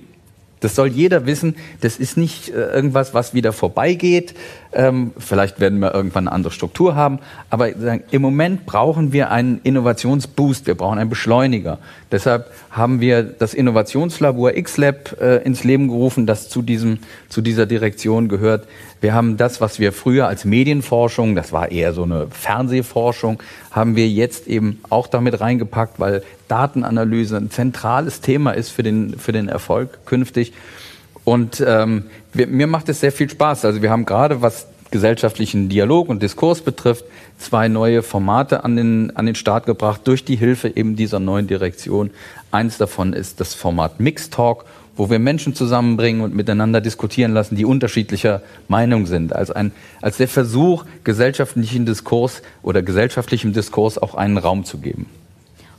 [SPEAKER 3] Das soll jeder wissen. Das ist nicht äh, irgendwas, was wieder vorbeigeht. Ähm, vielleicht werden wir irgendwann eine andere Struktur haben. Aber im Moment brauchen wir einen Innovationsboost. Wir brauchen einen Beschleuniger. Deshalb haben wir das Innovationslabor X-Lab äh, ins Leben gerufen, das zu, diesem, zu dieser Direktion gehört. Wir haben das, was wir früher als Medienforschung, das war eher so eine Fernsehforschung, haben wir jetzt eben auch damit reingepackt, weil Datenanalyse ein zentrales Thema ist für den, für den Erfolg künftig. Und ähm, wir, mir macht es sehr viel Spaß. Also wir haben gerade, was gesellschaftlichen Dialog und Diskurs betrifft, zwei neue Formate an den, an den Start gebracht durch die Hilfe eben dieser neuen Direktion. Eins davon ist das Format Mix Talk, wo wir Menschen zusammenbringen und miteinander diskutieren lassen, die unterschiedlicher Meinung sind. Als, ein, als der Versuch, gesellschaftlichen Diskurs oder gesellschaftlichem Diskurs auch einen Raum zu geben.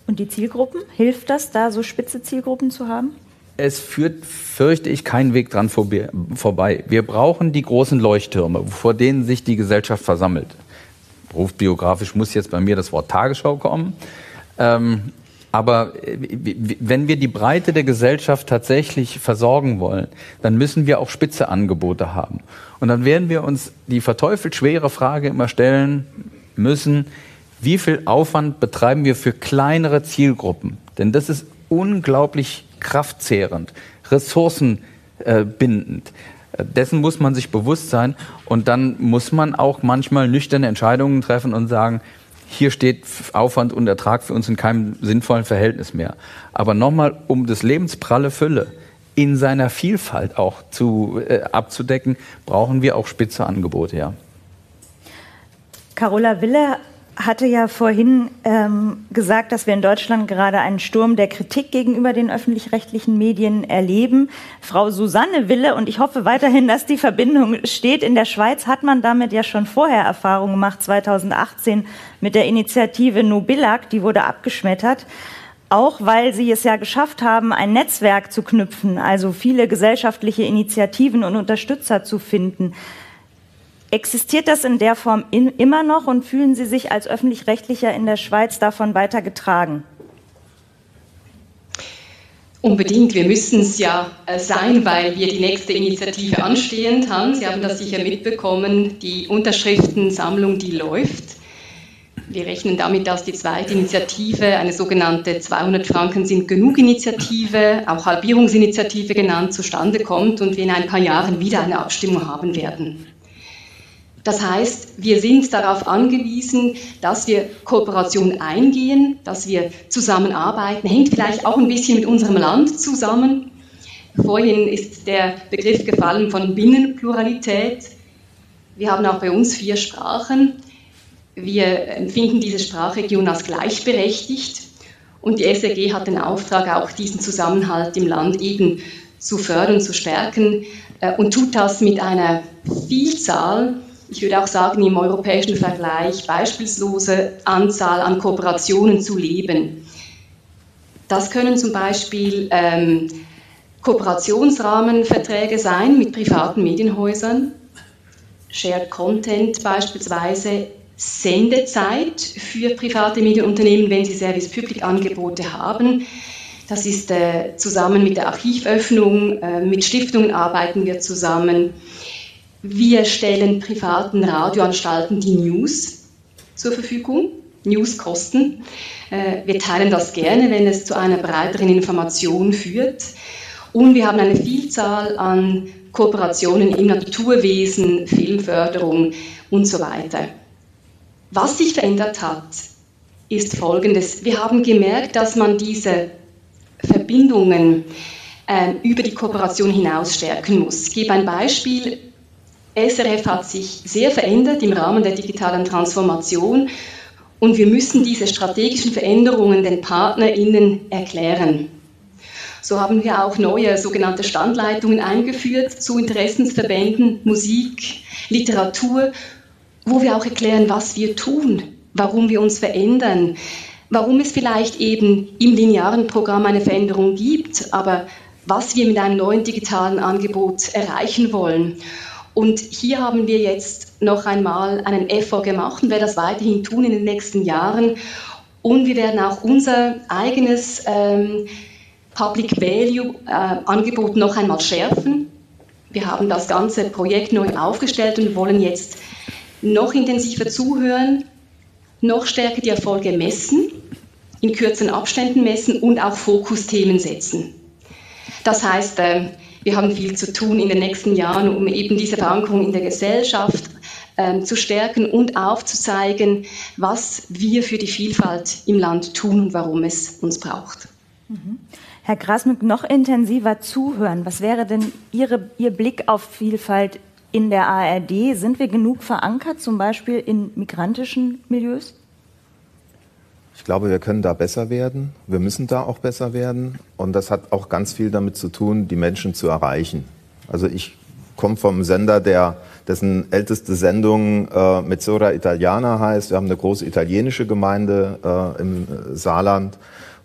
[SPEAKER 20] Und die Zielgruppen, hilft das, da so spitze Zielgruppen zu haben?
[SPEAKER 3] Es führt, fürchte ich, keinen Weg dran vorbei. Wir brauchen die großen Leuchttürme, vor denen sich die Gesellschaft versammelt. Berufsbiografisch muss jetzt bei mir das Wort Tagesschau kommen. Ähm, aber äh, wenn wir die Breite der Gesellschaft tatsächlich versorgen wollen, dann müssen wir auch spitze Angebote haben. Und dann werden wir uns die verteufelt schwere Frage immer stellen müssen, wie viel Aufwand betreiben wir für kleinere Zielgruppen? Denn das ist unglaublich kraftzehrend, ressourcenbindend. Dessen muss man sich bewusst sein und dann muss man auch manchmal nüchterne Entscheidungen treffen und sagen, hier steht Aufwand und Ertrag für uns in keinem sinnvollen Verhältnis mehr. Aber nochmal, um das Lebenspralle Fülle in seiner Vielfalt auch zu, äh, abzudecken, brauchen wir auch spitze Angebote, ja.
[SPEAKER 20] Carola Wille hatte ja vorhin ähm, gesagt, dass wir in Deutschland gerade einen Sturm der Kritik gegenüber den öffentlich-rechtlichen Medien erleben. Frau Susanne Wille, und ich hoffe weiterhin, dass die Verbindung steht, in der Schweiz hat man damit ja schon vorher Erfahrungen gemacht, 2018 mit der Initiative Nobillag, die wurde abgeschmettert. Auch weil sie es ja geschafft haben, ein Netzwerk zu knüpfen, also viele gesellschaftliche Initiativen und Unterstützer zu finden. Existiert das in der Form in, immer noch und fühlen Sie sich als öffentlich-rechtlicher in der Schweiz davon weiter getragen?
[SPEAKER 24] Unbedingt, wir müssen es ja äh, sein, weil wir die nächste Initiative anstehend haben. Sie haben das sicher mitbekommen, die Unterschriftensammlung, die läuft. Wir rechnen damit, dass die zweite Initiative, eine sogenannte 200 Franken sind genug Initiative, auch Halbierungsinitiative genannt, zustande kommt und wir in ein paar Jahren wieder eine Abstimmung haben werden. Das heißt, wir sind darauf angewiesen, dass wir Kooperation eingehen, dass wir zusammenarbeiten, hängt vielleicht auch ein bisschen mit unserem Land zusammen. Vorhin ist der Begriff gefallen von Binnenpluralität. Wir haben auch bei uns vier Sprachen. Wir empfinden diese Sprachregion als gleichberechtigt und die SRG hat den Auftrag, auch diesen Zusammenhalt im Land eben zu fördern, zu stärken äh, und tut das mit einer Vielzahl ich würde auch sagen, im europäischen Vergleich beispiellose Anzahl an Kooperationen zu leben. Das können zum Beispiel ähm, Kooperationsrahmenverträge sein mit privaten Medienhäusern, Shared Content beispielsweise, Sendezeit für private Medienunternehmen, wenn sie Service Public Angebote haben. Das ist äh, zusammen mit der Archivöffnung, äh, mit Stiftungen arbeiten wir zusammen. Wir stellen privaten Radioanstalten die News zur Verfügung, Newskosten. Äh, wir teilen das gerne, wenn es zu einer breiteren Information führt. Und wir haben eine Vielzahl an Kooperationen im Naturwesen, Filmförderung und so weiter. Was sich verändert hat, ist Folgendes. Wir haben gemerkt, dass man diese Verbindungen äh, über die Kooperation hinaus stärken muss. Ich gebe ein Beispiel. SRF hat sich sehr verändert im Rahmen der digitalen Transformation und wir müssen diese strategischen Veränderungen den PartnerInnen erklären. So haben wir auch neue sogenannte Standleitungen eingeführt zu Interessensverbänden, Musik, Literatur, wo wir auch erklären, was wir tun, warum wir uns verändern, warum es vielleicht eben im linearen Programm eine Veränderung gibt, aber was wir mit einem neuen digitalen Angebot erreichen wollen. Und hier haben wir jetzt noch einmal einen Effort gemacht und werden das weiterhin tun in den nächsten Jahren. Und wir werden auch unser eigenes ähm, Public Value äh, Angebot noch einmal schärfen. Wir haben das ganze Projekt neu aufgestellt und wollen jetzt noch intensiver zuhören, noch stärker die Erfolge messen, in kürzeren Abständen messen und auch Fokusthemen setzen. Das heißt, äh, wir haben viel zu tun in den nächsten Jahren, um eben diese Verankerung in der Gesellschaft ähm, zu stärken und aufzuzeigen, was wir für die Vielfalt im Land tun und warum es uns braucht.
[SPEAKER 20] Mhm. Herr Grasmück, noch intensiver zuhören. Was wäre denn Ihre, Ihr Blick auf Vielfalt in der ARD? Sind wir genug verankert, zum Beispiel in migrantischen Milieus?
[SPEAKER 22] Ich glaube, wir können da besser werden. Wir müssen da auch besser werden. Und das hat auch ganz viel damit zu tun, die Menschen zu erreichen. Also ich komme vom Sender, der, dessen älteste Sendung äh, Mezzora Italiana heißt. Wir haben eine große italienische Gemeinde äh, im Saarland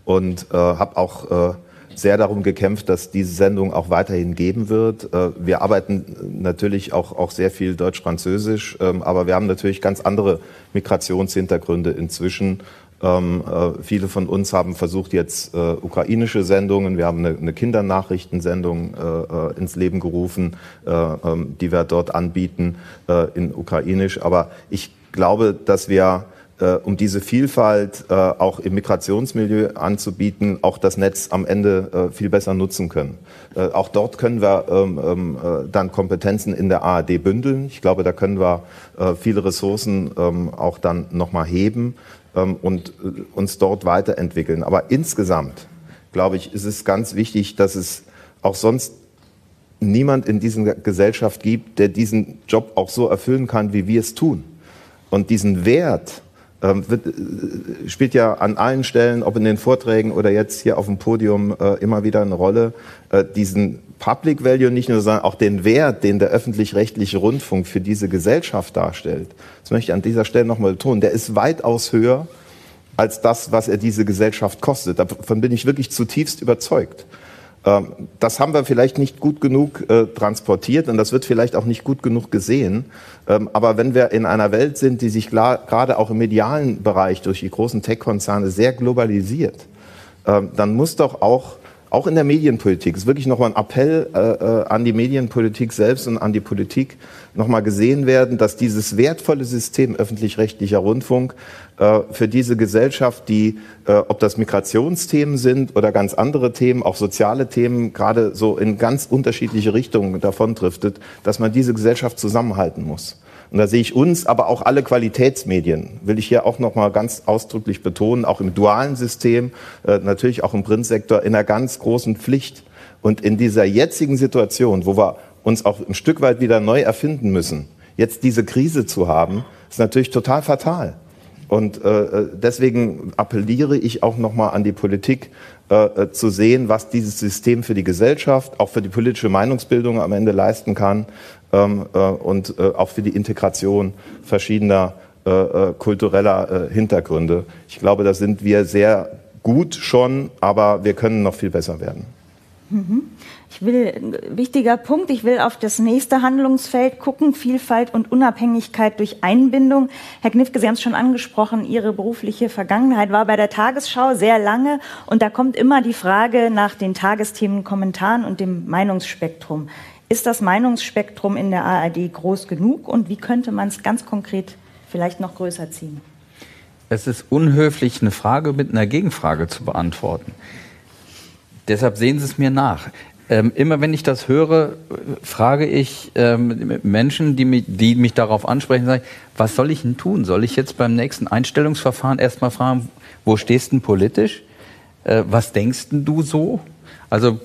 [SPEAKER 22] und äh, habe auch äh, sehr darum gekämpft, dass diese Sendung auch weiterhin geben wird. Äh, wir arbeiten natürlich auch, auch sehr viel Deutsch-Französisch, ähm, aber wir haben natürlich ganz andere Migrationshintergründe inzwischen Ähm, äh, viele von uns haben versucht, jetzt äh, ukrainische Sendungen, wir haben eine, eine Kindernachrichtensendung äh, äh ins Leben gerufen, äh, ähm, die wir dort anbieten äh, in ukrainisch. Aber ich glaube, dass wir um diese Vielfalt auch im Migrationsmilieu anzubieten, auch das Netz am Ende viel besser nutzen können. auch dort können wir ähm, ähm, dann Kompetenzen in der ARD bündeln. Ich glaube, da können wir viele Ressourcen auch dann nochmal heben und äh, uns dort weiterentwickeln. Aber insgesamt, glaube ich, ist es ganz wichtig, dass es auch sonst niemand in dieser Gesellschaft gibt, der diesen Job auch so erfüllen kann, wie wir es tun. Und diesen Wert ähm, wird, äh, spielt ja an allen Stellen, ob in den Vorträgen oder jetzt hier auf dem Podium, äh, immer wieder eine Rolle, diesen Public Value nicht nur, sondern auch den Wert, den der öffentlich-rechtliche Rundfunk für diese Gesellschaft darstellt. Das möchte ich an dieser Stelle nochmal betonen. Der ist weitaus höher als das, was er diese Gesellschaft kostet. Davon bin ich wirklich zutiefst überzeugt. Ähm, das haben wir vielleicht nicht gut genug äh, transportiert und das wird vielleicht auch nicht gut genug gesehen. Ähm, aber wenn wir in einer Welt sind, die sich gerade auch im medialen Bereich durch die großen Tech-Konzerne sehr globalisiert, ähm, dann muss doch auch auch in der Medienpolitik, ist wirklich nochmal ein Appell äh, äh, an die Medienpolitik selbst und an die Politik, nochmal gesehen werden, dass dieses wertvolle System öffentlich-rechtlicher Rundfunk äh, für diese Gesellschaft, die, äh, ob das Migrationsthemen sind oder ganz andere Themen, auch soziale Themen, gerade so in ganz unterschiedliche Richtungen davontdriftet, dass man diese Gesellschaft zusammenhalten muss. Und da sehe ich uns, aber auch alle Qualitätsmedien, will ich hier auch noch mal ganz ausdrücklich betonen, auch im dualen System, äh, natürlich auch im Printsektor, in einer ganz großen Pflicht. Und in dieser jetzigen Situation, wo wir uns auch ein Stück weit wieder neu erfinden müssen, jetzt diese Krise zu haben, ist natürlich total fatal. Und äh, äh deswegen appelliere ich auch noch mal an die Politik, äh, äh, zu sehen, was dieses System für die Gesellschaft, auch für die politische Meinungsbildung am Ende leisten kann ähm, äh, und äh, auch für die Integration verschiedener äh, äh, kultureller äh, Hintergründe. Ich glaube, da sind wir sehr gut schon, aber wir können noch viel besser werden.
[SPEAKER 20] Mhm. Ich will, wichtiger Punkt, ich will auf das nächste Handlungsfeld gucken, Vielfalt und Unabhängigkeit durch Einbindung. Herr Knifke, Sie haben es schon angesprochen, Ihre berufliche Vergangenheit war bei der Tagesschau sehr lange und da kommt immer die Frage nach den Tagesthemen, Kommentaren und dem Meinungsspektrum. Ist das Meinungsspektrum in der ARD groß genug und wie könnte man es ganz konkret vielleicht noch größer ziehen?
[SPEAKER 3] Es ist unhöflich, eine Frage mit einer Gegenfrage zu beantworten. Deshalb sehen Sie es mir nach. Ähm, immer wenn ich das höre, frage ich ähm, Menschen, die mich, die mich darauf ansprechen, sage ich, was soll ich denn tun? Soll ich jetzt beim nächsten Einstellungsverfahren erstmal fragen, wo stehst du denn politisch? Äh, was denkst du so? Also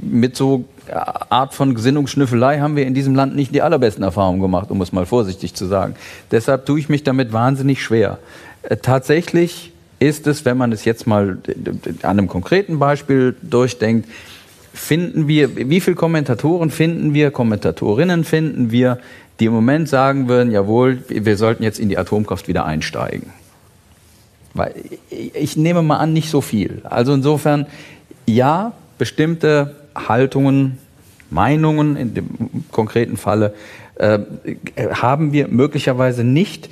[SPEAKER 3] mit so Art von Gesinnungsschnüffelei haben wir in diesem Land nicht die allerbesten Erfahrungen gemacht, um es mal vorsichtig zu sagen. Deshalb tue ich mich damit wahnsinnig schwer. Äh, tatsächlich ist es, wenn man es jetzt mal an einem konkreten Beispiel durchdenkt, finden wir, wie viele Kommentatoren finden wir, Kommentatorinnen finden wir, die im Moment sagen würden, jawohl, wir sollten jetzt in die Atomkraft wieder einsteigen. Weil ich nehme mal an, nicht so viel. Also insofern, ja, bestimmte Haltungen, Meinungen in dem konkreten Falle äh, haben wir möglicherweise nicht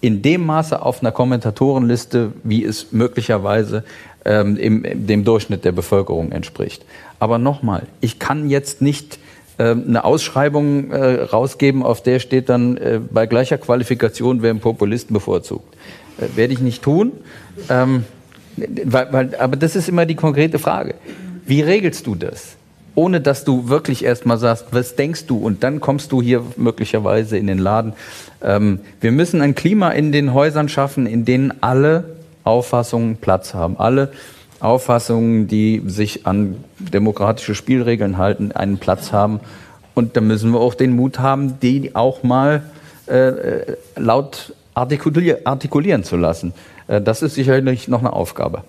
[SPEAKER 3] in dem Maße auf einer Kommentatorenliste, wie es möglicherweise ähm, im, dem Durchschnitt der Bevölkerung entspricht. Aber nochmal, ich kann jetzt nicht äh, eine Ausschreibung äh, rausgeben, auf der steht dann äh, bei gleicher Qualifikation werden Populisten bevorzugt. Äh, werde ich nicht tun. Ähm, weil, weil, aber das ist immer die konkrete Frage. Wie regelst du das? Ohne dass du wirklich erstmal sagst, was denkst du? Und dann kommst du hier möglicherweise in den Laden. Ähm, wir müssen ein Klima in den Häusern schaffen, in denen alle Auffassungen Platz haben. Alle Auffassungen, die sich an demokratische Spielregeln halten, einen Platz haben. Und da müssen wir auch den Mut haben, die auch mal äh, äh laut artikulieren zu lassen. Äh, das ist sicherlich noch eine Aufgabe.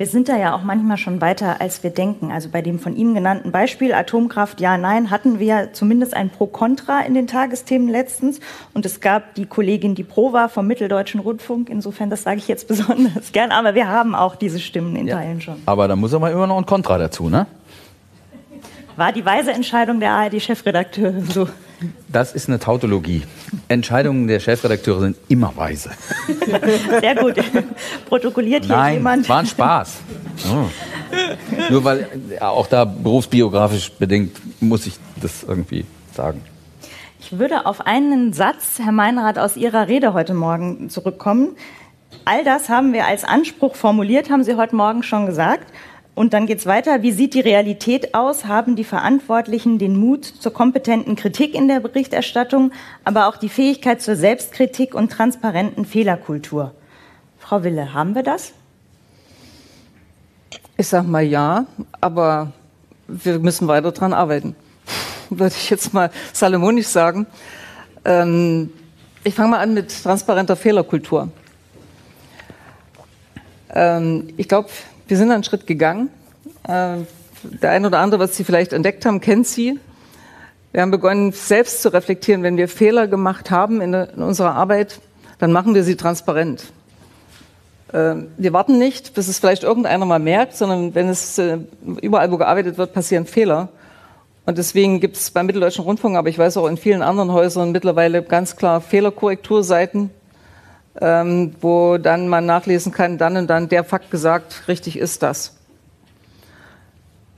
[SPEAKER 20] Wir sind da ja auch manchmal schon weiter, als wir denken. Also bei dem von Ihnen genannten Beispiel Atomkraft, ja, nein, hatten wir zumindest ein Pro-Contra in den Tagesthemen letztens. Und es gab die Kollegin, die Pro war vom Mitteldeutschen Rundfunk. Insofern, das sage ich jetzt besonders gern. Aber wir haben auch diese Stimmen in
[SPEAKER 3] ja,
[SPEAKER 20] Teilen schon.
[SPEAKER 3] Aber da muss aber immer noch ein Contra dazu, ne?
[SPEAKER 20] War die weise Entscheidung der ARD-Chefredakteure so?
[SPEAKER 3] Das ist eine Tautologie. Entscheidungen der Chefredakteure sind immer weise.
[SPEAKER 20] Sehr gut. Protokolliert hier
[SPEAKER 3] Nein,
[SPEAKER 20] jemand.
[SPEAKER 3] war ein Spaß. Oh. Nur weil auch da berufsbiografisch bedingt muss ich das irgendwie sagen.
[SPEAKER 20] Ich würde auf einen Satz, Herr Meinrad, aus Ihrer Rede heute Morgen zurückkommen. All das haben wir als Anspruch formuliert, haben Sie heute Morgen schon gesagt. Und dann geht es weiter. Wie sieht die Realität aus? Haben die Verantwortlichen den Mut zur kompetenten Kritik in der Berichterstattung, aber auch die Fähigkeit zur Selbstkritik und transparenten Fehlerkultur? Frau Wille, haben wir das?
[SPEAKER 21] Ich sage mal ja, aber wir müssen weiter dran arbeiten. Würde ich jetzt mal salomonisch sagen. Ähm, ich fange mal an mit transparenter Fehlerkultur. Ähm, ich glaube, wir sind einen Schritt gegangen. Äh, der eine oder andere, was Sie vielleicht entdeckt haben, kennt Sie. Wir haben begonnen, selbst zu reflektieren. Wenn wir Fehler gemacht haben in, in unserer Arbeit, dann machen wir sie transparent. Äh, wir warten nicht, bis es vielleicht irgendeiner mal merkt, sondern wenn es äh, überall, wo gearbeitet wird, passieren Fehler. Und deswegen gibt es beim Mitteldeutschen Rundfunk, aber ich weiß auch in vielen anderen Häusern mittlerweile ganz klar Fehlerkorrekturseiten, ähm, wo dann man nachlesen kann, dann und dann der Fakt gesagt, richtig ist das.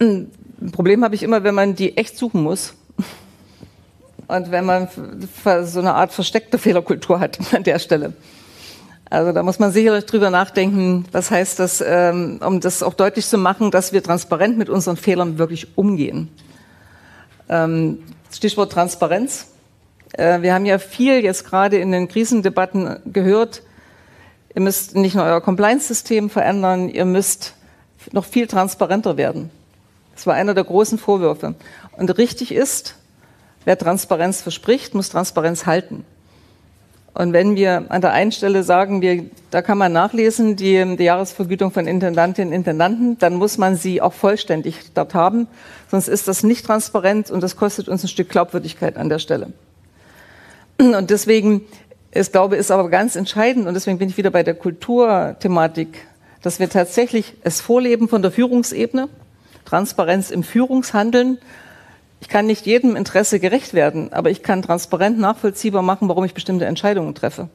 [SPEAKER 21] Ein Problem habe ich immer, wenn man die echt suchen muss. Und wenn man so eine Art versteckte Fehlerkultur hat an der Stelle. Also da muss man sicherlich drüber nachdenken, was heißt das, ähm, um das auch deutlich zu machen, dass wir transparent mit unseren Fehlern wirklich umgehen. Ähm, Stichwort Transparenz. Äh, wir haben ja viel jetzt gerade in den Krisendebatten gehört. Ihr müsst nicht nur euer Compliance-System verändern, ihr müsst noch viel transparenter werden. Das war einer der großen Vorwürfe. Und richtig ist, wer Transparenz verspricht, muss Transparenz halten. Und wenn wir an der einen Stelle sagen, wir, da kann man nachlesen, die, die Jahresvergütung von Intendantinnen und Intendanten, dann muss man sie auch vollständig dort haben. Sonst ist das nicht transparent und das kostet uns ein Stück Glaubwürdigkeit an der Stelle. Und deswegen ist, glaube ich, ist aber ganz entscheidend, und deswegen bin ich wieder bei der Kulturthematik, dass wir tatsächlich es vorleben von der Führungsebene, Transparenz im Führungshandeln, ich kann nicht jedem Interesse gerecht werden, aber ich kann transparent nachvollziehbar machen, warum ich bestimmte Entscheidungen treffe.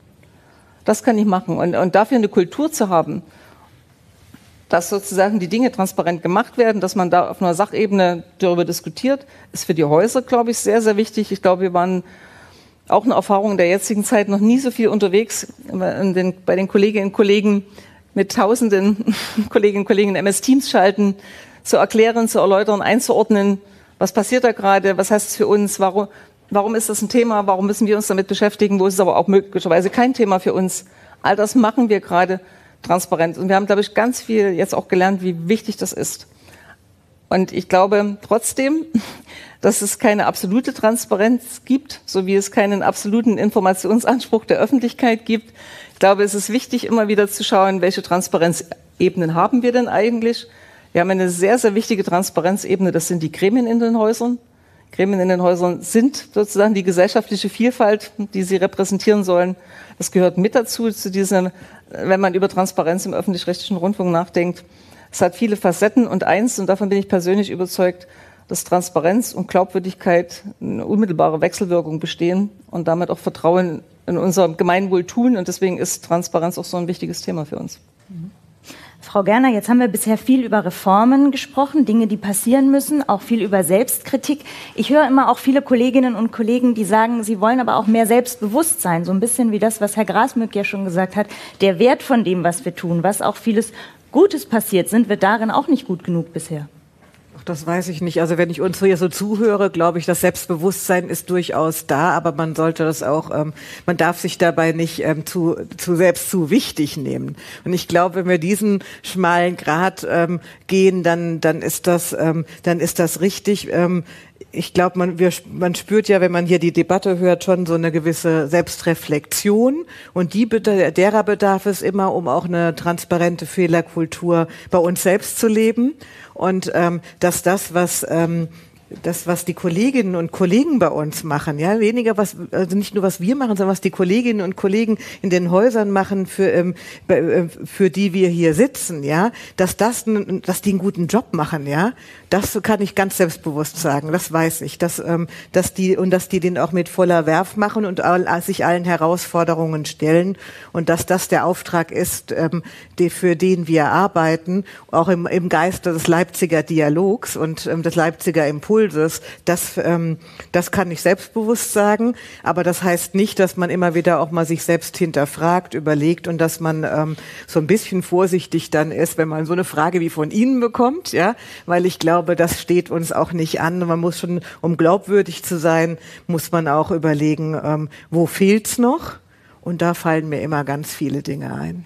[SPEAKER 21] Das kann ich machen. Und, und dafür eine Kultur zu haben, dass sozusagen die Dinge transparent gemacht werden, dass man da auf einer Sachebene darüber diskutiert, ist für die Häuser, glaube ich, sehr, sehr wichtig. Ich glaube, wir waren auch eine Erfahrung der jetzigen Zeit noch nie so viel unterwegs den, bei den Kolleginnen und Kollegen mit tausenden Kolleginnen und Kollegen in MS Teams schalten, zu erklären, zu erläutern, einzuordnen, was passiert da gerade? Was heißt es für uns? Warum, warum ist das ein Thema? Warum müssen wir uns damit beschäftigen? Wo ist es aber auch möglicherweise kein Thema für uns? All das machen wir gerade transparent. Und wir haben, glaube ich, ganz viel jetzt auch gelernt, wie wichtig das ist. Und ich glaube trotzdem, dass es keine absolute Transparenz gibt, so wie es keinen absoluten Informationsanspruch der Öffentlichkeit gibt. Ich glaube, es ist wichtig, immer wieder zu schauen, welche Transparenzebenen haben wir denn eigentlich? Wir haben eine sehr, sehr wichtige Transparenzebene, das sind die Gremien in den Häusern. Gremien in den Häusern sind sozusagen die gesellschaftliche Vielfalt, die sie repräsentieren sollen. Das gehört mit dazu, zu diesem, wenn man über Transparenz im öffentlich-rechtlichen Rundfunk nachdenkt. Es hat viele Facetten und eins, und davon bin ich persönlich überzeugt, dass Transparenz und Glaubwürdigkeit eine unmittelbare Wechselwirkung bestehen und damit auch Vertrauen in unser Gemeinwohl tun. Und deswegen ist Transparenz auch so ein wichtiges Thema für uns.
[SPEAKER 20] Mhm. Frau Gerner, jetzt haben wir bisher viel über Reformen gesprochen, Dinge, die passieren müssen, auch viel über Selbstkritik. Ich höre immer auch viele Kolleginnen und Kollegen, die sagen, sie wollen aber auch mehr Selbstbewusstsein, so ein bisschen wie das, was Herr Grasmück ja schon gesagt hat. Der Wert von dem, was wir tun, was auch vieles Gutes passiert, sind wir darin auch nicht gut genug bisher
[SPEAKER 23] das weiß ich nicht. Also wenn ich uns hier so zuhöre, glaube ich, das Selbstbewusstsein ist durchaus da, aber man sollte das auch, ähm, man darf sich dabei nicht ähm, zu, zu selbst zu wichtig nehmen. Und ich glaube, wenn wir diesen schmalen Grad ähm, gehen, dann, dann ist das, ähm, dann ist das richtig. Ähm, ich glaube, man, man spürt ja, wenn man hier die Debatte hört, schon so eine gewisse Selbstreflexion. Und die, derer bedarf es immer, um auch eine transparente Fehlerkultur bei uns selbst zu leben. Und ähm, dass das, was ähm, das, was die Kolleginnen und Kollegen bei uns machen, ja, weniger was, also nicht nur was wir machen, sondern was die Kolleginnen und Kollegen in den Häusern machen, für, ähm, äh, für die wir hier sitzen, ja, dass das, dass die einen guten Job machen, ja, Das kann ich ganz selbstbewusst sagen. Das weiß ich, dass, ähm, dass die und dass die den auch mit voller Werf machen und all, sich allen Herausforderungen stellen und dass das der Auftrag ist, ähm, die, für den wir arbeiten, auch im, im Geiste des Leipziger Dialogs und ähm, des Leipziger Impulses. Das, ähm, das kann ich selbstbewusst sagen, aber das heißt nicht, dass man immer wieder auch mal sich selbst hinterfragt, überlegt und dass man ähm, so ein bisschen vorsichtig dann ist, wenn man so eine Frage wie von Ihnen bekommt, ja, weil ich glaube, das steht uns auch nicht an. Man muss schon, um glaubwürdig zu sein, muss man auch überlegen, ähm, wo fehlt's noch? Und da fallen mir immer ganz viele Dinge ein.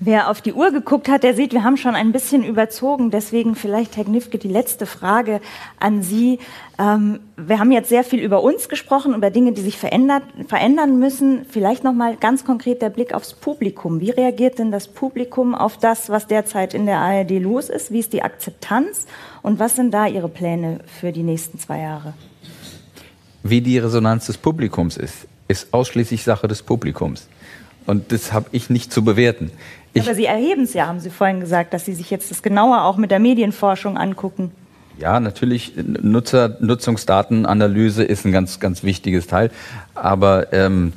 [SPEAKER 20] Wer auf die Uhr geguckt hat, der sieht, wir haben schon ein bisschen überzogen. Deswegen vielleicht, Herr Gnifke, die letzte Frage an Sie. Ähm, wir haben jetzt sehr viel über uns gesprochen, über Dinge, die sich verändert, verändern müssen. Vielleicht noch mal ganz konkret der Blick aufs Publikum. Wie reagiert denn das Publikum auf das, was derzeit in der ARD los ist? Wie ist die Akzeptanz? Und was sind da Ihre Pläne für die nächsten zwei Jahre?
[SPEAKER 3] Wie die Resonanz des Publikums ist, ist ausschließlich Sache des Publikums. Und das habe ich nicht zu bewerten.
[SPEAKER 20] Ich Aber Sie erheben es ja, haben Sie vorhin gesagt, dass Sie sich jetzt das genauer auch mit der Medienforschung angucken.
[SPEAKER 3] Ja, natürlich, Nutzer, Nutzungsdatenanalyse ist ein ganz, ganz wichtiges Teil. Aber ähm,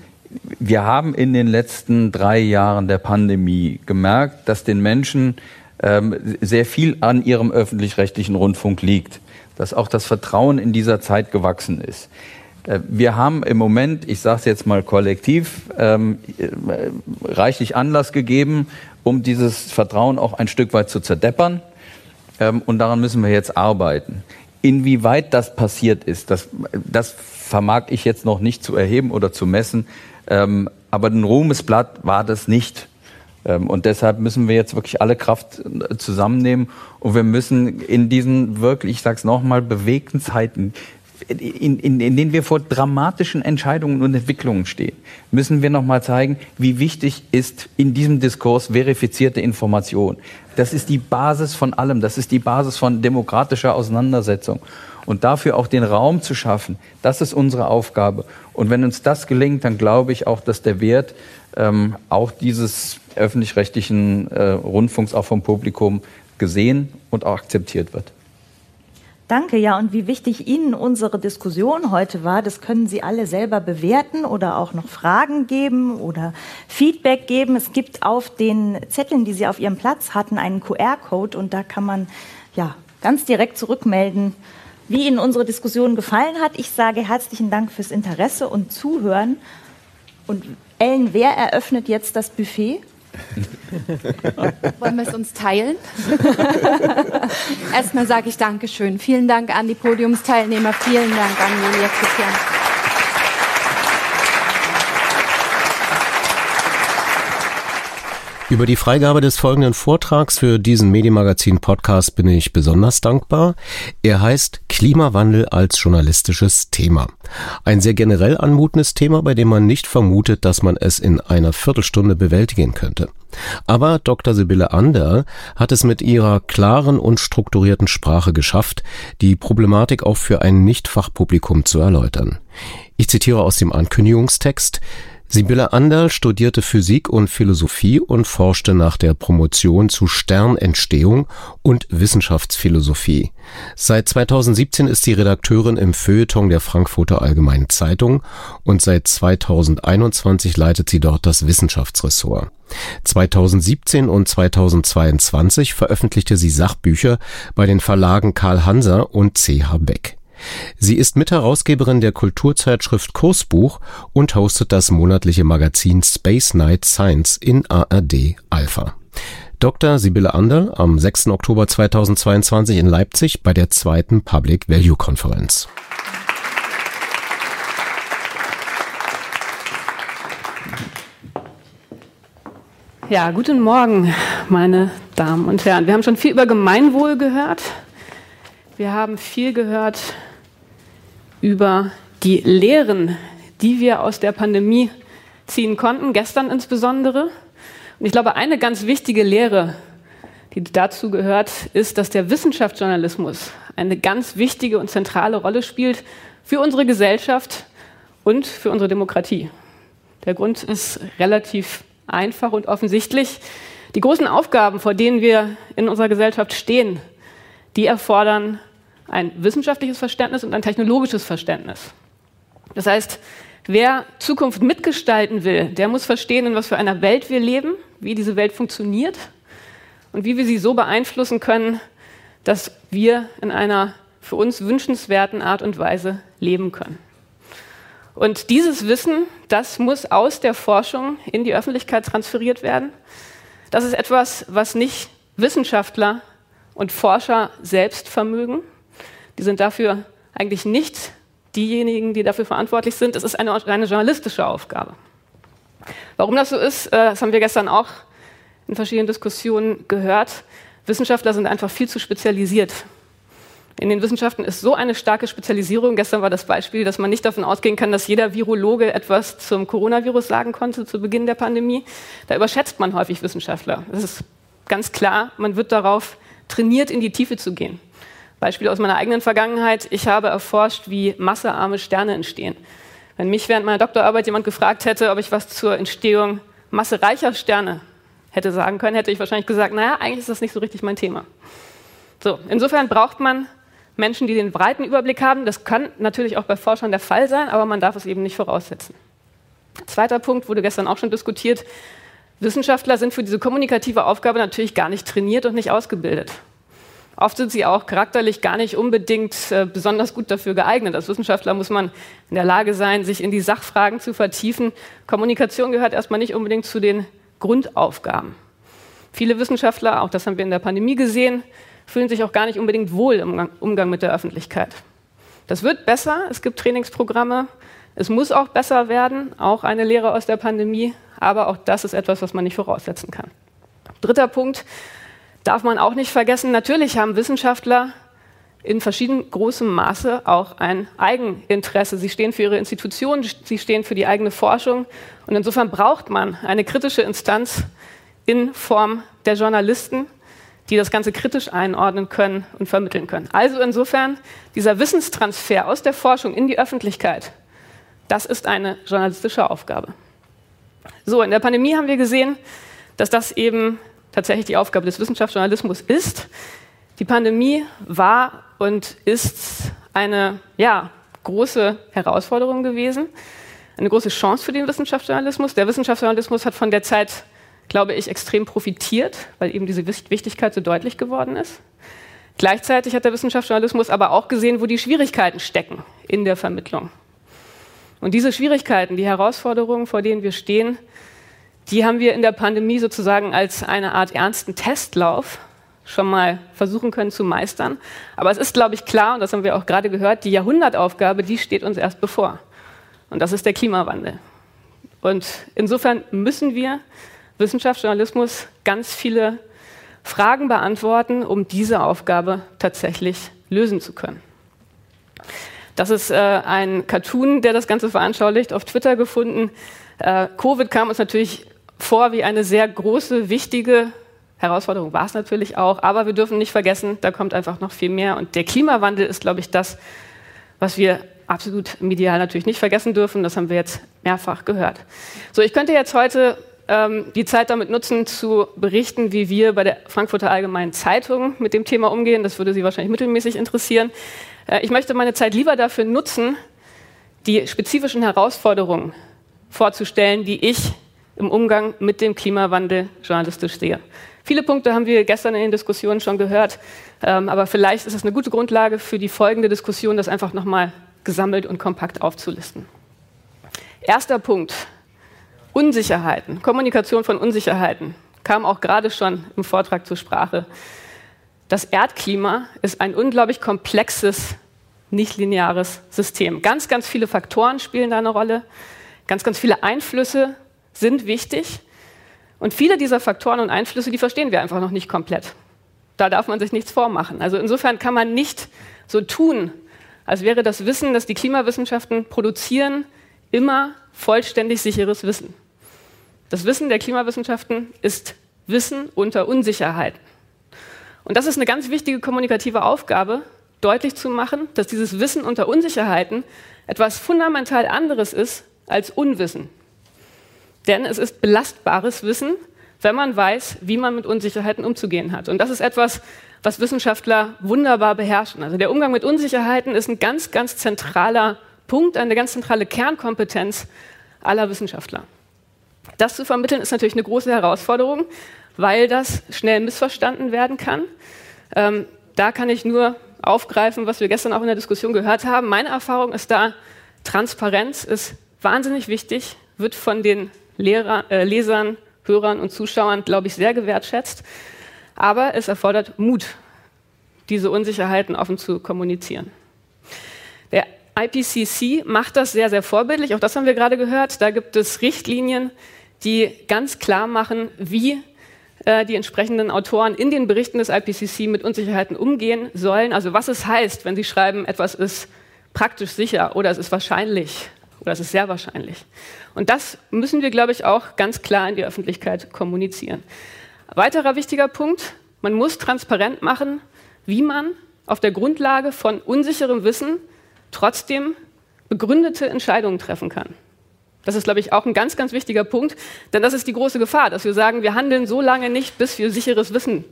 [SPEAKER 3] wir haben in den letzten drei Jahren der Pandemie gemerkt, dass den Menschen ähm, sehr viel an ihrem öffentlich-rechtlichen Rundfunk liegt, dass auch das Vertrauen in dieser Zeit gewachsen ist. Äh, wir haben im Moment, ich sage es jetzt mal kollektiv, ähm, äh, reichlich Anlass gegeben, um dieses Vertrauen auch ein Stück weit zu zerdeppern. Ähm, und daran müssen wir jetzt arbeiten. Inwieweit das passiert ist, das, das vermag ich jetzt noch nicht zu erheben oder zu messen. Ähm, aber ein Ruhmesblatt war das nicht. Ähm, und deshalb müssen wir jetzt wirklich alle Kraft äh, zusammennehmen und wir müssen in diesen wirklich, ich sage es nochmal, bewegten Zeiten, in, in, in denen wir vor dramatischen Entscheidungen und Entwicklungen stehen, müssen wir nochmal zeigen, wie wichtig ist in diesem Diskurs verifizierte Information. Das ist die Basis von allem, das ist die Basis von demokratischer Auseinandersetzung. Und dafür auch den Raum zu schaffen, das ist unsere Aufgabe. Und wenn uns das gelingt, dann glaube ich auch, dass der Wert ähm, auch dieses öffentlich-rechtlichen äh, Rundfunks auch vom Publikum gesehen und auch akzeptiert wird.
[SPEAKER 20] Danke, ja. Und wie wichtig Ihnen unsere Diskussion heute war, das können Sie alle selber bewerten oder auch noch Fragen geben oder Feedback geben. Es gibt auf den Zetteln, die Sie auf Ihrem Platz hatten, einen QR-Code und da kann man ja ganz direkt zurückmelden, wie Ihnen unsere Diskussion gefallen hat. Ich sage herzlichen Dank fürs Interesse und Zuhören. Und Ellen, wer eröffnet jetzt das Buffet?
[SPEAKER 17] Wollen wir es uns teilen? Erstmal sage ich Dankeschön. Vielen Dank an die Podiumsteilnehmer. Vielen Dank an Julia Christian.
[SPEAKER 1] Über die Freigabe des folgenden Vortrags für diesen Medienmagazin-Podcast bin ich besonders dankbar. Er heißt Klimawandel als journalistisches Thema. Ein sehr generell anmutendes Thema, bei dem man nicht vermutet, dass man es in einer Viertelstunde bewältigen könnte. Aber Dr. Sibylle Ander hat es mit ihrer klaren und strukturierten Sprache geschafft, die Problematik auch für ein Nicht-Fachpublikum zu erläutern. Ich zitiere aus dem Ankündigungstext Sibylle Anderl studierte Physik und Philosophie und forschte nach der Promotion zu Sternentstehung und Wissenschaftsphilosophie. Seit 2017 ist sie Redakteurin im Feuilleton der Frankfurter Allgemeinen Zeitung und seit 2021 leitet sie dort das Wissenschaftsressort. 2017 und 2022 veröffentlichte sie Sachbücher bei den Verlagen Karl Hanser und CH Beck. Sie ist Mitherausgeberin der Kulturzeitschrift Kursbuch und hostet das monatliche Magazin Space Night Science in ARD Alpha. Dr. Sibylle Anderl am 6. Oktober 2022 in Leipzig bei der zweiten Public Value Konferenz.
[SPEAKER 13] Ja, guten Morgen, meine Damen und Herren. Wir haben schon viel über Gemeinwohl gehört. Wir haben viel gehört über die Lehren, die wir aus der Pandemie ziehen konnten, gestern insbesondere. Und ich glaube, eine ganz wichtige Lehre, die dazu gehört, ist, dass der Wissenschaftsjournalismus eine ganz wichtige und zentrale Rolle spielt für unsere Gesellschaft und für unsere Demokratie. Der Grund ist relativ einfach und offensichtlich. Die großen Aufgaben, vor denen wir in unserer Gesellschaft stehen, die erfordern ein wissenschaftliches Verständnis und ein technologisches Verständnis. Das heißt, wer Zukunft mitgestalten will, der muss verstehen, in was für einer Welt wir leben, wie diese Welt funktioniert und wie wir sie so beeinflussen können, dass wir in einer für uns wünschenswerten Art und Weise leben können. Und dieses Wissen, das muss aus der Forschung in die Öffentlichkeit transferiert werden. Das ist etwas, was nicht Wissenschaftler und Forscher selbst vermögen. Die sind dafür eigentlich nicht diejenigen, die dafür verantwortlich sind. Es ist eine, eine journalistische Aufgabe. Warum das so ist, äh, das haben wir gestern auch in verschiedenen Diskussionen gehört. Wissenschaftler sind einfach viel zu spezialisiert. In den Wissenschaften ist so eine starke Spezialisierung. Gestern war das Beispiel, dass man nicht davon ausgehen kann, dass jeder Virologe etwas zum Coronavirus sagen konnte zu Beginn der Pandemie. Da überschätzt man häufig Wissenschaftler. Das ist ganz klar. Man wird darauf trainiert, in die Tiefe zu gehen. Beispiel aus meiner eigenen Vergangenheit. Ich habe erforscht, wie massearme Sterne entstehen. Wenn mich während meiner Doktorarbeit jemand gefragt hätte, ob ich was zur Entstehung massereicher Sterne hätte sagen können, hätte ich wahrscheinlich gesagt, naja, eigentlich ist das nicht so richtig mein Thema. So, insofern braucht man Menschen, die den breiten Überblick haben. Das kann natürlich auch bei Forschern der Fall sein, aber man darf es eben nicht voraussetzen. Zweiter Punkt wurde gestern auch schon diskutiert. Wissenschaftler sind für diese kommunikative Aufgabe natürlich gar nicht trainiert und nicht ausgebildet. Oft sind sie auch charakterlich gar nicht unbedingt äh, besonders gut dafür geeignet. Als Wissenschaftler muss man in der Lage sein, sich in die Sachfragen zu vertiefen. Kommunikation gehört erstmal nicht unbedingt zu den Grundaufgaben. Viele Wissenschaftler, auch das haben wir in der Pandemie gesehen, fühlen sich auch gar nicht unbedingt wohl im Umgang mit der Öffentlichkeit. Das wird besser, es gibt Trainingsprogramme, es muss auch besser werden, auch eine Lehre aus der Pandemie, aber auch das ist etwas, was man nicht voraussetzen kann. Dritter Punkt darf man auch nicht vergessen, natürlich haben Wissenschaftler in verschieden großem Maße auch ein Eigeninteresse. Sie stehen für ihre Institutionen, sie stehen für die eigene Forschung und insofern braucht man eine kritische Instanz in Form der Journalisten, die das Ganze kritisch einordnen können und vermitteln können. Also insofern dieser Wissenstransfer aus der Forschung in die Öffentlichkeit, das ist eine journalistische Aufgabe. So, in der Pandemie haben wir gesehen, dass das eben tatsächlich die Aufgabe des Wissenschaftsjournalismus ist. Die Pandemie war und ist eine ja, große Herausforderung gewesen, eine große Chance für den Wissenschaftsjournalismus. Der Wissenschaftsjournalismus hat von der Zeit, glaube ich, extrem profitiert, weil eben diese Wichtigkeit so deutlich geworden ist. Gleichzeitig hat der Wissenschaftsjournalismus aber auch gesehen, wo die Schwierigkeiten stecken in der Vermittlung. Und diese Schwierigkeiten, die Herausforderungen, vor denen wir stehen, die haben wir in der Pandemie sozusagen als eine Art ernsten Testlauf schon mal versuchen können zu meistern. Aber es ist, glaube ich, klar, und das haben wir auch gerade gehört, die Jahrhundertaufgabe, die steht uns erst bevor. Und das ist der Klimawandel. Und insofern müssen wir Wissenschaftsjournalismus ganz viele Fragen beantworten, um diese Aufgabe tatsächlich lösen zu können. Das ist äh, ein Cartoon, der das Ganze veranschaulicht, auf Twitter gefunden. Äh, Covid kam uns natürlich vor wie eine sehr große, wichtige Herausforderung war es natürlich auch, aber wir dürfen nicht vergessen, da kommt einfach noch viel mehr. Und der Klimawandel ist, glaube ich, das, was wir absolut medial natürlich nicht vergessen dürfen. Das haben wir jetzt mehrfach gehört. So, ich könnte jetzt heute ähm, die Zeit damit nutzen, zu berichten, wie wir bei der Frankfurter Allgemeinen Zeitung mit dem Thema umgehen. Das würde Sie wahrscheinlich mittelmäßig interessieren. Äh, ich möchte meine Zeit lieber dafür nutzen, die spezifischen Herausforderungen vorzustellen, die ich im Umgang mit dem Klimawandel journalistisch sehe. Viele Punkte haben wir gestern in den Diskussionen schon gehört, ähm, aber vielleicht ist es eine gute Grundlage für die folgende Diskussion, das einfach nochmal gesammelt und kompakt aufzulisten. Erster Punkt, Unsicherheiten, Kommunikation von Unsicherheiten, kam auch gerade schon im Vortrag zur Sprache. Das Erdklima ist ein unglaublich komplexes, nicht lineares System. Ganz, ganz viele Faktoren spielen da eine Rolle, ganz, ganz viele Einflüsse sind wichtig. Und viele dieser Faktoren und Einflüsse, die verstehen wir einfach noch nicht komplett. Da darf man sich nichts vormachen. Also insofern kann man nicht so tun, als wäre das Wissen, das die Klimawissenschaften produzieren, immer vollständig sicheres Wissen. Das Wissen der Klimawissenschaften ist Wissen unter Unsicherheiten. Und das ist eine ganz wichtige kommunikative Aufgabe, deutlich zu machen, dass dieses Wissen unter Unsicherheiten etwas fundamental anderes ist als Unwissen. Denn es ist belastbares Wissen, wenn man weiß, wie man mit Unsicherheiten umzugehen hat. Und das ist etwas, was Wissenschaftler wunderbar beherrschen. Also der Umgang mit Unsicherheiten ist ein ganz, ganz zentraler Punkt, eine ganz zentrale Kernkompetenz aller Wissenschaftler. Das zu vermitteln ist natürlich eine große Herausforderung, weil das schnell missverstanden werden kann. Ähm, da kann ich nur aufgreifen, was wir gestern auch in der Diskussion gehört haben. Meine Erfahrung ist da, Transparenz ist wahnsinnig wichtig, wird von den Lehrer, äh, Lesern, Hörern und Zuschauern, glaube ich, sehr gewertschätzt. Aber es erfordert Mut, diese Unsicherheiten offen zu kommunizieren. Der IPCC macht das sehr, sehr vorbildlich. Auch das haben wir gerade gehört. Da gibt es Richtlinien, die ganz klar machen, wie äh, die entsprechenden Autoren in den Berichten des IPCC mit Unsicherheiten umgehen sollen. Also was es heißt, wenn sie schreiben, etwas ist praktisch sicher oder es ist wahrscheinlich oder es ist sehr wahrscheinlich. Und das müssen wir, glaube ich, auch ganz klar in die Öffentlichkeit kommunizieren. Weiterer wichtiger Punkt, man muss transparent machen, wie man auf der Grundlage von unsicherem Wissen trotzdem begründete Entscheidungen treffen kann. Das ist, glaube ich, auch ein ganz, ganz wichtiger Punkt, denn das ist die große Gefahr, dass wir sagen, wir handeln so lange nicht, bis wir sicheres Wissen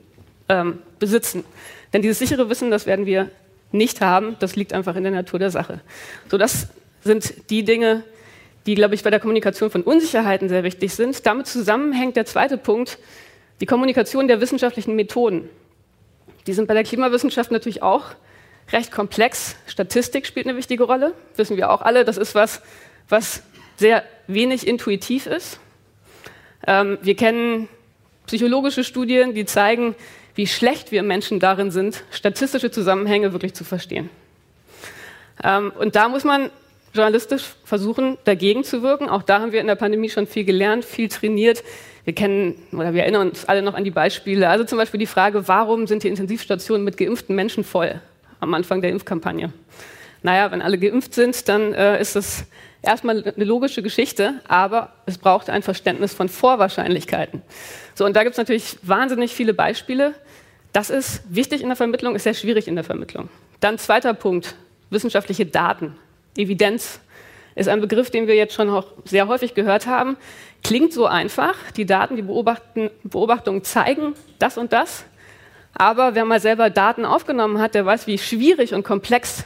[SPEAKER 13] ähm, besitzen. Denn dieses sichere Wissen, das werden wir nicht haben, das liegt einfach in der Natur der Sache. So, das sind die Dinge, die, glaube ich, bei der Kommunikation von Unsicherheiten sehr wichtig sind. Damit zusammenhängt der zweite Punkt, die Kommunikation der wissenschaftlichen Methoden. Die sind bei der Klimawissenschaft natürlich auch recht komplex. Statistik spielt eine wichtige Rolle, wissen wir auch alle. Das ist was, was sehr wenig intuitiv ist. Ähm, wir kennen psychologische Studien, die zeigen, wie schlecht wir Menschen darin sind, statistische Zusammenhänge wirklich zu verstehen. Ähm, und da muss man journalistisch versuchen, dagegen zu wirken. Auch da haben wir in der Pandemie schon viel gelernt, viel trainiert. Wir kennen oder wir erinnern uns alle noch an die Beispiele. Also zum Beispiel die Frage, warum sind die Intensivstationen mit geimpften Menschen voll am Anfang der Impfkampagne? Naja, wenn alle geimpft sind, dann äh, ist das erstmal eine logische Geschichte, aber es braucht ein Verständnis von Vorwahrscheinlichkeiten. So, und da gibt es natürlich wahnsinnig viele Beispiele. Das ist wichtig in der Vermittlung, ist sehr schwierig in der Vermittlung. Dann zweiter Punkt, wissenschaftliche Daten. Evidenz ist ein Begriff, den wir jetzt schon auch sehr häufig gehört haben. Klingt so einfach. Die Daten, die Beobachtungen zeigen das und das. Aber wer mal selber Daten aufgenommen hat, der weiß, wie schwierig und komplex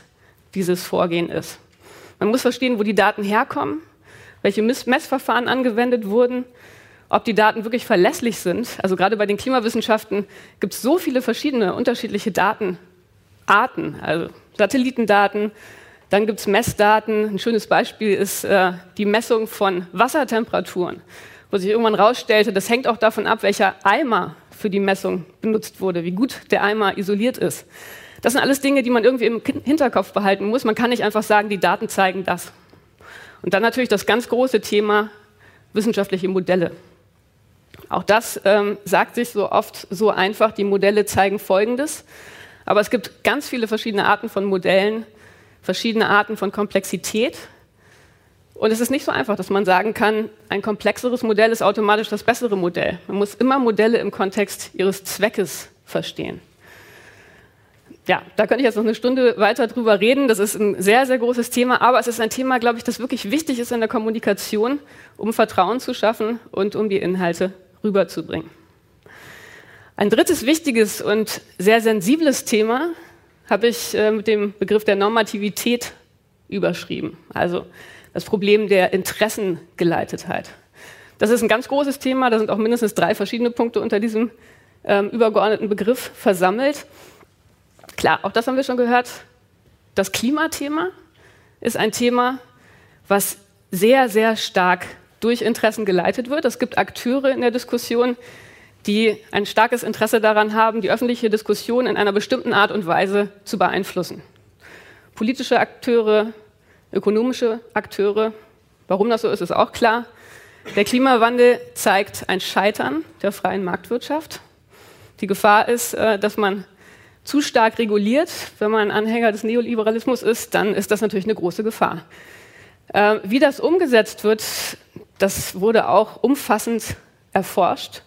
[SPEAKER 13] dieses Vorgehen ist. Man muss verstehen, wo die Daten herkommen, welche Messverfahren angewendet wurden, ob die Daten wirklich verlässlich sind. Also gerade bei den Klimawissenschaften gibt es so viele verschiedene unterschiedliche Datenarten, also Satellitendaten, dann gibt es Messdaten. Ein schönes Beispiel ist äh, die Messung von Wassertemperaturen, wo sich irgendwann herausstellte, das hängt auch davon ab, welcher Eimer für die Messung benutzt wurde, wie gut der Eimer isoliert ist. Das sind alles Dinge, die man irgendwie im Hinterkopf behalten muss. Man kann nicht einfach sagen, die Daten zeigen das. Und dann natürlich das ganz große Thema wissenschaftliche Modelle. Auch das ähm, sagt sich so oft so einfach, die Modelle zeigen Folgendes. Aber es gibt ganz viele verschiedene Arten von Modellen, verschiedene Arten von Komplexität. Und es ist nicht so einfach, dass man sagen kann, ein komplexeres Modell ist automatisch das bessere Modell. Man muss immer Modelle im Kontext ihres Zweckes verstehen ja, da könnte ich jetzt noch eine Stunde weiter drüber reden. Das ist ein sehr, sehr großes Thema, aber es ist ein Thema, glaube ich, das wirklich wichtig ist in der Kommunikation, um Vertrauen zu schaffen und um die Inhalte rüberzubringen. Ein drittes wichtiges und sehr sensibles Thema habe ich äh, mit dem Begriff der Normativität überschrieben. Also das Problem der Interessengeleitetheit. Das ist ein ganz großes Thema. Da sind auch mindestens drei verschiedene Punkte unter diesem ähm, übergeordneten Begriff versammelt. Klar, auch das haben wir schon gehört. Das Klimathema ist ein Thema, was sehr, sehr stark durch Interessen geleitet wird. Es gibt Akteure in der Diskussion, die ein starkes Interesse daran haben, die öffentliche Diskussion in einer bestimmten Art und Weise zu beeinflussen. Politische Akteure, ökonomische Akteure. Warum das so ist, ist auch klar. Der Klimawandel zeigt ein Scheitern der freien Marktwirtschaft. Die Gefahr ist, äh, dass man zu stark reguliert, wenn man Anhänger des Neoliberalismus ist, dann ist das natürlich eine große Gefahr. Äh, wie das umgesetzt wird, das wurde auch umfassend erforscht.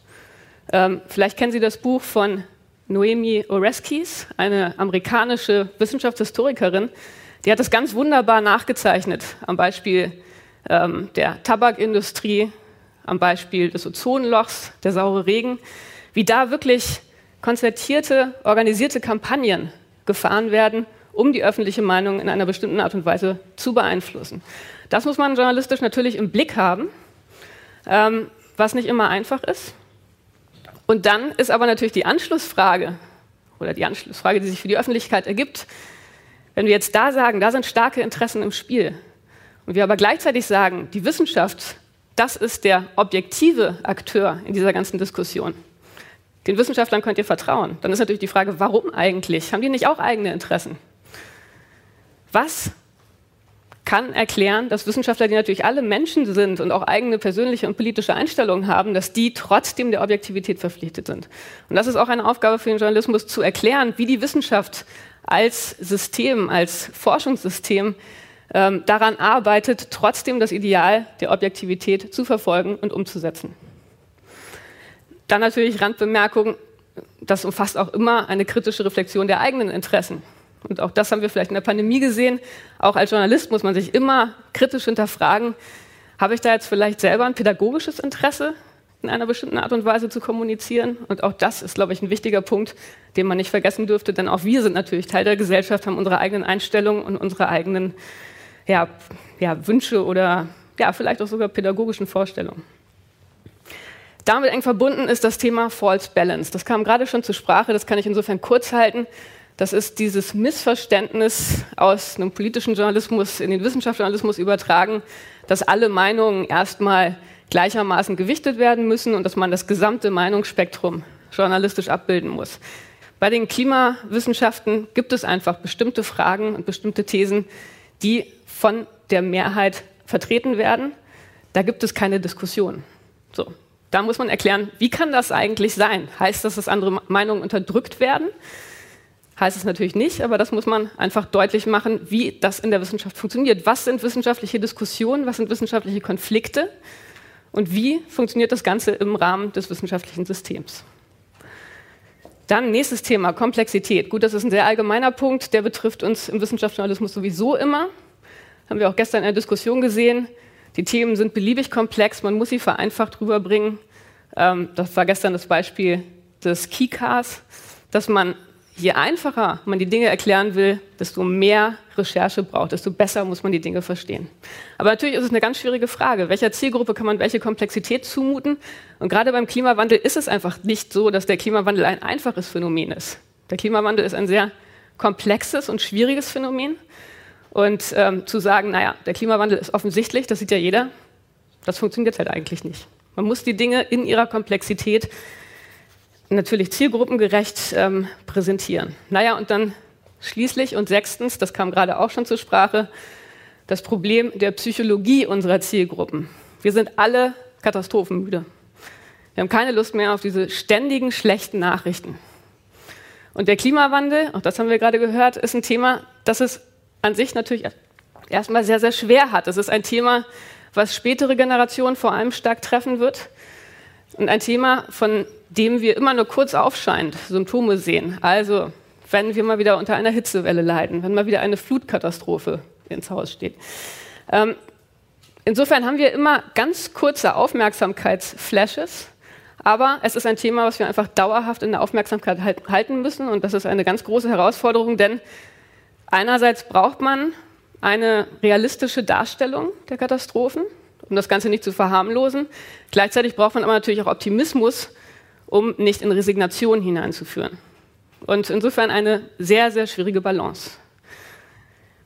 [SPEAKER 13] Ähm, vielleicht kennen Sie das Buch von Noemi Oreskes, eine amerikanische Wissenschaftshistorikerin. Die hat das ganz wunderbar nachgezeichnet am Beispiel ähm, der Tabakindustrie, am Beispiel des Ozonlochs, der saure Regen, wie da wirklich konzertierte, organisierte Kampagnen gefahren werden, um die öffentliche Meinung in einer bestimmten Art und Weise zu beeinflussen. Das muss man journalistisch natürlich im Blick haben, ähm, was nicht immer einfach ist. Und dann ist aber natürlich die Anschlussfrage oder die Anschlussfrage, die sich für die Öffentlichkeit ergibt, wenn wir jetzt da sagen, da sind starke Interessen im Spiel und wir aber gleichzeitig sagen, die Wissenschaft, das ist der objektive Akteur in dieser ganzen Diskussion. Den Wissenschaftlern könnt ihr vertrauen. Dann ist natürlich die Frage, warum eigentlich? Haben die nicht auch eigene Interessen? Was kann erklären, dass Wissenschaftler, die natürlich alle Menschen sind und auch eigene persönliche und politische Einstellungen haben, dass die trotzdem der Objektivität verpflichtet sind. Und das ist auch eine Aufgabe für den Journalismus, zu erklären, wie die Wissenschaft als System, als Forschungssystem ähm, daran arbeitet, trotzdem das Ideal der Objektivität zu verfolgen und umzusetzen. Dann natürlich Randbemerkung, das umfasst auch immer eine kritische Reflexion der eigenen Interessen. Und auch das haben wir vielleicht in der Pandemie gesehen. Auch als Journalist muss man sich immer kritisch hinterfragen, habe ich da jetzt vielleicht selber ein pädagogisches Interesse, in einer bestimmten Art und Weise zu kommunizieren? Und auch das ist, glaube ich, ein wichtiger Punkt, den man nicht vergessen dürfte, denn auch wir sind natürlich Teil der Gesellschaft, haben unsere eigenen Einstellungen und unsere eigenen ja, ja, Wünsche oder ja, vielleicht auch sogar pädagogischen Vorstellungen. Damit eng verbunden ist das Thema False Balance. Das kam gerade schon zur Sprache, das kann ich insofern kurz halten. Das ist dieses Missverständnis aus einem politischen Journalismus in den Wissenschaftsjournalismus übertragen, dass alle Meinungen erstmal gleichermaßen gewichtet werden müssen und dass man das gesamte Meinungsspektrum journalistisch abbilden muss. Bei den Klimawissenschaften gibt es einfach bestimmte Fragen und bestimmte Thesen, die von der Mehrheit vertreten werden. Da gibt es keine Diskussion. So, da muss man erklären, wie kann das eigentlich sein? Heißt das, dass andere Meinungen unterdrückt werden? Heißt es natürlich nicht, aber das muss man einfach deutlich machen, wie das in der Wissenschaft funktioniert. Was sind wissenschaftliche Diskussionen? Was sind wissenschaftliche Konflikte? Und wie funktioniert das Ganze im Rahmen des wissenschaftlichen Systems? Dann nächstes Thema, Komplexität. Gut, das ist ein sehr allgemeiner Punkt, der betrifft uns im Wissenschaftsjournalismus sowieso immer. Haben wir auch gestern in der Diskussion gesehen. Die Themen sind beliebig komplex, man muss sie vereinfacht rüberbringen. Ähm, das war gestern das Beispiel des Keycars, dass man je einfacher man die Dinge erklären will, desto mehr Recherche braucht, desto besser muss man die Dinge verstehen. Aber natürlich ist es eine ganz schwierige Frage. Welcher Zielgruppe kann man welche Komplexität zumuten? Und gerade beim Klimawandel ist es einfach nicht so, dass der Klimawandel ein einfaches Phänomen ist. Der Klimawandel ist ein sehr komplexes und schwieriges Phänomen. Und ähm, zu sagen, naja, der Klimawandel ist offensichtlich, das sieht ja jeder, das funktioniert halt eigentlich nicht. Man muss die Dinge in ihrer Komplexität natürlich zielgruppengerecht ähm, präsentieren. Naja, und dann schließlich und sechstens, das kam gerade auch schon zur Sprache, das Problem der Psychologie unserer Zielgruppen. Wir sind alle katastrophenmüde. Wir haben keine Lust mehr auf diese ständigen schlechten Nachrichten. Und der Klimawandel, auch das haben wir gerade gehört, ist ein Thema, das es an sich natürlich erstmal sehr, sehr schwer hat. Es ist ein Thema, was spätere Generationen vor allem stark treffen wird. Und ein Thema, von dem wir immer nur kurz aufscheinend Symptome sehen. Also, wenn wir mal wieder unter einer Hitzewelle leiden, wenn mal wieder eine Flutkatastrophe ins Haus steht. Ähm, insofern haben wir immer ganz kurze Aufmerksamkeitsflashes, aber es ist ein Thema, was wir einfach dauerhaft in der Aufmerksamkeit halten müssen und das ist eine ganz große Herausforderung, denn einerseits braucht man eine realistische Darstellung der Katastrophen, um das Ganze nicht zu verharmlosen. Gleichzeitig braucht man aber natürlich auch Optimismus, um nicht in Resignation hineinzuführen. Und insofern eine sehr, sehr schwierige Balance.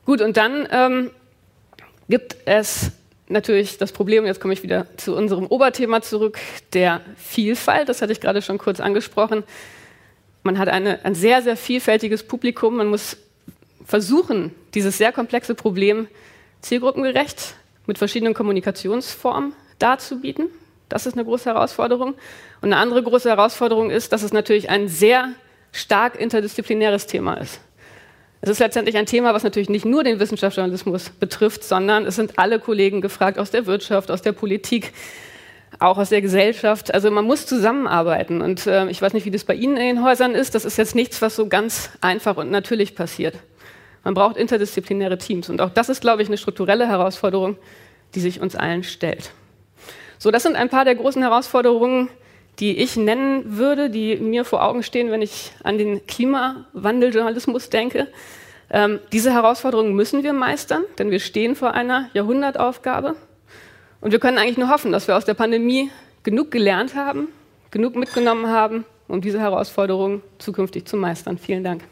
[SPEAKER 13] Gut, und dann ähm, gibt es natürlich das Problem, jetzt komme ich wieder zu unserem Oberthema zurück, der Vielfalt. Das hatte ich gerade schon kurz angesprochen. Man hat eine, ein sehr, sehr vielfältiges Publikum. Man muss versuchen, dieses sehr komplexe Problem zielgruppengerecht mit verschiedenen Kommunikationsformen darzubieten. Das ist eine große Herausforderung. Und eine andere große Herausforderung ist, dass es natürlich ein sehr stark interdisziplinäres Thema ist. Es ist letztendlich ein Thema, was natürlich nicht nur den Wissenschaftsjournalismus betrifft, sondern es sind alle Kollegen gefragt aus der Wirtschaft, aus der Politik, auch aus der Gesellschaft. Also man muss zusammenarbeiten. Und äh, ich weiß nicht, wie das bei Ihnen in den Häusern ist. Das ist jetzt nichts, was so ganz einfach und natürlich passiert. Man braucht interdisziplinäre Teams. Und auch das ist, glaube ich, eine strukturelle Herausforderung, die sich uns allen stellt. So, das sind ein paar der großen Herausforderungen, die ich nennen würde, die mir vor Augen stehen, wenn ich an den Klimawandeljournalismus denke. Ähm, diese Herausforderungen müssen wir meistern, denn wir stehen vor einer Jahrhundertaufgabe. Und wir können eigentlich nur hoffen, dass wir aus der Pandemie genug gelernt haben, genug mitgenommen haben, um diese Herausforderungen zukünftig zu meistern. Vielen Dank.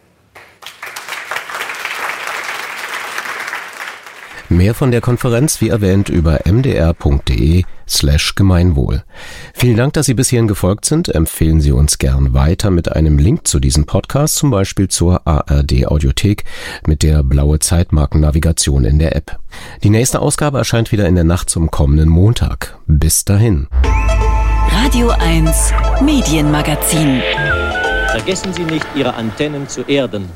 [SPEAKER 1] Mehr von der Konferenz, wie erwähnt, über mdr.de slash Gemeinwohl. Vielen Dank, dass Sie bis hierhin gefolgt sind. Empfehlen Sie uns gern weiter mit einem Link zu diesem Podcast, zum Beispiel zur ARD Audiothek mit der blaue Zeitmarkennavigation in der App. Die nächste Ausgabe erscheint wieder in der Nacht zum kommenden Montag. Bis dahin.
[SPEAKER 2] Radio 1 Medienmagazin.
[SPEAKER 26] Vergessen Sie nicht, Ihre Antennen zu erden.